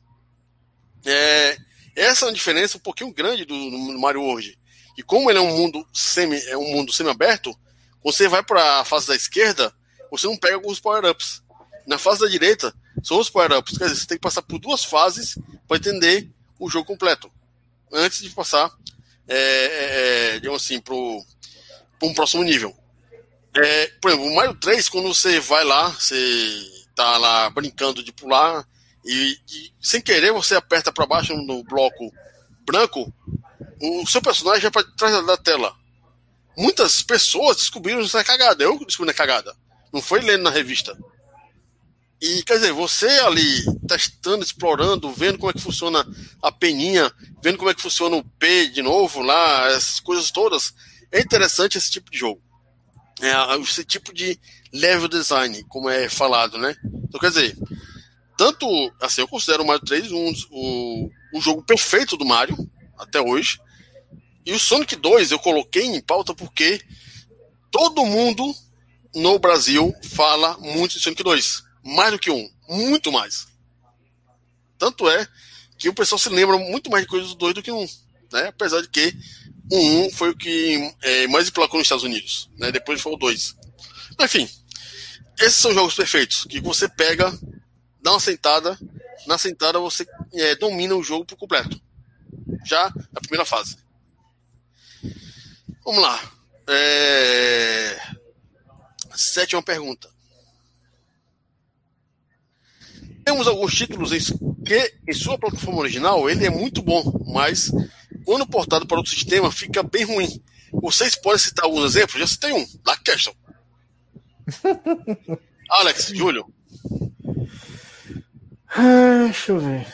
É, essa é uma diferença um pouquinho grande do, do Mario World. E como ele é um mundo semi, é um mundo semi-aberto, você vai para a fase da esquerda, você não pega alguns power-ups. Na fase da direita, são os power-ups. Quer dizer, você tem que passar por duas fases para entender o jogo completo. Antes de passar, é, é, é digamos assim, para um próximo nível. É, por exemplo, o Mario 3, quando você vai lá, você tá lá brincando de pular, e, e sem querer você aperta para baixo no bloco branco, o seu personagem vai para trás da tela. Muitas pessoas descobriram essa cagada. Eu descobri a cagada. Não foi lendo na revista. E quer dizer, você ali testando, explorando, vendo como é que funciona a peninha, vendo como é que funciona o P de novo lá, essas coisas todas, é interessante esse tipo de jogo. É, esse tipo de level design, como é falado, né? Então quer dizer, tanto assim, eu considero o Mario 3 um, o, o jogo perfeito do Mario até hoje. E o Sonic 2 eu coloquei em pauta porque todo mundo no Brasil fala muito de Sonic 2 mais do que um, muito mais. Tanto é que o pessoal se lembra muito mais de coisas do dois do que um, né? Apesar de que o um foi o que é, mais emplacou nos Estados Unidos, né? Depois foi o dois. Enfim, esses são jogos perfeitos que você pega, dá uma sentada, na sentada você é, domina o jogo por completo. Já na primeira fase. Vamos lá. É... Sétima pergunta. Temos alguns títulos que, em sua plataforma original, ele é muito bom, mas quando portado para outro sistema, fica bem ruim. Vocês podem citar alguns exemplos? Já citei um, da Castle. Alex, Júlio. Ah, deixa eu ver.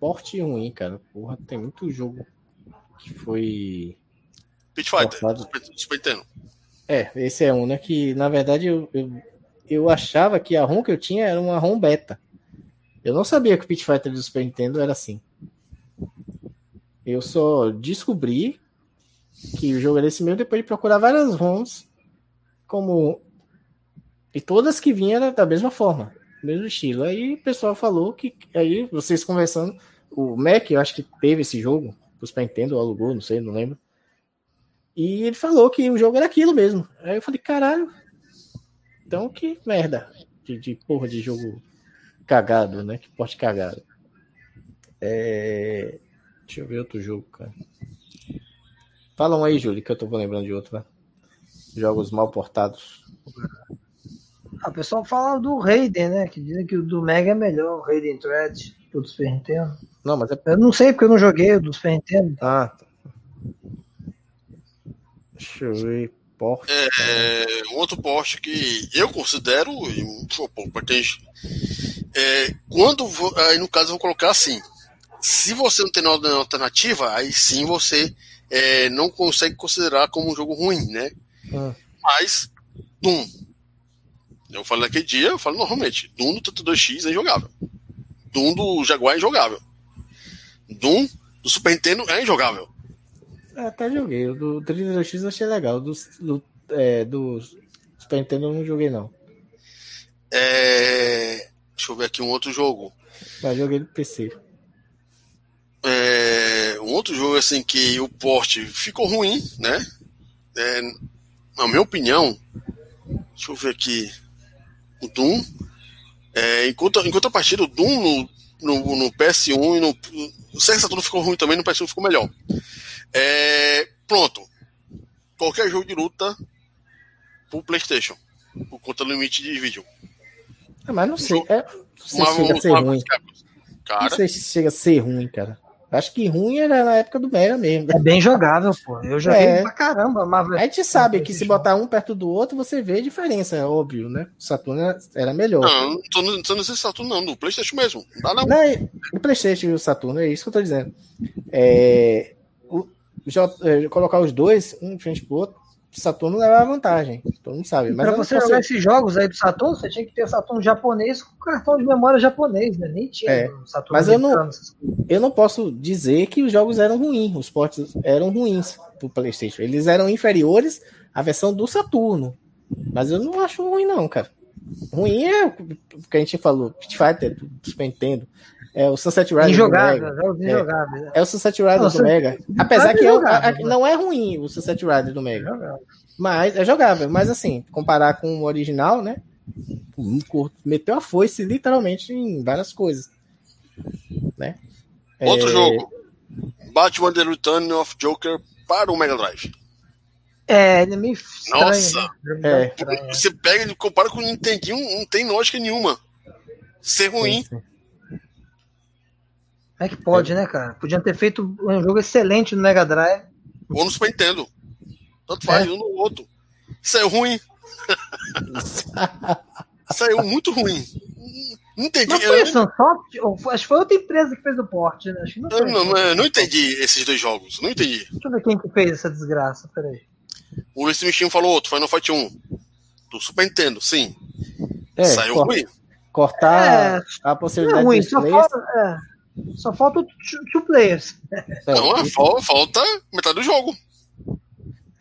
Porte ruim, cara. Porra, tem muito jogo que foi. Pit Fighter, Super Nintendo. É, esse é um, né? Que na verdade eu, eu eu achava que a ROM que eu tinha era uma ROM beta. Eu não sabia que o Pit Fighter do Super Nintendo era assim. Eu só descobri que o jogo era esse mesmo depois de procurar várias ROMs como e todas que vinham da mesma forma, mesmo estilo. Aí o pessoal falou que aí vocês conversando, o Mac, eu acho que teve esse jogo, o Super Nintendo alugou, não sei, não lembro. E ele falou que o jogo era aquilo mesmo. Aí eu falei, caralho, então, que merda de, de porra de jogo cagado, né? Que porte cagado. É... Deixa eu ver outro jogo, cara. Falam aí, Júlio, que eu tô lembrando de outro, né? Jogos mal portados. Ah, o pessoal fala do Raiden, né? Que dizem que o do Mega é melhor, o Raiden Thread, do Super Nintendo. Não, mas é... Eu não sei porque eu não joguei o do Super Nintendo. Ah, tá. Deixa eu ver. Porte, é, um outro poste que eu considero, para quem. É, quando. Aí no caso eu vou colocar assim. Se você não tem nenhuma alternativa, aí sim você é, não consegue considerar como um jogo ruim, né? Ah. Mas, Doom. Eu falo naquele dia, eu falo normalmente, Doom do 32X é injogável. Doom do Jaguar é injogável. Doom do Super Nintendo é injogável. Até joguei. O do 32X eu achei legal. Do, do, é, do Super Nintendo eu não joguei, não. É... Deixa eu ver aqui um outro jogo. Mas joguei no PC. É... Um outro jogo assim que o porte ficou ruim, né? É... Na minha opinião, deixa eu ver aqui. O Doom. É, enquanto, enquanto a partida, o Doom no, no, no PS1 e no. O Sega Saturno ficou ruim também, no PS1 ficou melhor. É, pronto. Qualquer jogo de luta pro PlayStation. Por conta do limite de vídeo. Ah, mas não sei. É, não sei se chega a ser ruim. Cara. Não sei se chega a ser ruim, cara. Acho que ruim era na época do Mega mesmo. É bem jogável, pô. Eu joguei é. pra caramba. Mas... A gente sabe que se botar um perto do outro, você vê a diferença, é óbvio, né? O Saturno era melhor. Não, não tô, não tô nesse Saturno, não. No Playstation mesmo. Não dá não. não no Playstation e o Saturno, é isso que eu tô dizendo. É, o, é, colocar os dois, um frente pro outro, Saturno leva vantagem. Todo mundo sabe. Mas pra você jogar esses jogos aí do Saturno, você tinha que ter Saturno japonês com cartão de memória japonês, né? Nem tinha é, Saturno Mas eu não, eu não posso dizer que os jogos eram ruins, os ports eram ruins pro PlayStation. Eles eram inferiores à versão do Saturno. Mas eu não acho ruim, não, cara. Ruim é o que a gente falou, Pit Fighter Super Nintendo. É o Sunset Rider injogável, do Mega. É, é, é, o Sunset Rider não, do Mega. Apesar que eu, a, a, não é ruim o Sunset Rider do Mega. É mas é jogável. Mas assim, comparar com o original, né? Meteu a foice literalmente em várias coisas. Né? Outro é... jogo. Batman The Return of Joker para o Mega Drive. É, ele é meio estranho, Nossa! Né? É. Você pega e compara com o Nintendinho, não tem lógica nenhuma. Ser ruim. Sim, sim. É que pode, né, cara? Podiam ter feito um jogo excelente no Mega Drive. Ou no Super Nintendo. Tanto faz, é. um no outro. Saiu ruim. Saiu muito ruim. Não entendi. Não foi a Sunsoft? Acho que foi outra empresa que fez o porte, né? Acho que não, foi, não, não, não, entendi esses dois jogos. Não entendi. Deixa eu ver quem que fez essa desgraça. Peraí. O Luiz Michinho falou outro, Final Fight 1. Do Super Nintendo, sim. É, Saiu ruim. Cortar é, a possibilidade é ruim, de só falta, é. Só falta two players. Não, é, falta metade do jogo.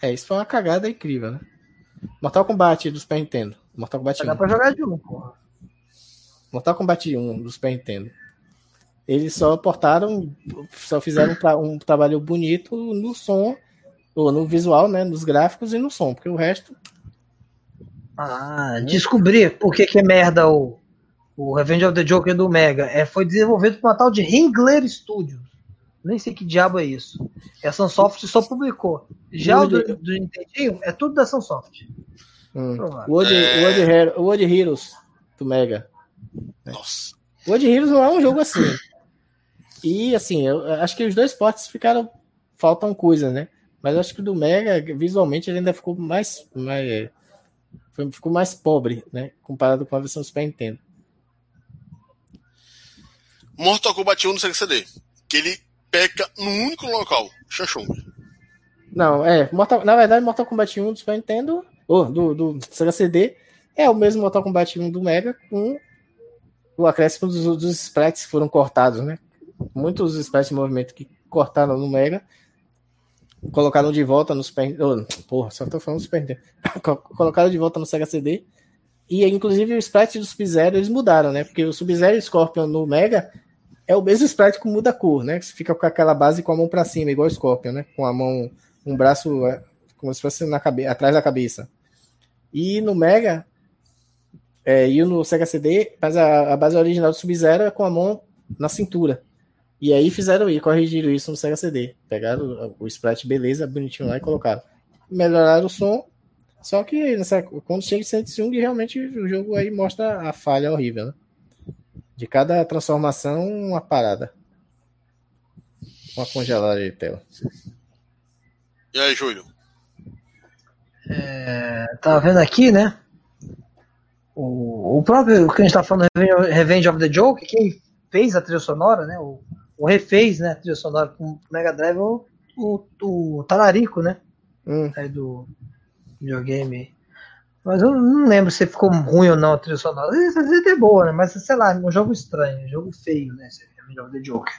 É, isso foi uma cagada incrível, né? Mortal Kombat do Super Nintendo. Mortal Kombat 1. Dá pra jogar de um, porra. Mortal Kombat 1 do Super Nintendo. Eles só portaram, só fizeram um, um trabalho bonito no som, ou no visual, né? Nos gráficos e no som, porque o resto. Ah, descobri por que, que é merda o, o Revenge of the Joker do Mega, é, foi desenvolvido por uma tal de Ringler Studios. Nem sei que diabo é isso. E a Sunsoft só publicou. Já o do, do Nintendinho é tudo da Sunsoft. Hum. World, é... World, Heroes do Mega. Nossa. World Heroes não é um jogo assim. E assim, eu acho que os dois portes ficaram. Faltam coisas, né? Mas acho que o do Mega, visualmente, ele ainda ficou mais. mais ficou mais pobre, né? Comparado com a versão Super Nintendo. Mortal Kombat 1 no Sega CD. Que ele peca no único local, Shashung. Não, é. Mortal, na verdade, Mortal Kombat 1 do Super Nintendo, ou do, do Sega CD, é o mesmo Mortal Kombat 1 do Mega, com o acréscimo dos, dos sprites que foram cortados, né? Muitos sprites de movimento que cortaram no Mega, colocaram de volta no Super oh, Porra, só tô falando do Super Nintendo. colocaram de volta no Sega CD e inclusive o sprite do Sub-Zero eles mudaram, né? Porque o Sub-Zero e o Scorpion no Mega é o mesmo sprite que muda a cor, né? Você fica com aquela base com a mão para cima, igual o Scorpion, né? Com a mão, um braço é, como se fosse na cabe atrás da cabeça. E no Mega é, e no Sega CD, mas a, a base original do Sub-Zero é com a mão na cintura. E aí fizeram e corrigiram isso no Sega CD. Pegaram o sprite beleza, bonitinho lá e colocaram. Melhoraram o som só que nessa, quando chega em 101, realmente o jogo aí mostra a falha horrível, né? De cada transformação, uma parada. Uma congelada de tela. E aí, Júlio? É, tava vendo aqui, né? O, o próprio que a gente tá falando, Revenge of the Joke, quem fez a trilha sonora, né? O, o refez né, a trilha sonora com o Mega Drive, o, o, o Talarico, né? Hum. Aí do, videogame. Mas eu não lembro se ficou ruim ou não a trilha sonora. Às vezes é boa, né? Mas sei lá, um jogo estranho, um jogo feio, né? Esse é The Joker.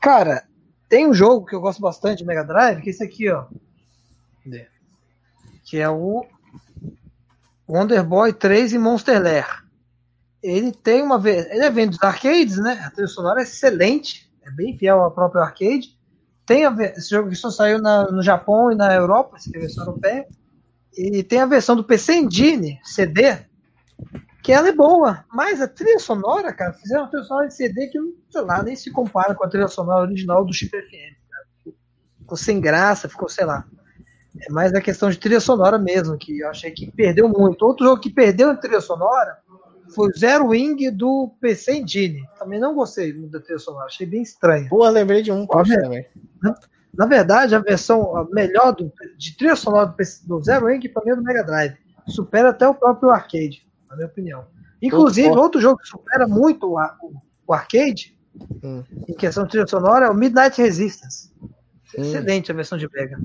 Cara, tem um jogo que eu gosto bastante de Mega Drive, que é esse aqui, ó. Que é o Wonder Boy 3 e Monster Lair. Ele tem uma vez. Ele vem dos arcades, né? A trilha sonora é excelente. É bem fiel ao próprio arcade. Tem a, esse jogo que só saiu na, no Japão e na Europa, essa é a. E tem a versão do PC Engine CD, que ela é boa, mas a trilha sonora, cara, fizeram uma trilha sonora de CD que, sei lá, nem se compara com a trilha sonora original do Chip FM. Cara. Ficou sem graça, ficou, sei lá. É mais a questão de trilha sonora mesmo, que eu achei que perdeu muito. Outro jogo que perdeu a trilha sonora foi o Zero Wing do PC Engine. Também não gostei muito da trilha sonora, achei bem estranho. Pô, lembrei de um post também. Na verdade, a versão melhor do, de trilha sonora do, Zero é do Mega Drive. Supera até o próprio arcade, na minha opinião. Inclusive, outro, outro jogo que supera muito o, o, o arcade, hum. em questão de trilha sonora, é o Midnight Resistance. Hum. Excelente a versão de Mega.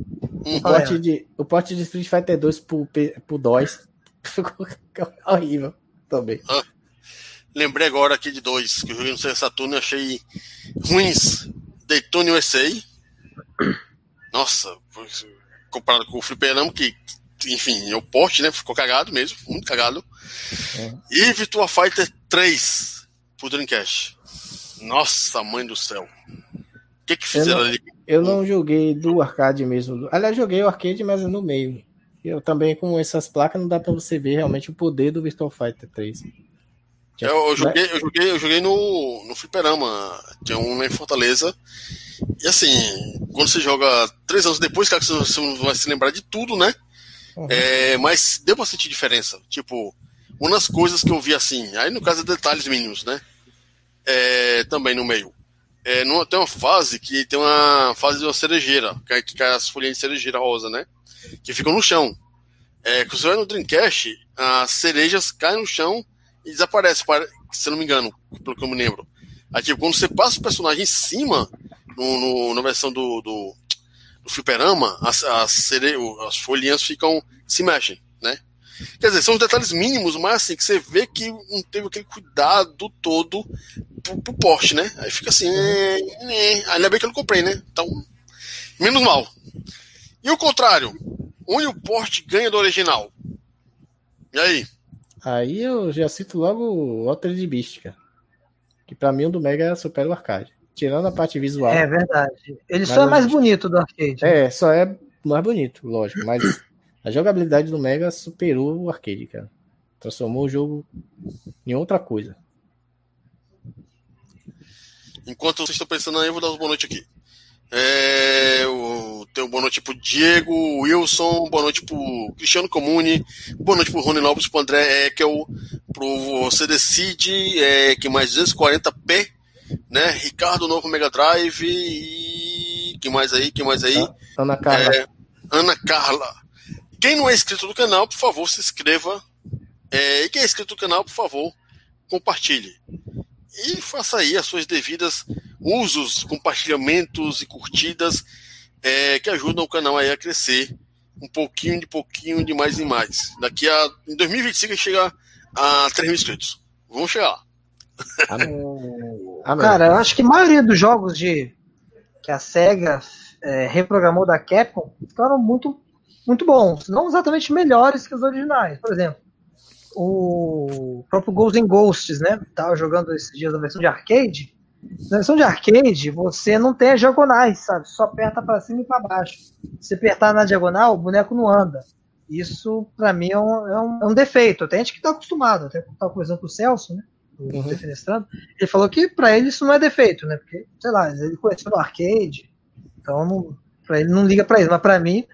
O porte de, o porte de Street Fighter 2 pro, pro DOS ficou horrível também. Ah, lembrei agora aqui de dois que eu joguei no Saturno e achei ruins. Daytona USA. Nossa, comparado com o Fliperama, que, enfim, é o porte, né? Ficou cagado mesmo, muito cagado. É. E Virtua Fighter 3 pro Dreamcast. Nossa, mãe do céu. O que que fizeram eu não, ali? Eu não joguei do arcade mesmo. Aliás, joguei o arcade, mas no meio. Eu também, com essas placas, não dá pra você ver realmente o poder do Virtual Fighter 3. Eu, eu, joguei, eu, joguei, eu joguei no, no Fliperama. Tinha um em Fortaleza. E assim, quando você joga três anos depois, claro que você não vai se lembrar de tudo, né? Uhum. É, mas deu pra sentir diferença. Tipo, uma das coisas que eu vi assim, aí no caso é detalhes mínimos, né? É, também no meio. É, numa, tem uma fase que tem uma fase de uma cerejeira, que, que cai as folhinhas de cerejeira rosa, né? Que ficam no chão. É, quando você vai no Dreamcast, as cerejas caem no chão e desaparecem, se eu não me engano, pelo que eu me lembro. Aí, tipo, quando você passa o personagem em cima, no, no na versão do, do, do fliperama, as, as, as folhinhas ficam, se mexem, né? Quer dizer, são os detalhes mínimos, mas assim, que você vê que não teve aquele cuidado todo pro, pro porte, né? Aí fica assim, é, é, ainda bem que eu não comprei, né? Então, menos mal. E o contrário, onde o porte ganha do original? E aí? Aí eu já cito logo o Beast, cara. Que pra mim o do Mega supera o arcade. Tirando a parte visual. É verdade. Ele só é mais bonito do arcade. É, só é mais bonito, lógico. Mas a jogabilidade do Mega superou o arcade, cara. Transformou o jogo em outra coisa. Enquanto vocês estão pensando aí, eu vou dar uma boa noite aqui. É, o, tem um boa noite pro Diego, Wilson, boa noite pro Cristiano Comune, boa noite pro Rony Lopes, pro André Ekel, pro Você Decide, é, que mais 240p, né? Ricardo Novo Mega Drive e. que mais aí? que mais aí? Ana Carla. É, Ana Carla. Quem não é inscrito no canal, por favor, se inscreva. É, e quem é inscrito no canal, por favor, compartilhe. E faça aí as suas devidas usos, compartilhamentos e curtidas é, que ajudam o canal aí a crescer um pouquinho de pouquinho, de mais em mais. Daqui a em 2025 a gente chega a 3 mil inscritos. Vamos chegar lá. Cara, eu acho que a maioria dos jogos de que a SEGA é, reprogramou da Capcom ficaram muito muito bons, não exatamente melhores que os originais. Por exemplo, o próprio Ghosts and Ghosts, né? Tava jogando esses dias na versão de arcade. Na versão de arcade, você não tem as diagonais, sabe? Só aperta para cima e para baixo. Se apertar na diagonal, o boneco não anda. Isso, para mim, é um, é, um, é um, defeito. Tem gente que tá acostumado. Até tava conversando com o Celso, né? Uhum. Ele falou que para ele isso não é defeito, né? Porque, sei lá, ele conheceu no arcade. Então, não, pra ele não liga para isso. Mas para mim,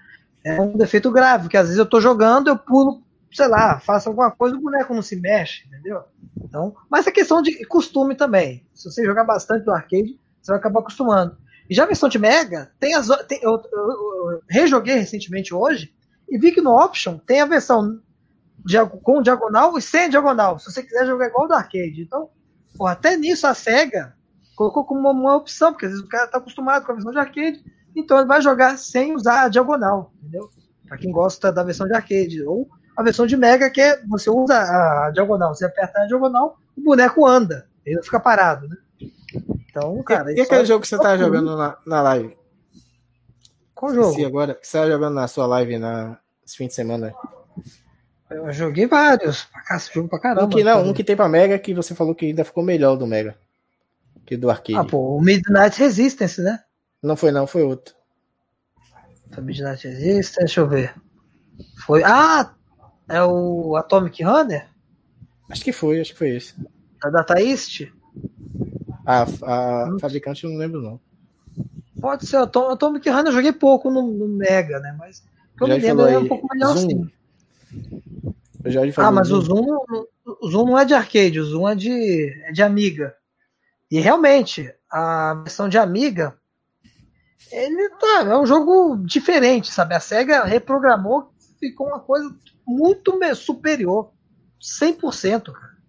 é um defeito grave, porque às vezes eu tô jogando, eu pulo, sei lá, faço alguma coisa, o boneco não se mexe, entendeu? Então, mas é questão de costume também. Se você jogar bastante no arcade, você vai acabar acostumando. E já a versão de Mega, tem as. Tem, eu, eu, eu, rejoguei recentemente hoje e vi que no Option tem a versão com diagonal e sem diagonal. Se você quiser jogar igual do arcade. Então, até nisso a SEGA colocou como uma, uma opção, porque às vezes o cara está acostumado com a versão de arcade então ele vai jogar sem usar a diagonal, entendeu? Para quem gosta da versão de arcade. Ou a versão de Mega, que é você usa a diagonal, você aperta a diagonal, o boneco anda, ele não fica parado, né? Então, cara. E, e aquele jogo que você tá jogando na, na live? Qual jogo? Agora, que você tá jogando na sua live na, esse fim de semana? Eu joguei vários. Jogo pra caramba. Um que, não, um que tem pra Mega que você falou que ainda ficou melhor do Mega. Que do arcade. Ah, pô, o Midnight Resistance, né? Não foi não, foi outro. Foi Midnight Resistance, deixa eu ver. Foi. Ah! É o Atomic Runner? Acho que foi, acho que foi esse. A Data East? A, a hum. fabricante eu não lembro, não. Pode ser, o Atomic Runner eu joguei pouco no, no Mega, né? Mas eu já me lembro é um pouco melhor Zoom. assim. Eu já ah, mas o Zoom, o Zoom não é de arcade, o Zoom é de, é de Amiga. E realmente, a versão de Amiga, ele tá, é um jogo diferente, sabe? A SEGA reprogramou, ficou uma coisa muito superior. 100%, cara.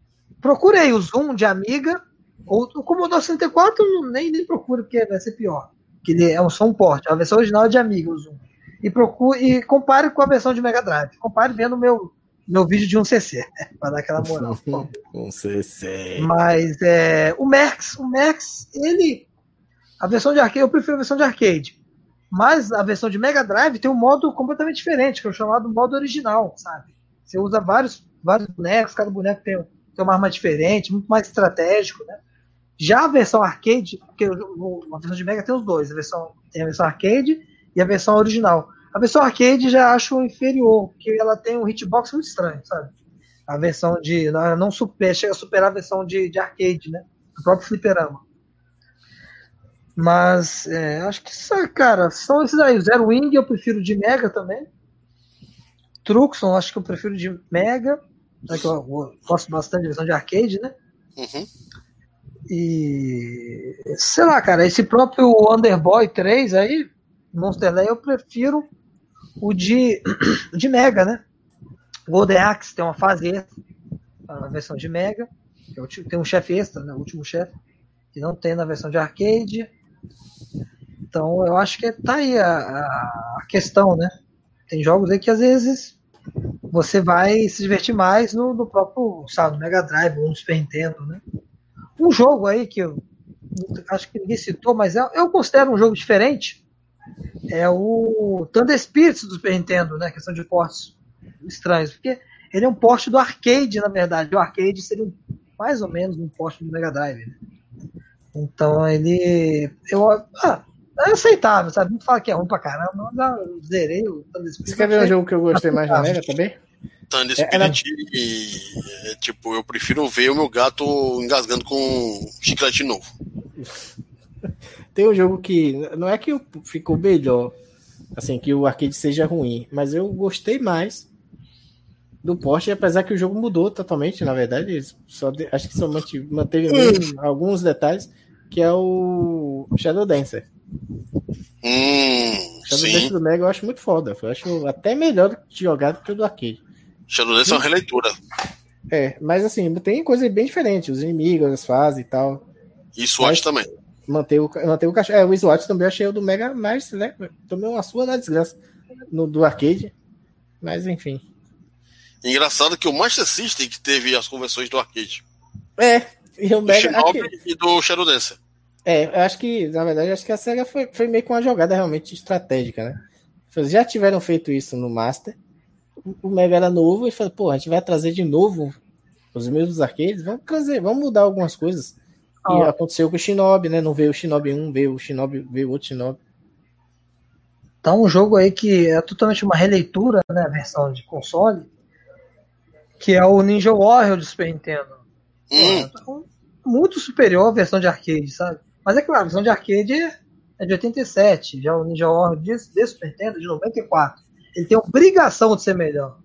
Procurei o Zoom de Amiga, ou o Commodore 64 nem, nem procuro, porque vai ser pior. Que ele é um som porte, a versão original é de Amiga, o Zoom. E, procure, e compare com a versão de Mega Drive. Compare vendo meu, meu vídeo de um CC, para dar aquela moral. um CC. Mas é, o Max, o Max, ele. A versão de arcade, eu prefiro a versão de arcade. Mas a versão de Mega Drive tem um modo completamente diferente, que é o chamado modo original, sabe? Você usa vários, vários bonecos, cada boneco tem, tem uma arma diferente, muito mais estratégico, né? Já a versão arcade, porque a versão de Mega tem os dois, a versão, tem a versão arcade e a versão original. A versão arcade já acho inferior, porque ela tem um hitbox muito estranho, sabe? A versão de. Não super, chega a superar a versão de, de arcade, né? O próprio fliperama. Mas é, acho que, cara, são esses aí. O Zero Wing eu prefiro de Mega também. Truxon acho que eu prefiro de Mega. Né, que eu, eu gosto bastante da versão de arcade, né? Uhum. E sei lá, cara, esse próprio Underboy 3 aí, Monster Lay, eu prefiro o de, de Mega, né? Golden Axe tem uma fase extra, a versão de Mega. Tem um chefe extra, né? O último chefe, que não tem na versão de arcade. Então eu acho que tá aí a, a questão, né? Tem jogos aí que às vezes você vai se divertir mais no, no próprio, sabe, no Mega Drive ou no Super Nintendo, né? Um jogo aí que eu acho que ninguém citou, mas eu, eu considero um jogo diferente, é o Thunder Spirits do Super Nintendo, né? Questão de portes estranhos, porque ele é um porte do arcade, na verdade. O arcade seria um, mais ou menos um porte do Mega Drive. Né? Então ele. Eu, ah, é aceitável, sabe? Não fala que é ruim pra caramba, mas eu zerei o Thunder Spirit. Você quer ver um jogo que eu gostei mais da Mega também? Thunder Spirit, é, era... é, tipo, eu prefiro ver o meu gato engasgando com chiclete novo. Tem um jogo que não é que ficou melhor, assim, que o arcade seja ruim, mas eu gostei mais do Porsche, apesar que o jogo mudou totalmente, na verdade, só de, acho que só manteve alguns detalhes, que é o Shadow Dancer. Hum, Shadow sim. Dancer do Mega eu acho muito foda. Eu acho até melhor de jogar do que o do arcade. Shadow Dancer é uma releitura. É, mas assim, tem coisa bem diferente, os inimigos, as fases e tal. E SWAT também. Manter o, manter o cachorro. É, o SWAT também achei o do Mega mais, né? Tomei uma sua na desgraça no, do arcade. Mas enfim. Engraçado que o Master System que teve as conversões do arcade. É, e o Mega. Do e do Shadow Dancer. É, eu acho que, na verdade, acho que a SEGA foi, foi meio com uma jogada realmente estratégica, né? Já tiveram feito isso no Master. O Mega era novo e falou, pô, a gente vai trazer de novo os mesmos arcades, vamos trazer, vamos mudar algumas coisas. E ah. aconteceu com o Shinobi, né? Não veio o Shinobi 1, veio o Shinobi, veio outro Shinobi. Tá um jogo aí que é totalmente uma releitura, né? A versão de console. Que é o Ninja Warrior do Super Nintendo. Hum. Tá muito superior à versão de arcade, sabe? Mas é claro, a versão de arcade é de 87. Já o Ninja Warrior de, de Super Nintendo é de 94. Ele tem obrigação de ser melhor.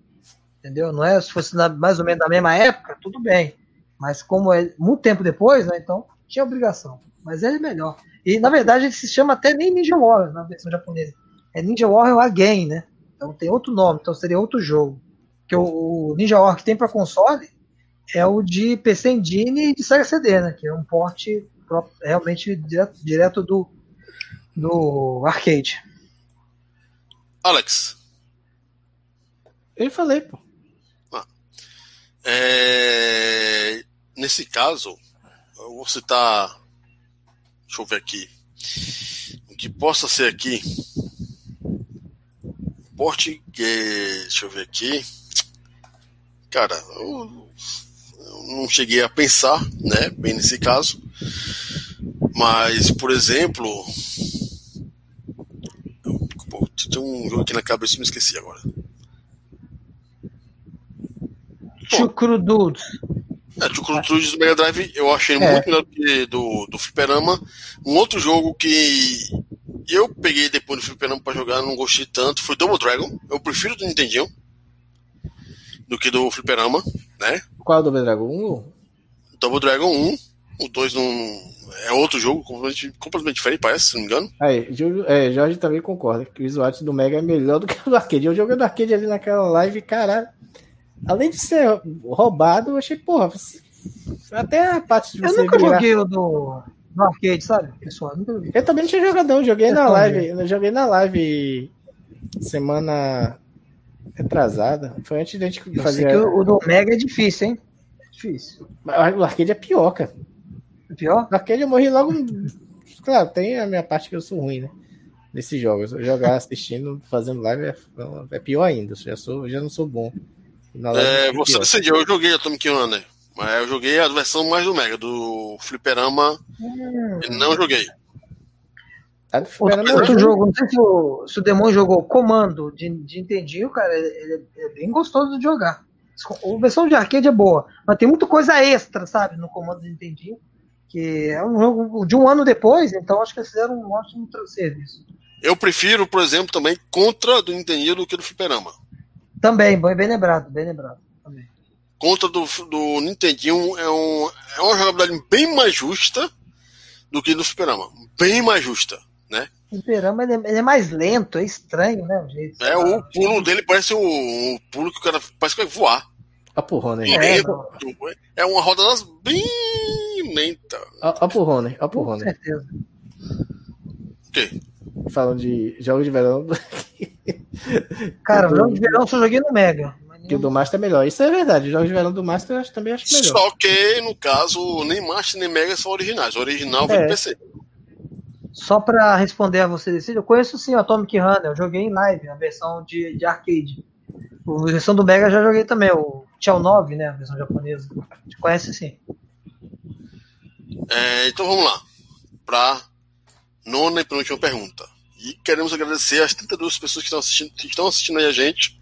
Entendeu? Não é se fosse na, mais ou menos na mesma época, tudo bem. Mas como é muito tempo depois, né? Então tinha obrigação. Mas ele é melhor. E na verdade ele se chama até nem Ninja Warrior na versão japonesa. É Ninja Warrior Again, né? Então tem outro nome, então seria outro jogo. Que o, o Ninja Warrior que tem para console é o de PC Engine e de Sega CD, né? Que é um porte realmente direto, direto do, do arcade. Alex. Eu falei, pô. É, nesse caso, eu vou citar. Deixa eu ver aqui. O que possa ser aqui. Porte. Deixa eu ver aqui. Cara, eu, eu não cheguei a pensar, né? Bem nesse caso. Mas, por exemplo. Tem um jogo aqui na cabeça me esqueci agora. Chucrududes. É, Chucrududes do Mega Drive eu achei é. muito melhor do que do, do Fliperama. Um outro jogo que eu peguei depois do Fliperama pra jogar, não gostei tanto, foi Double Dragon. Eu prefiro do Nintendinho. do que do Fliperama, né? Qual é o Double Dragon 1? Double Dragon 1, o 2 não é outro jogo completamente, completamente diferente, parece, se não me engano. Aí, é, Jorge também concorda que o visual do Mega é melhor do que o do arcade. Eu joguei do arcade ali naquela live, caralho. Além de ser roubado, eu achei, porra, até a parte de você. Eu nunca virar... joguei o do, do arcade, sabe, pessoal? Eu, eu também não tinha jogadão, joguei eu na live. Eu joguei na live semana retrasada. Foi antes da gente fazer. o, o do Mega é difícil, hein? É difícil. O arcade é pior, cara. É pior? O arcade eu morri logo. Claro, tem a minha parte que eu sou ruim, né? Nesses jogos. Jogar assistindo, fazendo live é, é pior ainda. Eu já, sou, já não sou bom. É, você decidiu, eu joguei Atomic Runner. Mas eu joguei a versão mais do Mega, do Fliperama. Hum. Não joguei. Outro, outro jogo, não sei se o, se o Demon jogou Comando de, de Nintendinho, cara, ele, é bem gostoso de jogar. A versão de arcade é boa, mas tem muita coisa extra, sabe, no Comando de Nintendinho, que é um jogo de um ano depois, então acho que eles fizeram um ótimo serviço. Eu prefiro, por exemplo, também Contra do Nintendinho do que do Fliperama. Também, bem lembrado, bem lembrado. Também. Contra do, do Nintendinho é, um, é uma jogabilidade bem mais justa do que do Fliperama. Bem mais justa né? O Fliperama ele, é, ele é, mais lento, é estranho, né? O jeito é, o pulo dele parece o, o, pulo que o cara parece que vai voar. A porrone. É, é uma roda das bem lenta. A, porrone, a porrone. Com certeza. O quê? Falando de jogos de verão. Cara, do... jogos de verão eu só joguei no Mega. Que o do Master é melhor. Isso é verdade. Os jogos de verão do Master eu também acho melhor. Só que, no caso, nem Master nem Mega são originais. O original é. do PC. Só para responder a você, eu conheço sim o Atomic Runner, eu joguei em live, a versão de, de arcade. A versão do Mega já joguei também, o Chell 9, né, a versão japonesa. Você conhece sim. É, então vamos lá, para nona e penúltima pergunta. E queremos agradecer as 32 pessoas que estão assistindo, que estão assistindo aí a gente.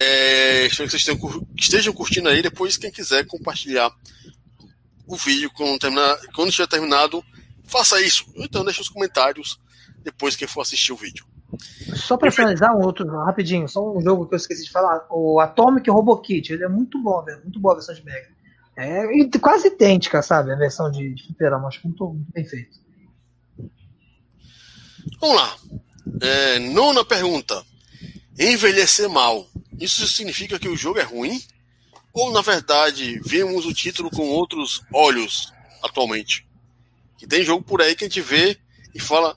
É, espero que vocês estejam, estejam curtindo aí. Depois, quem quiser compartilhar o vídeo quando, terminar, quando tiver terminado, faça isso. Então deixe os comentários depois que for assistir o vídeo. Só para finalizar um outro rapidinho, só um jogo que eu esqueci de falar, o Atomic Robo Kit, ele é muito bom, velho, muito boa a versão de Mega. É quase idêntica, sabe, a versão de, de fliperama, acho muito, muito bem feito. Vamos lá. É, nona pergunta. Envelhecer mal. Isso significa que o jogo é ruim? Ou, na verdade, vemos o título com outros olhos atualmente? Que tem jogo por aí que a gente vê e fala,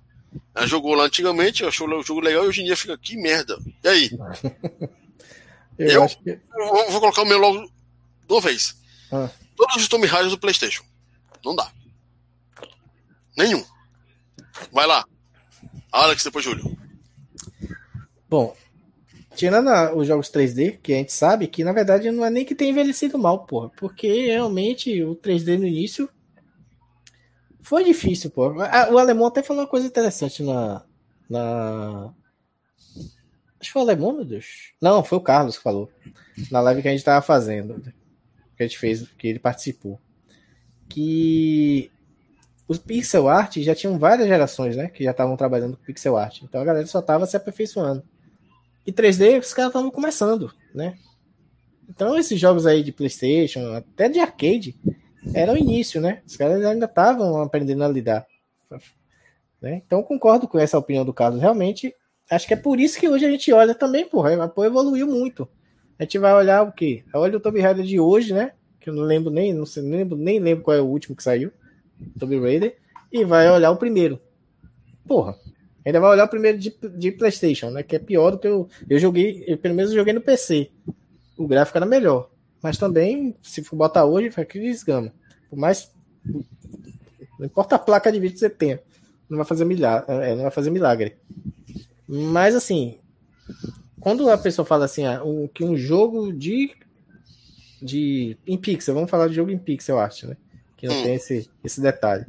ah, jogou lá antigamente, achou o jogo legal e hoje em dia fica, que merda. E aí? eu, eu que... vou, vou, colocar o meu logo de uma vez. Ah. Todos os Tomb Raiders do Playstation. Não dá. Nenhum. Vai lá. Alex, depois Júlio. Bom, tirando os jogos 3D, que a gente sabe que na verdade não é nem que tem envelhecido mal, porra. Porque realmente o 3D no início foi difícil, pô. O alemão até falou uma coisa interessante na. na... Acho que foi o alemão, meu Deus. Não, foi o Carlos que falou. Na live que a gente tava fazendo. Que a gente fez, que ele participou. Que os pixel art já tinham várias gerações, né? Que já estavam trabalhando com pixel art. Então a galera só tava se aperfeiçoando. E 3D, os caras estavam começando, né? Então esses jogos aí de PlayStation, até de arcade, era o início, né? Os caras ainda estavam aprendendo a lidar. Né? Então concordo com essa opinião do Carlos. Realmente, acho que é por isso que hoje a gente olha também, porra. A porra evoluiu muito. A gente vai olhar o quê? Olha o Tomb Raider de hoje, né? Que eu não lembro nem, não sei, nem lembro, nem lembro qual é o último que saiu. Tomb Raider. E vai olhar o primeiro. Porra. Ainda vai olhar o primeiro de, de PlayStation, né? Que é pior do que eu. Eu joguei, eu, pelo menos eu joguei no PC. O gráfico era melhor. Mas também, se for botar hoje, foi aquele desgama. Por mais. Não importa a placa de vídeo que você tenha. Não vai fazer milagre. É, não vai fazer milagre. Mas assim. Quando a pessoa fala assim, ah, um, que um jogo de. de em pixel, vamos falar de jogo em pixel, eu acho, né? Que não tem esse, esse detalhe.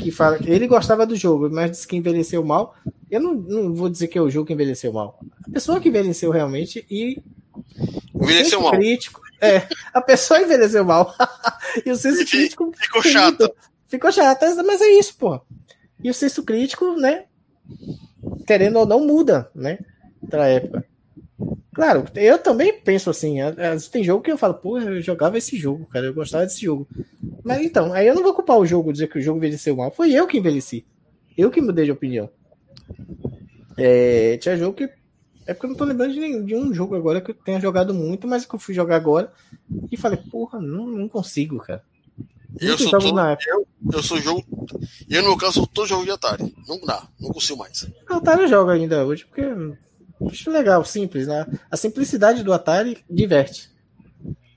Que fala que ele gostava do jogo, mas disse que envelheceu mal. Eu não, não vou dizer que é o jogo que envelheceu mal. A pessoa que envelheceu realmente e. Envelheceu mal. Crítico, é, a pessoa envelheceu mal. e o senso crítico. Ficou chato. Ficou chato, mas é isso, pô. E o senso crítico, né? Querendo ou não, muda, né? Da época. Claro, eu também penso assim. Tem jogo que eu falo, pô, eu jogava esse jogo, cara, eu gostava desse jogo. Mas então, aí eu não vou culpar o jogo, dizer que o jogo envelheceu mal. Foi eu que envelheci. Eu que mudei de opinião. É, tinha jogo que. É porque eu não tô lembrando de, nenhum, de um jogo agora que eu tenha jogado muito, mas que eu fui jogar agora e falei, porra, não, não consigo, cara. Eu sou, todo, eu, eu sou jogo. Eu, no meu caso, sou todo jogo de Atari. Não dá, não consigo mais. Atari eu jogo ainda hoje, porque acho legal, simples, né? A simplicidade do Atari diverte.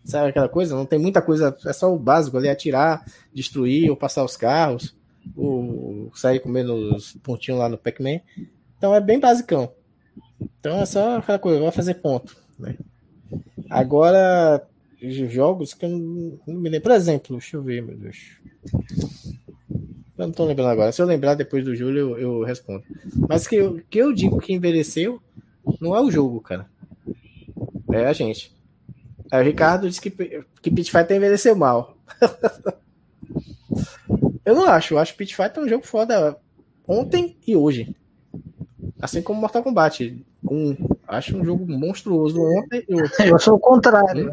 Sabe aquela coisa? Não tem muita coisa, é só o básico ali, atirar, destruir ou passar os carros, ou sair comendo os pontinhos lá no Pac-Man. Então é bem basicão. Então é só aquela coisa, vai fazer ponto. Né? Agora, jogos que eu não me lembro. Por exemplo, deixa eu ver, meu Deus. Eu não tô lembrando agora. Se eu lembrar depois do Júlio, eu, eu respondo. Mas que eu, que eu digo que envelheceu não é o jogo, cara. É a gente. Aí o Ricardo disse que, que Pit Fighter envelheceu mal. eu não acho. Eu acho que Pit Fighter é um jogo foda ontem e hoje. Assim como Mortal Kombat. Um, acho um jogo monstruoso ontem e hoje. Eu sou o contrário.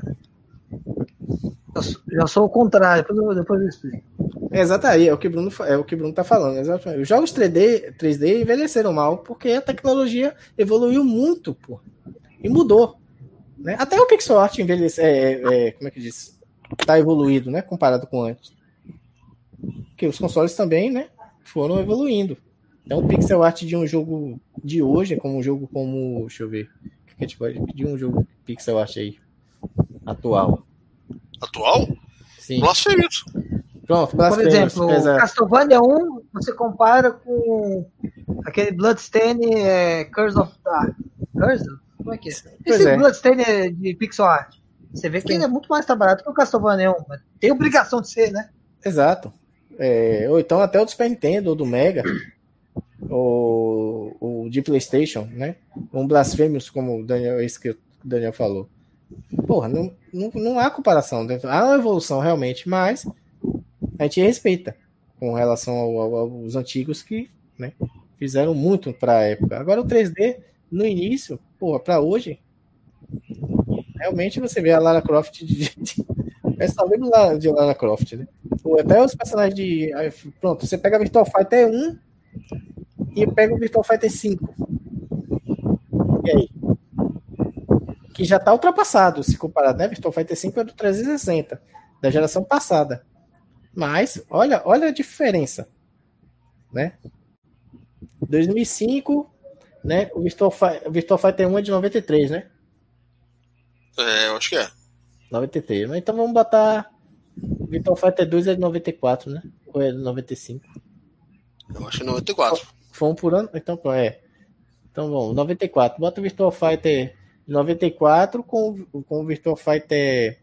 Eu sou, eu sou o contrário. Depois eu, depois eu explico. Exatamente, é o que Bruno é o que Bruno tá falando. Exatamente. Os jogos 3D, 3D envelheceram mal porque a tecnologia evoluiu muito, pô, e mudou. Né? Até o pixel art envelhece, é, é, como é que diz? Tá evoluído, né, comparado com antes. Que os consoles também, né, foram evoluindo. Então, o pixel art de um jogo de hoje, como um jogo como, deixa eu ver, o que a gente pode pedir um jogo pixel art aí atual. Atual? Sim. Blasfêmios. Pronto, Por exemplo, exato. Castlevania 1 você compara com aquele Bloodstain é, Curse of Dark. Curse? Como é que é? Esse é. Bloodstain é de pixel art. Você vê que Sim. ele é muito mais trabalhado que o Castlevania 1. Mas tem obrigação de ser, né? Exato. É, ou então até o do Super Nintendo ou do Mega. ou, ou de PlayStation, né? Um Blasphemous, como o Daniel, esse que o Daniel falou. Porra, não, não, não há comparação. Há uma evolução realmente, mas a gente respeita com relação ao, ao, aos antigos que né, fizeram muito para a época. Agora o 3D, no início, para hoje, realmente você vê a Lara Croft de. É só mesmo de Lara Croft, né? Ou até os personagens de. Pronto, você pega Virtual Fighter 1 e pega o Virtual Fighter 5. E aí? Que já está ultrapassado, se comparado, né? Virtual Fighter 5 é do 360, da geração passada. Mas, olha, olha a diferença, né? 2005, né? O Virtual, Fighter, Virtual Fighter 1 é de 93, né? É, eu acho que é. 93. Então vamos botar. Virtual Fighter 2 é de 94, né? Ou é de 95? Eu acho que é 94. Foi um por ano? Então, é. Então vamos, 94. Bota o Virtual Fighter 94 com, com o Virtual Fighter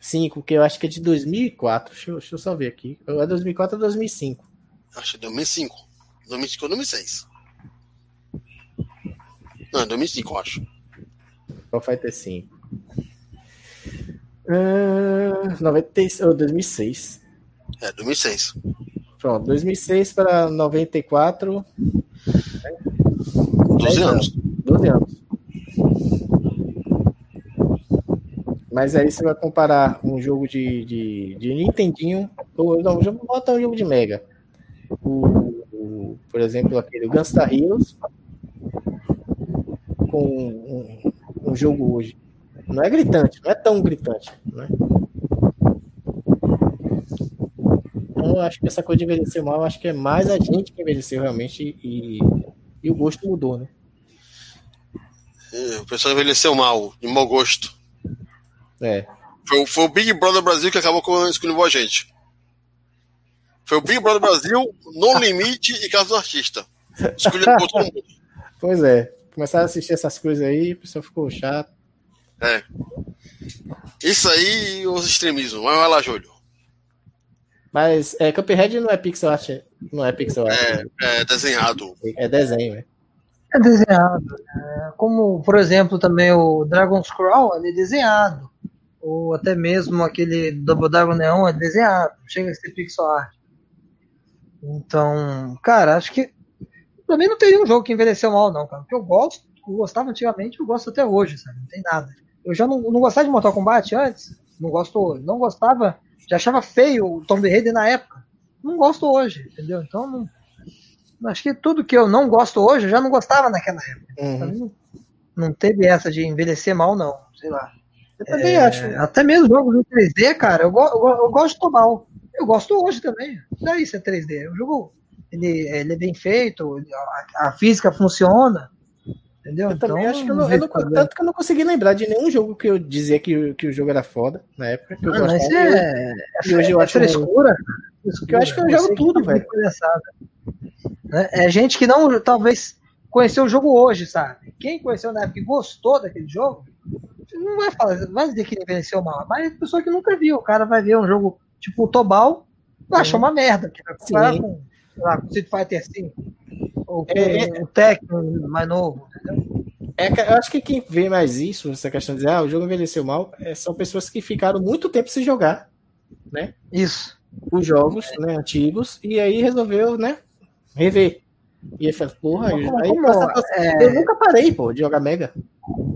5, que eu acho que é de 2004. Deixa eu, deixa eu só ver aqui. É 2004 ou 2005? Acho que é 2005. 2005 ou 2006. Não, é 2005, eu acho. Qual Fighter 5? Uh, 96, ou 2006. É, 2006. Pronto, 2006 para 94. 12 anos. 12 anos. Mas aí você vai comparar um jogo de, de, de Nintendinho, ou não, botar um jogo de Mega. O, o, por exemplo, aquele Gunstar Heroes com um, um, jogo hoje. Não é gritante, não é tão gritante. Né? Então eu acho que essa coisa de envelhecer mal, eu acho que é mais a gente que envelheceu realmente e, e o gosto mudou, né? É, o pessoal envelheceu mal, de mau gosto. É. Foi, foi, o Big Brother Brasil que acabou com escolhendo a gente. Foi o Big Brother Brasil, No Limite e Caso do Artista. Escolhendo todo mundo. Pois é. Começaram a assistir essas coisas aí, o pessoal ficou chato. É. Isso aí os extremismos. Mas vai lá, Júlio. Mas é, Cuphead não é pixel art. Não é pixel art. É, é desenhado. É desenho, é. É desenhado. É, como, por exemplo, também o Dragon's Crawl, ele é desenhado ou até mesmo aquele Double Dragon Neon é desenhado, chega a ser pixel art. Então, cara, acho que pra mim não teria um jogo que envelheceu mal, não, cara. Porque eu gosto, eu gostava antigamente, eu gosto até hoje, sabe? Não tem nada. Eu já não, não gostava de Mortal Kombat antes, não gosto hoje. Não gostava, já achava feio o Tomb Raider na época. Não gosto hoje, entendeu? Então, não, acho que tudo que eu não gosto hoje, eu já não gostava naquela época. Uhum. Não, não teve essa de envelhecer mal, não. Sei lá. Eu também É, acho. Até mesmo jogos em 3D, cara, eu, eu, eu gosto de tomar. Eu gosto hoje também. Daí isso é 3D. O jogo ele, ele é bem feito, a, a física funciona. Entendeu? Eu também Então, acho que eu não, eu não- tanto que eu não consegui lembrar de nenhum jogo que eu dizia que, que o jogo era foda na época. Que eu Ah, mas gostava. é, E hoje eu é acho frescura. Porque eu acho que eu jogo Você tudo, tá velho. Né? É gente que não, talvez, conheceu o jogo hoje, sabe? Quem conheceu na época e gostou daquele jogo, não vai falar, vai dizer que ele envelheceu mal. Mas é pessoa que nunca viu. O cara vai ver um jogo tipo o Tobal, vai achar uma merda. Que vai comparar Sim. com, sei lá, com Street Fighter V. Ou com É, o Tekken mais novo, entendeu? É eu acho que quem vê mais isso, essa questão de dizer, ah, o jogo envelheceu mal, é, são pessoas que ficaram muito tempo sem jogar Isso. os jogos né, antigos e aí resolveu, né, rever. E fala, porra, eu, Como- aí como, passa- é, eu nunca parei, pô, de jogar Mega.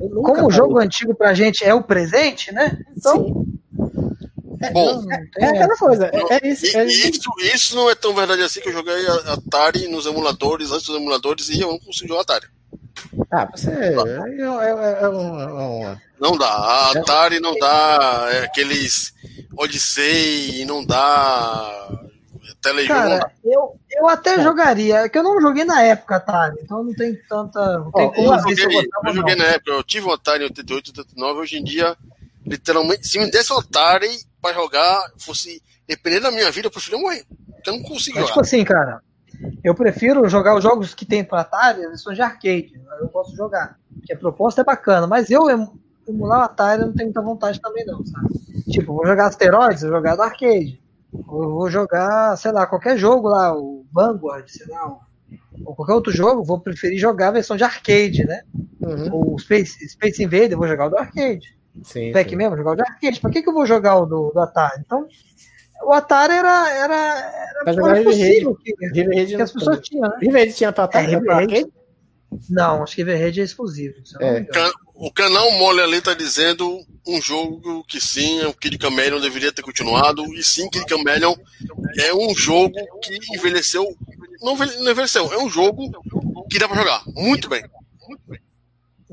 Eu nunca como o jogo antigo pra gente é o presente, né? Então, Sim. Bom, não, não tem É aquela essa. coisa, é, é isso. E- é- isso, isso não é tão verdade assim que eu joguei a- Atari nos emuladores, antes dos emuladores, e eu não consigo jogar Atari. Ah, você. É, é, é, é um- é um- Não dá. A Atari não dá é, aqueles Odyssey, não dá. Telejogo. Cara, eu, eu até jogaria, é que eu não joguei na época, Atari, então não tem tanta. Não tem como Eu eu joguei, gostava eu ou joguei não. na época, eu tive um Atari em 88, 89, hoje em dia, literalmente, se me desse um Atari pra jogar, fosse depender da minha vida, eu preferia morrer. Porque eu não consigo Mas, tipo assim, cara, eu prefiro jogar os jogos que tem pra Atari, eles são de arcade, eu posso jogar, porque a proposta é bacana, mas eu em- emular o Atari eu não tenho muita vontade também, não, sabe? Tipo, vou jogar Asteroids, eu vou jogar do arcade. Eu vou jogar, sei lá, qualquer jogo lá, o Vanguard, sei lá, ou- qualquer outro jogo, vou preferir jogar a versão de arcade, né? Uhum, O Space, Space Invader, eu vou jogar o do arcade. sim, Pac sim. mesmo, jogar o de arcade. Pra que, que eu vou jogar o do, do Atari? Então, o Atari era, era, era, Pra jogar possível que, que as pessoas tinham, né? River Raid tinha pra É, Atari, Raid. arcade? Não, acho que Everhead é exclusivo. se eu não É. O canal Mole ali tá dizendo um jogo que sim, o Kid Chameleon deveria ter continuado, e sim, Kid Chameleon é um jogo que envelheceu. Não envelhe- não envelheceu, é um jogo que dá pra jogar muito bem.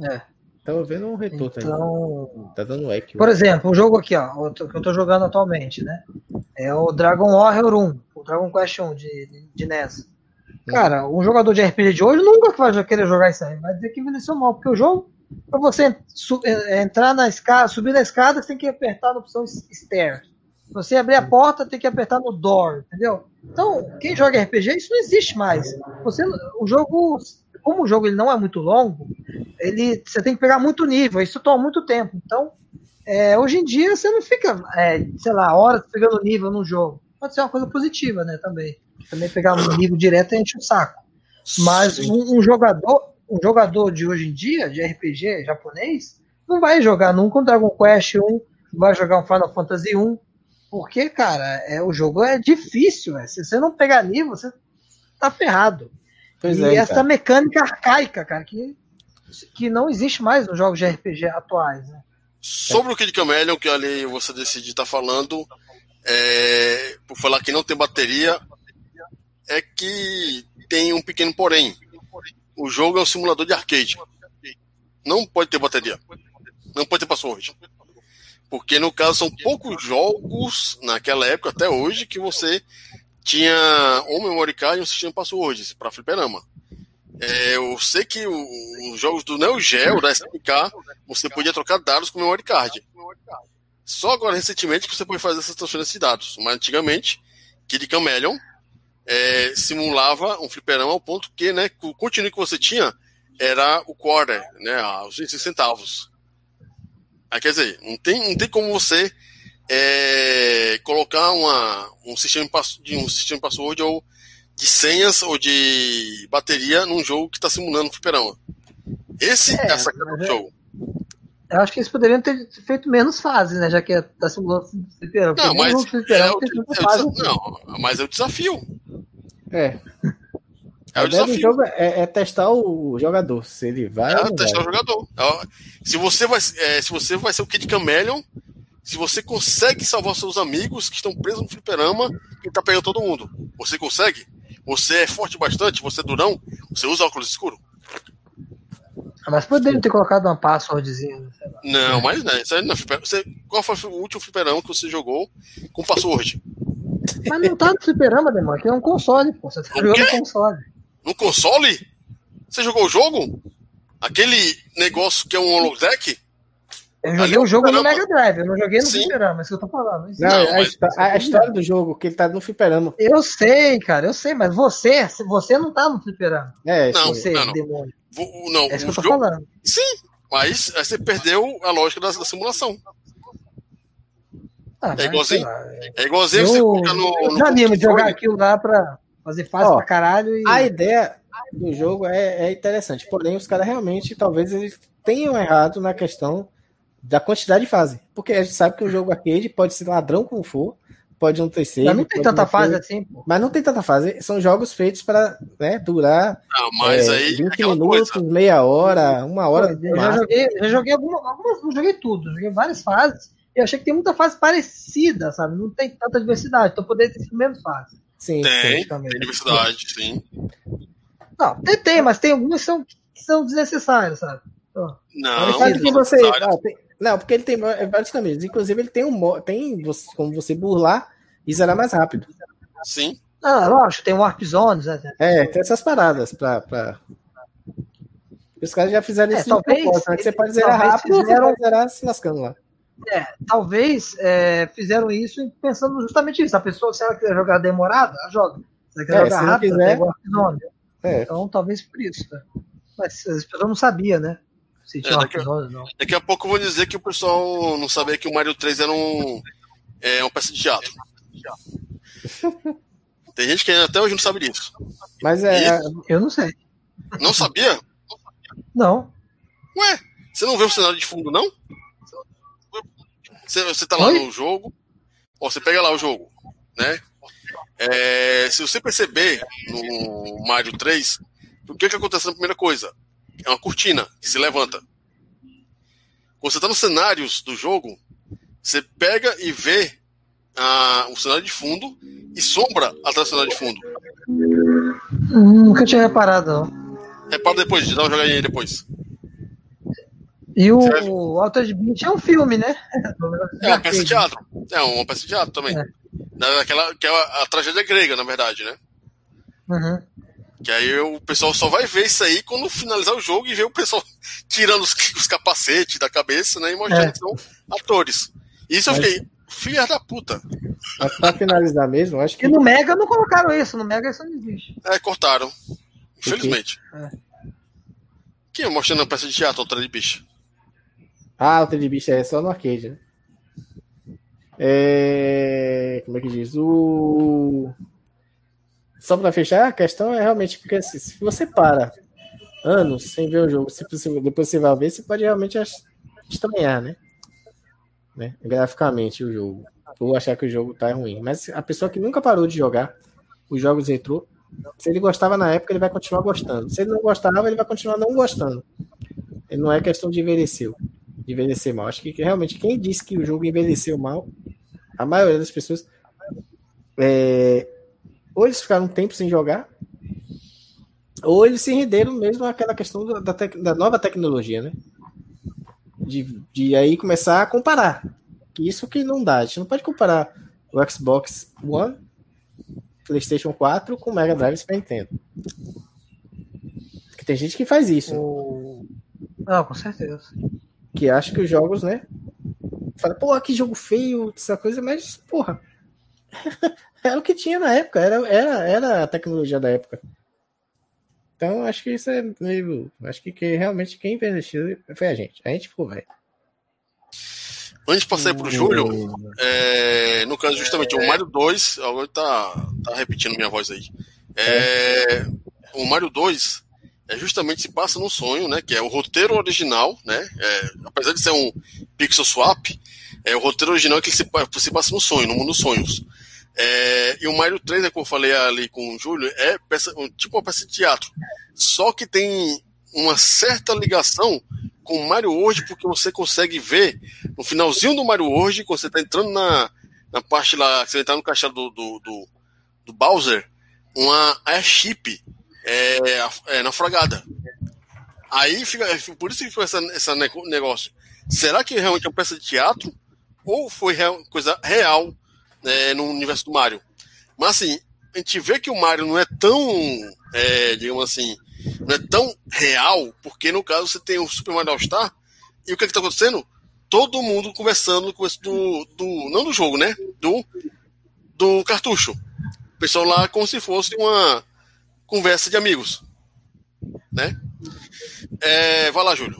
É. Tava vendo um retorno aí. Então, Tá dando eco. por exemplo, o jogo aqui, ó, que eu tô jogando atualmente, né? É o Dragon Warrior 1, o Dragon Quest 1 de, de NES. Cara, um jogador de RPG de hoje nunca vai querer jogar isso aí. Vai dizer que envelheceu mal, porque o jogo, pra você su- eh, entrar na escada, subir na escada, você tem que apertar na opção Stair. Pra você abrir a porta, tem que apertar no Door, entendeu? Então, quem joga RPG, isso não existe mais. Você, o jogo, como o jogo ele não é muito longo, ele, você tem que pegar muito nível, isso toma muito tempo. Então, é, hoje em dia, você não fica, é, sei lá, horas pegando nível num jogo. Pode ser uma coisa positiva, né, também. Também pegar um nível direto enche o saco. Mas um, um jogador, um jogador de hoje em dia, de RPG japonês, não vai jogar nunca um Dragon Quest 1, não vai jogar um Final Fantasy 1, porque, cara, é, o jogo é difícil, é. se você não pegar nível, você tá ferrado. Pois e é, essa cara. mecânica arcaica, cara, que, que não existe mais nos jogos de RPG atuais, né? Sobre o Kid Chameleon, que ali você decide estar falando, é, por falar que não tem bateria, é que tem um pequeno porém. O jogo é um simulador de arcade. Não pode ter bateria. Não pode ter password. Porque no caso são poucos jogos naquela época até hoje que você tinha um memory card e um sistema password para fliperama. É, eu sei que os jogos do Neo Geo, da SNK, você podia trocar dados com memory card. Só agora, recentemente, que você pode fazer essas transferências de dados. Mas antigamente, Kid Chameleon é, simulava um fliperama ao ponto que, né, o continue que você tinha era o quarter, né, os 25 centavos. Quer dizer, não tem, não tem como você é, colocar uma, um, sistema de um sistema de password ou de senhas ou de bateria num jogo que está simulando um fliperama. Esse é, É, a sacada do é- jogo. Eu acho que eles poderiam ter feito menos fases, né? Já que tá simulando fliperama. Não, Porque mas é o- é o não, mas é o desafio. É. É ideia do jogo é, é, testar o jogador, se ele vai. É, testar vai. o jogador. É, se você vai, é, se você vai ser o Kid Chameleon, se você consegue salvar seus amigos que estão presos no fliperama e tá pegando todo mundo. Você consegue? Você é forte bastante? Você é durão? Você usa óculos escuros? Ah, mas poderiam ter colocado uma passwordzinha. Não, mas não. Aí não é você, qual foi o último fliperama que você jogou com password? Mas não tá no fliperama, demônio. Aqui é um console, pô. Você tá jogando no console. No console? Você jogou o jogo? Aquele negócio que é um holodeck? Eu joguei o jogo no Mega Drive, eu não joguei no Sim. Fliperama, é isso que eu tô falando. Não, não a, a, a, história do jogo, que ele tá no Fliperama. Eu sei, cara, eu sei, mas você, você não tá no Fliperama. É, não, você, não, não. demônio. Não, é isso que eu tô jogo... falando. Sim, mas você perdeu a lógica da, da simulação. Ah, é igualzinho. É igualzinho eu, você coloca no. Eu no animo de jogar aquilo lá pra fazer fácil Ó, pra caralho. E... A ideia do jogo é, é interessante, porém os caras realmente talvez eles tenham errado na questão da quantidade de fase. Porque a gente sabe que o jogo arcade pode ser ladrão como for, pode não ter save. Mas não tem tanta fase assim, pô. Mas não tem tanta fase. São jogos feitos para né, durar não, mas é, aí 20 é minutos, coisa. meia hora, uma hora. Pô, eu, já joguei, eu joguei algumas, algumas, não joguei tudo, joguei várias fases. E achei que tem muita fase parecida, sabe? Não tem tanta diversidade. Então poderia ter sido menos fase. Sim, tem, sim, tem diversidade, sim. Não, tem, tem, mas tem algumas que são, que são desnecessárias, sabe? Então, não, que você, ah, tem, não, porque ele tem vários caminhos. Inclusive, ele tem um tem como você burlar e zerar mais rápido. Sim. Ah, lógico, tem Warp Zones. Né? É, tem essas paradas pra. pra... Os caras já fizeram é, isso talvez, propósito, né? Que você pode zerar rápido fizeram... ou zerar se lascando lá. É, talvez é, fizeram isso pensando justamente isso. A pessoa, se ela quiser jogar demorada, ela joga. Se ela quiser é, jogar rápido, quiser... tem Warp Zone. É. Então, talvez por isso. Né? Mas as pessoas não sabiam, né? Se tinha é, daqui, não. daqui a pouco eu vou dizer que o pessoal não sabia que o Mario 3 era um, é, uma peça de teatro. Tem gente que até hoje não sabe disso. Mas é. E... Eu não sei. Não sabia? Não. Ué, você não vê o cenário de fundo, não? Você, você tá lá Oi? no jogo, ó, você pega lá o jogo, né? É, se você perceber no Mario 3, o que que acontece na primeira coisa? É uma cortina que se levanta. Quando você está nos cenários do jogo, você pega e vê ah, o cenário de fundo e sombra atrás do cenário de fundo. Hum, nunca tinha reparado, não. Repara depois, dá uma jogadinha aí depois. E o Altered Beast é um filme, né? É uma peça de teatro. É uma peça de teatro também. É. Daquela, que é a, a tragédia grega, na verdade, né? Uhum. Que aí o pessoal só vai ver isso aí quando finalizar o jogo e ver o pessoal tirando os, os capacetes da cabeça, né? E mostrando é. que são atores. Isso eu fiquei, filha da puta. Mas pra finalizar mesmo, acho que. E no Mega não colocaram isso, no Mega isso não existe. É, cortaram. Infelizmente. É. Quem é mostrando a peça de teatro, outra de bicho? Ah, outra de bicho é só no arcade, né? É... Como é que diz? O só para fechar, a questão é realmente porque assim, se você para anos sem ver o jogo, se depois você vai ver, você pode realmente estranhar, né? né? Graficamente o jogo. Ou achar que o jogo tá ruim. Mas a pessoa que nunca parou de jogar os jogos retrô, se ele gostava na época, ele vai continuar gostando. Se ele não gostava, ele vai continuar não gostando. Não é questão de envelhecer, de envelhecer mal. Acho que realmente quem disse que o jogo envelheceu mal, a maioria das pessoas é, ou eles ficaram um tempo sem jogar, ou eles se renderam mesmo àquela questão da, da nova tecnologia, né? De, de aí começar a comparar. Isso que não dá. A gente não pode comparar o Xbox One, PlayStation 4 com o Mega Drive Super Nintendo. Porque tem gente que faz isso. O... Não, com certeza. Que acha que os jogos, né? Fala, pô, que jogo feio, essa coisa, mas, porra. Era o que tinha na época, era, era, era a tecnologia da época. Então, acho que isso é meio. Acho que, que realmente quem investiu foi a gente. A gente ficou velho. Antes de passar para o Júlio, é, no caso, justamente, o Mario 2, agora tá, tá repetindo minha voz aí. É, o Mario 2 é justamente se passa no sonho, né? Que é o roteiro original, né? É, apesar de ser um pixel swap, é o roteiro original que se, se passa no sonho, no mundo dos sonhos. É, e o Mario 3, né, como eu falei ali com o Júlio, é peça, tipo uma peça de teatro. Só que tem uma certa ligação com o Mario World, porque você consegue ver no finalzinho do Mario World, quando você está entrando na, na parte lá, que você está no caixa do, do, do, do, Bowser, uma airship é, é, naufragada. Aí fica, por isso que essa, esse negócio. Será que realmente é uma peça de teatro? Ou foi real, coisa real né, no universo do Mario? Mas assim, a gente vê que o Mario não é tão, é, digamos assim, não é tão real, porque no caso você tem o Super Mario All Star, e o que é está acontecendo? Todo mundo conversando no começo do, do. Não do jogo, né? Do, do cartucho. O pessoal lá como se fosse uma conversa de amigos. Né? É, vai lá, Júlio.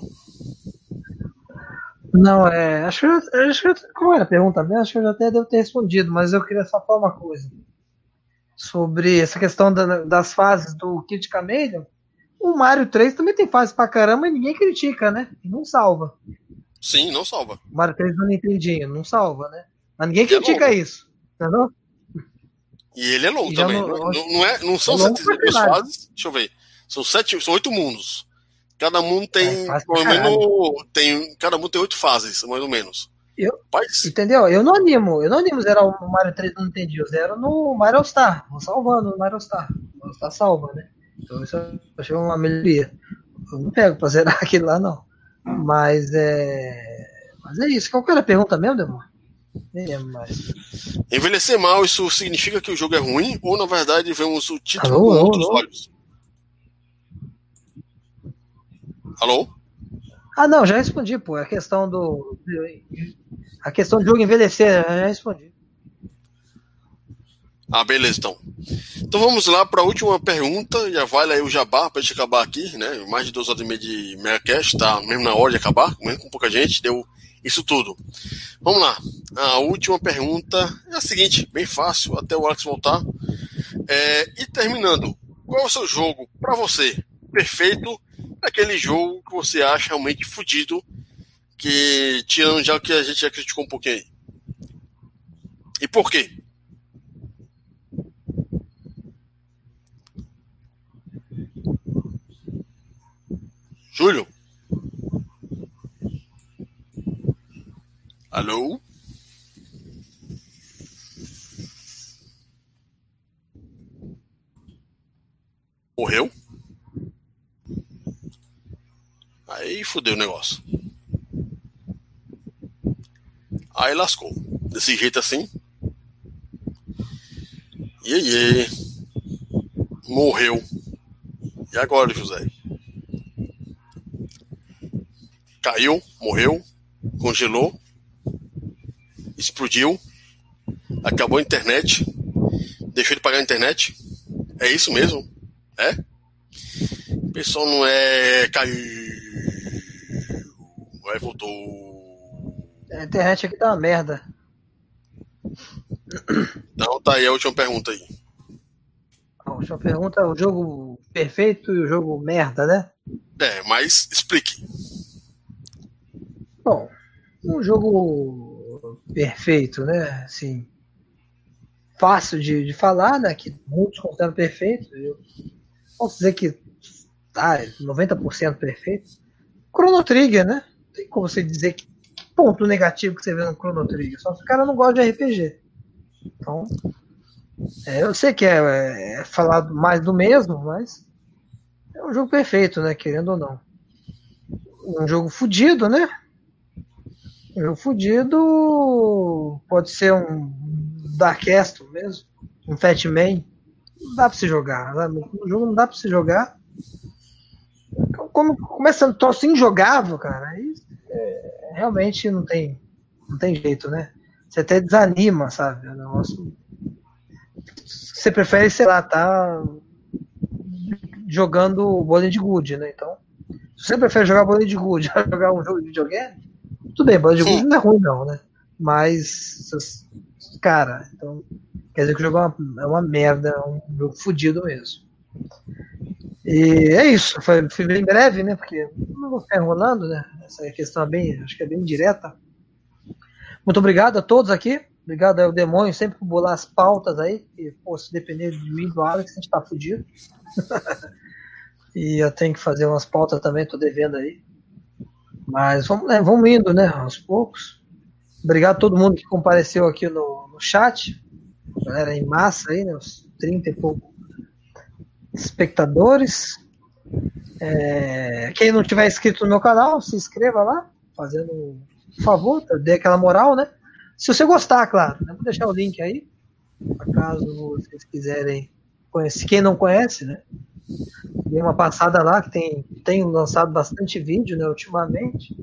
Não, é. Acho que, acho que qual era a pergunta mesmo? Acho que eu já até devo ter respondido, mas eu queria só falar uma coisa. Sobre essa questão da, das fases do Kid Chameleon. O Mario 3 também tem fase pra caramba e ninguém critica, né? não salva. Sim, não salva. O Mario 3 do Nintendinho, não salva, né? Mas ninguém é critica é isso. Não E ele é longo também. Não, não, não, é, não são é sete fases. Deixa eu ver. São sete, são oito mundos. Cada mundo tem, é, pelo menos, tem, cada mundo tem oito fases, mais ou menos. Eu, entendeu? Eu não animo, eu não animo zerar o Mario 3 não entendi, eu zero no Mario Star, vou salvando no Mario Star. O Mario Star salva, né? Então isso eu achei uma melhoria. Eu não pego pra zerar aquilo lá, não. Mas é. Mas é isso. Qual era a pergunta mesmo, Demor? Nem lembro mais. Envelhecer mal, isso significa que o jogo é ruim? Ou na verdade vemos o título alô, com alô, outros alô? olhos? Alô? Ah, não, já respondi, pô. A questão do. A questão do jogo envelhecer, já respondi. Ah, beleza, então. Então vamos lá para a última pergunta. Já vale aí o jabá para a gente acabar aqui, né? Mais de duas horas e meia de Mercast, tá mesmo na hora de acabar, mesmo com pouca gente, deu isso tudo. Vamos lá. A última pergunta é a seguinte, bem fácil, até o Alex voltar. É, e terminando, qual é o seu jogo para você perfeito? Aquele jogo que você acha realmente fodido, que tirando já o que a gente já criticou um pouquinho. E por quê? Júlio? Alô? Morreu? Aí fudeu o negócio. Aí lascou. Desse jeito assim. E aí? Morreu. E agora, José? caiu, morreu, congelou, explodiu, acabou a internet, deixou de pagar a internet. É isso mesmo? É? O pessoal não é. caiu. Aí voltou. A internet aqui tá uma merda. Então tá aí a última pergunta aí. A última pergunta é o jogo perfeito e o jogo merda, né? É, mas explique. Bom, um jogo perfeito, né? Assim, fácil de, de falar, né? Que muitos consideram perfeito. Eu posso dizer que tá 90% perfeito. Chrono Trigger, né? Tem como você dizer que ponto negativo que você vê no Chrono Trigger. Só que o cara não gosta de RPG. Então, é, eu sei que é, é falado mais do mesmo, mas é um jogo perfeito, né? Querendo ou não. Um jogo fodido, né? O fudido pode ser um Darkeston mesmo, um Fatman. Não dá pra se jogar. No jogo não dá pra se jogar. Como começando troço injogável, cara, aí é, realmente não tem, não tem jeito, né? Você até desanima, sabe? O negócio. Você prefere, sei lá, tá jogando bolinha de good, né? Então, se você prefere jogar bolinha de good a jogar um jogo de videogame, tudo bem, Band Good não é ruim, não, né? Mas, cara, então, quer dizer que o jogo é uma, é uma merda, é um jogo fodido mesmo. E é isso, foi, foi bem breve, né? Porque não vou ficar enrolando, né? Essa questão é bem, acho que é bem direta. Muito obrigado a todos aqui, Obrigado ao demônio sempre por bolar as pautas aí. E, pô, se depender de mim do Alex, a gente tá fudido. e eu tenho que fazer umas pautas também, tô devendo aí. Mas vamos, né, vamos indo, né? Aos poucos. Obrigado a todo mundo que compareceu aqui no, no chat. Galera em massa aí, né? Uns 30 e pouco espectadores. É, quem não tiver inscrito no meu canal, se inscreva lá, fazendo um favor, dê aquela moral, né? Se você gostar, claro, né? vou deixar o link aí, caso vocês quiserem conhecer. Quem não conhece, né? Dei uma passada lá, que tem, tem lançado bastante vídeo, né, ultimamente.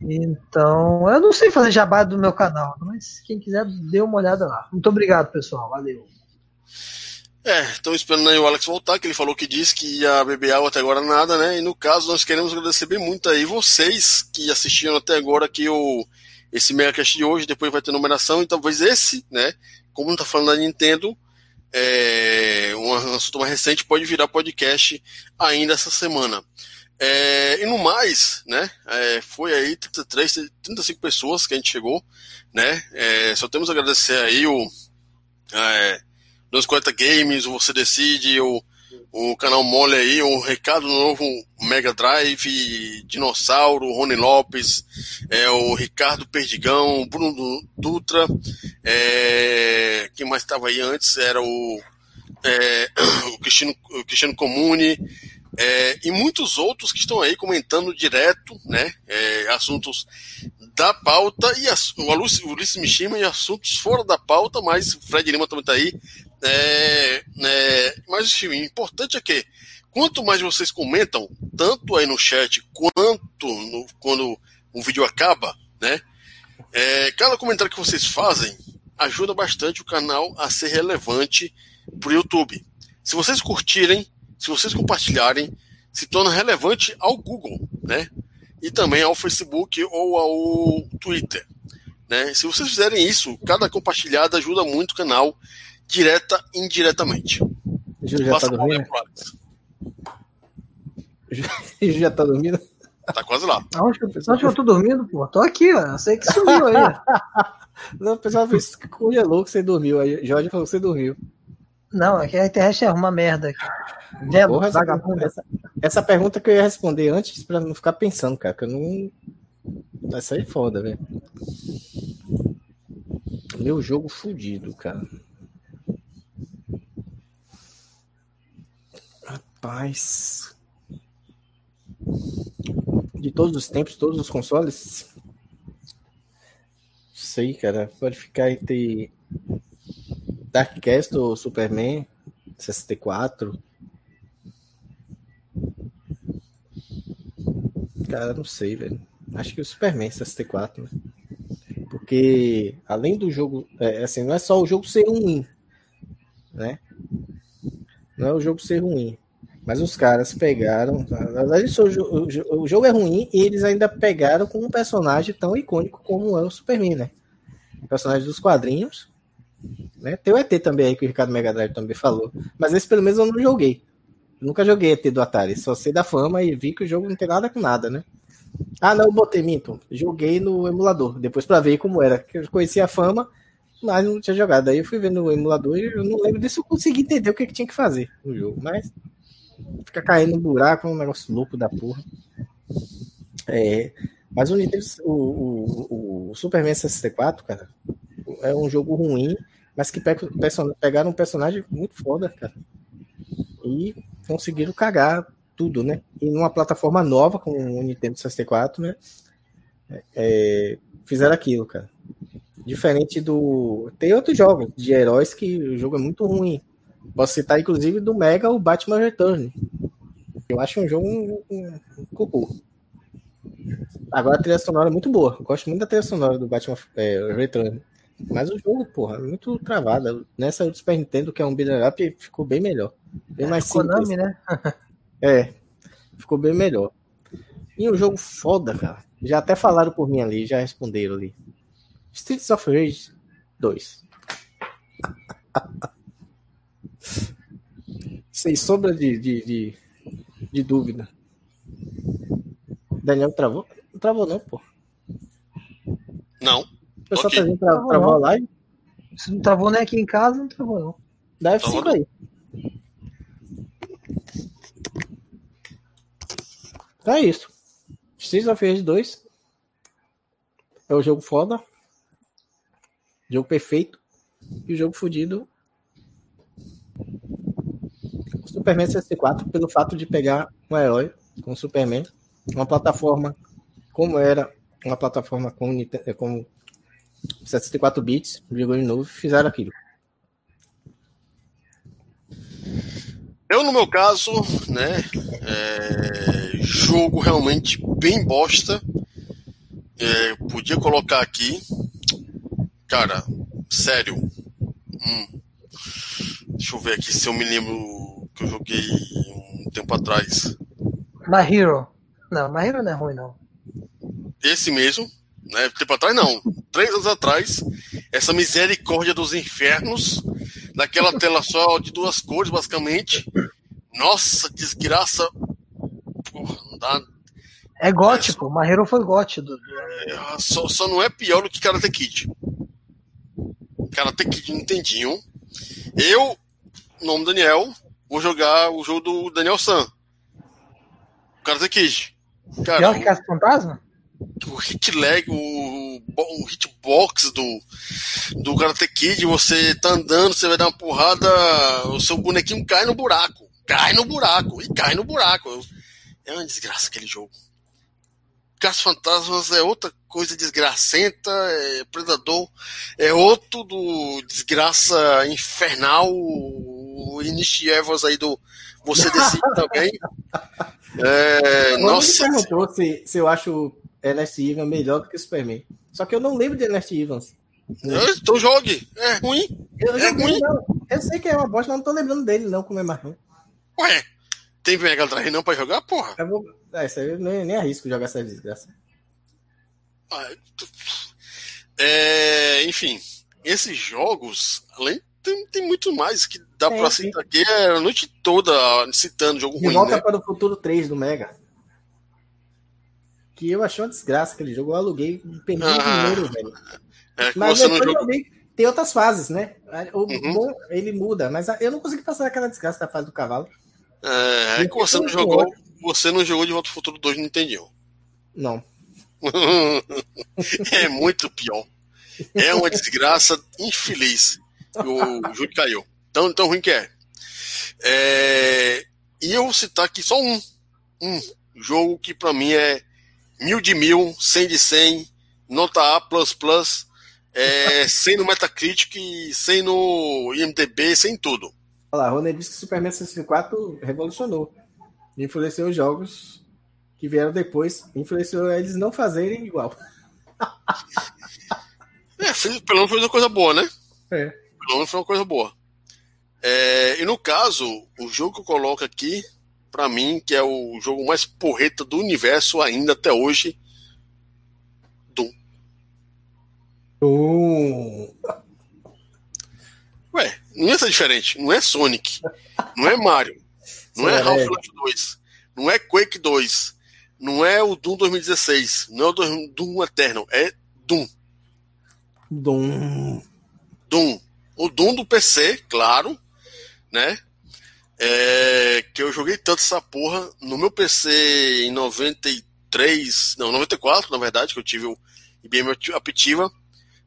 Então, eu não sei fazer jabá do meu canal, mas quem quiser, dê uma olhada lá. Muito obrigado, pessoal. Valeu. É, estão esperando aí o Alex voltar, que ele falou que disse que ia beber água até agora nada, né? E no caso, nós queremos agradecer bem muito aí vocês que assistiram até agora aqui o esse Megacast de hoje, depois vai ter numeração, e talvez esse, né, como não tá falando da Nintendo, é, um assunto mais recente pode virar podcast ainda essa semana. É, e no mais, né, é, foi aí 33, 35 pessoas que a gente chegou, né, é, só temos a agradecer aí o é, 240 Games, o Você Decide, o o canal Mole aí, um recado novo, Mega Drive, Dinossauro, Rony Lopes, é, o Ricardo Perdigão, o Bruno Dutra, é, quem mais estava aí antes? Era o, é, o, Cristiano, o Cristiano Comune, é, e muitos outros que estão aí comentando direto, né, é, assuntos da pauta e as, o Ulisses Mishima e assuntos fora da pauta, mas o Fred Lima também está aí é, é, mas o importante é que quanto mais vocês comentam, tanto aí no chat quanto no, quando o vídeo acaba, né? É, cada comentário que vocês fazem ajuda bastante o canal a ser relevante para o YouTube. Se vocês curtirem, se vocês compartilharem, se torna relevante ao Google, né? E também ao Facebook ou ao Twitter. Né? Se vocês fizerem isso, cada compartilhada ajuda muito o canal direta e indiretamente. Júlio já tá dormindo? Júlio já tá dormindo? Tá quase lá. Onde, onde eu tô dormindo, pô? Tô aqui, ó. Eu sei que sumiu aí. Não, o pessoal fez que congelou que você dormiu. Aí Jorge falou que você dormiu. Não, aqui a internet é uma merda. Velho, Porra, essa, essa, pergunta que eu ia responder antes pra não ficar pensando, cara, que eu não. Vai sair foda, velho. Meu jogo fudido, cara. Rapaz. De todos os tempos, todos os consoles? Sei, cara. Pode ficar entre Dark Castle ou Superman 64. Cara, não sei, velho. Acho que o Superman 64, né? Porque além do jogo, é, assim, não é só o jogo ser ruim, né? Não é o jogo ser ruim. Mas os caras pegaram. Na verdade, o jogo é ruim e eles ainda pegaram com um personagem tão icônico como é o Superman, né? Personagem dos quadrinhos. Né? Tem o ET também aí que o Ricardo Mega Drive também falou. Mas esse pelo menos eu não joguei. nunca joguei ET do Atari. Só sei da fama e vi que o jogo não tem nada com nada, né? Ah, não, botei minto. Joguei no emulador. Depois para ver como era. Eu conhecia a fama, mas não tinha jogado. Aí eu fui vendo no emulador e eu não lembro disso. Eu consegui entender o que, que tinha que fazer no jogo. Mas Fica caindo no buraco, é um negócio louco da porra. É, mas o, o, o, o Superman 64, cara, é um jogo ruim, mas que pegaram um personagem muito foda, cara. E conseguiram cagar tudo, né? E numa plataforma nova, como o Nintendo 64, né? É, fizeram aquilo, cara. Diferente do. Tem outros jogos de heróis que o jogo é muito ruim. Posso citar, inclusive, do Mega o Batman Return. Eu acho um jogo um, um, um Agora a trilha sonora é muito boa. Eu gosto muito da trilha sonora do Batman é, Return. Mas o jogo, porra, é muito travado. Nessa do Super Nintendo, que é um beat'em up, ficou bem melhor. Bem mais simples. Konami, né? é, ficou bem melhor. E um jogo foda, cara. Já até falaram por mim ali, já responderam ali. Streets of Rage 2. Sem sombra de, de, de, de, dúvida. Daniel travou? Não travou, não, pô. Não. O pessoal okay. tá vindo pra, travou a live? Se não travou nem aqui em casa, não travou não. Dá F5 tá aí. Então é isso. Streets of Rage 2 é o jogo foda. Jogo perfeito. E o jogo fodido. O Superman 64, pelo fato de pegar um herói com o Superman, uma plataforma como era uma plataforma com, com 64 bits, jogou de novo fizeram aquilo. Eu, no meu caso, né, é, jogo realmente bem bosta. É, podia colocar aqui, cara, sério. Deixa eu ver aqui se eu me lembro que eu joguei um tempo atrás. My Hero. Não, My Hero não é ruim, não. Esse mesmo, né? Tempo atrás não. Três anos atrás, essa misericórdia dos infernos naquela tela só de duas cores, basicamente. Nossa, desgraça. Porra, não dá. É gote, é, pô. Marreiro foi gote. Do... É, só, só não é pior do que Karate Kid. Karate Kid Nintendinho. Eu, nome Daniel, vou jogar o jogo do Daniel San. Karate Kid. Cara, pior que Caça Fantasma? o hit lag, o, o hitbox do, do Karate Kid, você tá andando, você vai dar uma porrada, o seu bonequinho cai no buraco. Cai no buraco, e cai no buraco. É uma desgraça aquele jogo. Caça Fantasmas é outra coisa desgracenta, é Predador é outro do desgraça infernal, o Initievas aí do Você Decide também. É, nossa. perguntou se, se eu acho Ernest Evans melhor do que Superman. Só que eu não lembro de Ernest Evans. Então jogue. É ruim. Eu, é ruim. Não. Eu sei que é uma bosta, mas não tô lembrando dele, não, como é mais ruim. Ué, tem Mega Drive não pra jogar, porra? Eu vou... É, isso aí eu nem, nem arrisco jogar essa desgraça. É, enfim, esses jogos, além tem, tem muito mais que dá é, pra citar aqui é a noite toda citando jogo De ruim. Volta né? para o Futuro 3 do Mega que eu achei uma desgraça aquele jogo. Eu aluguei, perdi ah, dinheiro, velho. É, Mas depois jogo... eu vi, tem outras fases, né? O uhum. bom, ele muda, mas eu não consegui passar aquela desgraça da fase do cavalo. É, é que você não jogou. Outro. Você não jogou de Volta ao Futuro 2 no Nintendo. Não. é muito pior. É uma desgraça infeliz. O Júlio caiu. Tão, tão ruim que é. é. E eu vou citar aqui só um. Um jogo que para mim é mil de mil, cem de cem, nota A++, é, 100 no Metacritic, 100 no IMDB, sem tudo. Olha lá, Rony disse que Superman 64 revolucionou. Influenciou os jogos que vieram depois, influenciou eles não fazerem igual. é, pelo menos foi uma coisa boa, né? É. Pelo menos foi uma coisa boa. É, e no caso, o jogo que eu coloco aqui para mim, que é o jogo mais porreta do universo ainda até hoje. Doom. Doom. Ué, não ia ser diferente. Não é Sonic. Não é Mario. Não é Half-Life 2. Não é Quake 2. Não é o Doom 2016. Não é o Doom Eternal. É Doom. Doom. Doom. O Doom do PC, claro, né? É, que eu joguei tanto essa porra no meu PC em 93, não, 94, na verdade, que eu tive o IBM Aptiva.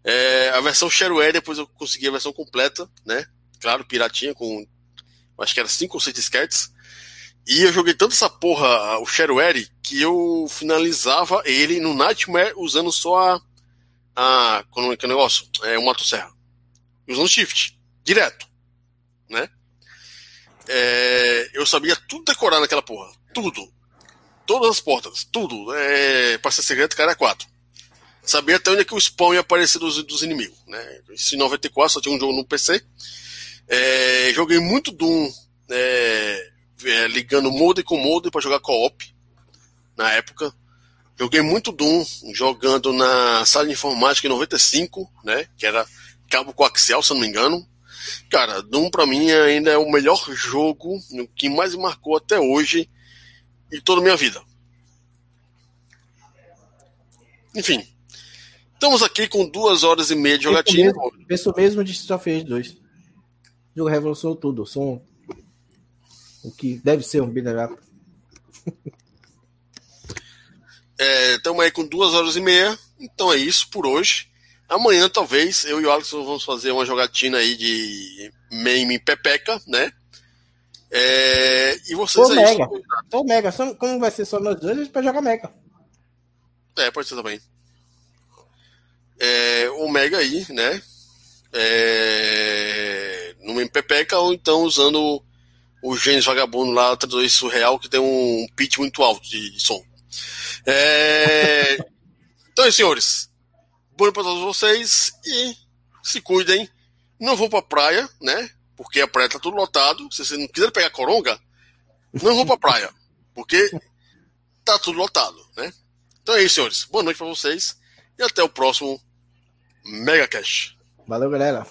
É, a versão shareware, depois eu consegui a versão completa, né? Claro, piratinha, com acho que era 5 ou 6 disquetes. E eu joguei tanto essa porra, o shareware, que eu finalizava ele no Nightmare usando só a. a como é que é o negócio? É o motosserra. Usando shift, direto? É, eu sabia tudo decorar naquela porra. Tudo. Todas as portas. Tudo. É, pra ser segredo, cara, é 4. Sabia até onde é que o spawn ia aparecer dos, dos inimigos. Né? Isso em 94 só tinha um jogo no PC. É, joguei muito Doom é, é, ligando modem com modem para jogar co-op na época. Joguei muito Doom jogando na sala de informática em 95, né? Que era cabo coaxial, se eu não me engano. Cara, Doom pra mim ainda é o melhor jogo, o que mais me marcou até hoje em toda a minha vida. Enfim. Estamos aqui com duas horas e meia de jogatina. Penso mesmo de Street of Rage 2. O jogo revolucionou tudo. Som. O que deve ser um beat'em up. Estamos é, aí com duas horas e meia. Então é isso por hoje. Amanhã, talvez, eu e o Alex vamos fazer uma jogatina aí de meme pepeca, né? É, e vocês Tô aí. Mega. Tô mega. Como vai ser só nós dois, a gente pode jogar mega. É, pode ser também. É, o Mega aí, né? É, no meme pepeca ou então usando o Gênesis Vagabundo lá, traduzir surreal, que tem um pitch muito alto de, de som. É... Então, senhores, boa para todos vocês e se cuidem. Não vão pra praia, né? Porque a praia tá tudo lotado. Se vocês não quiserem pegar coronga, não vão pra praia. Porque tá tudo lotado, né? Então é isso, senhores. Boa noite para vocês e até o próximo Mega Cash. Valeu, galera.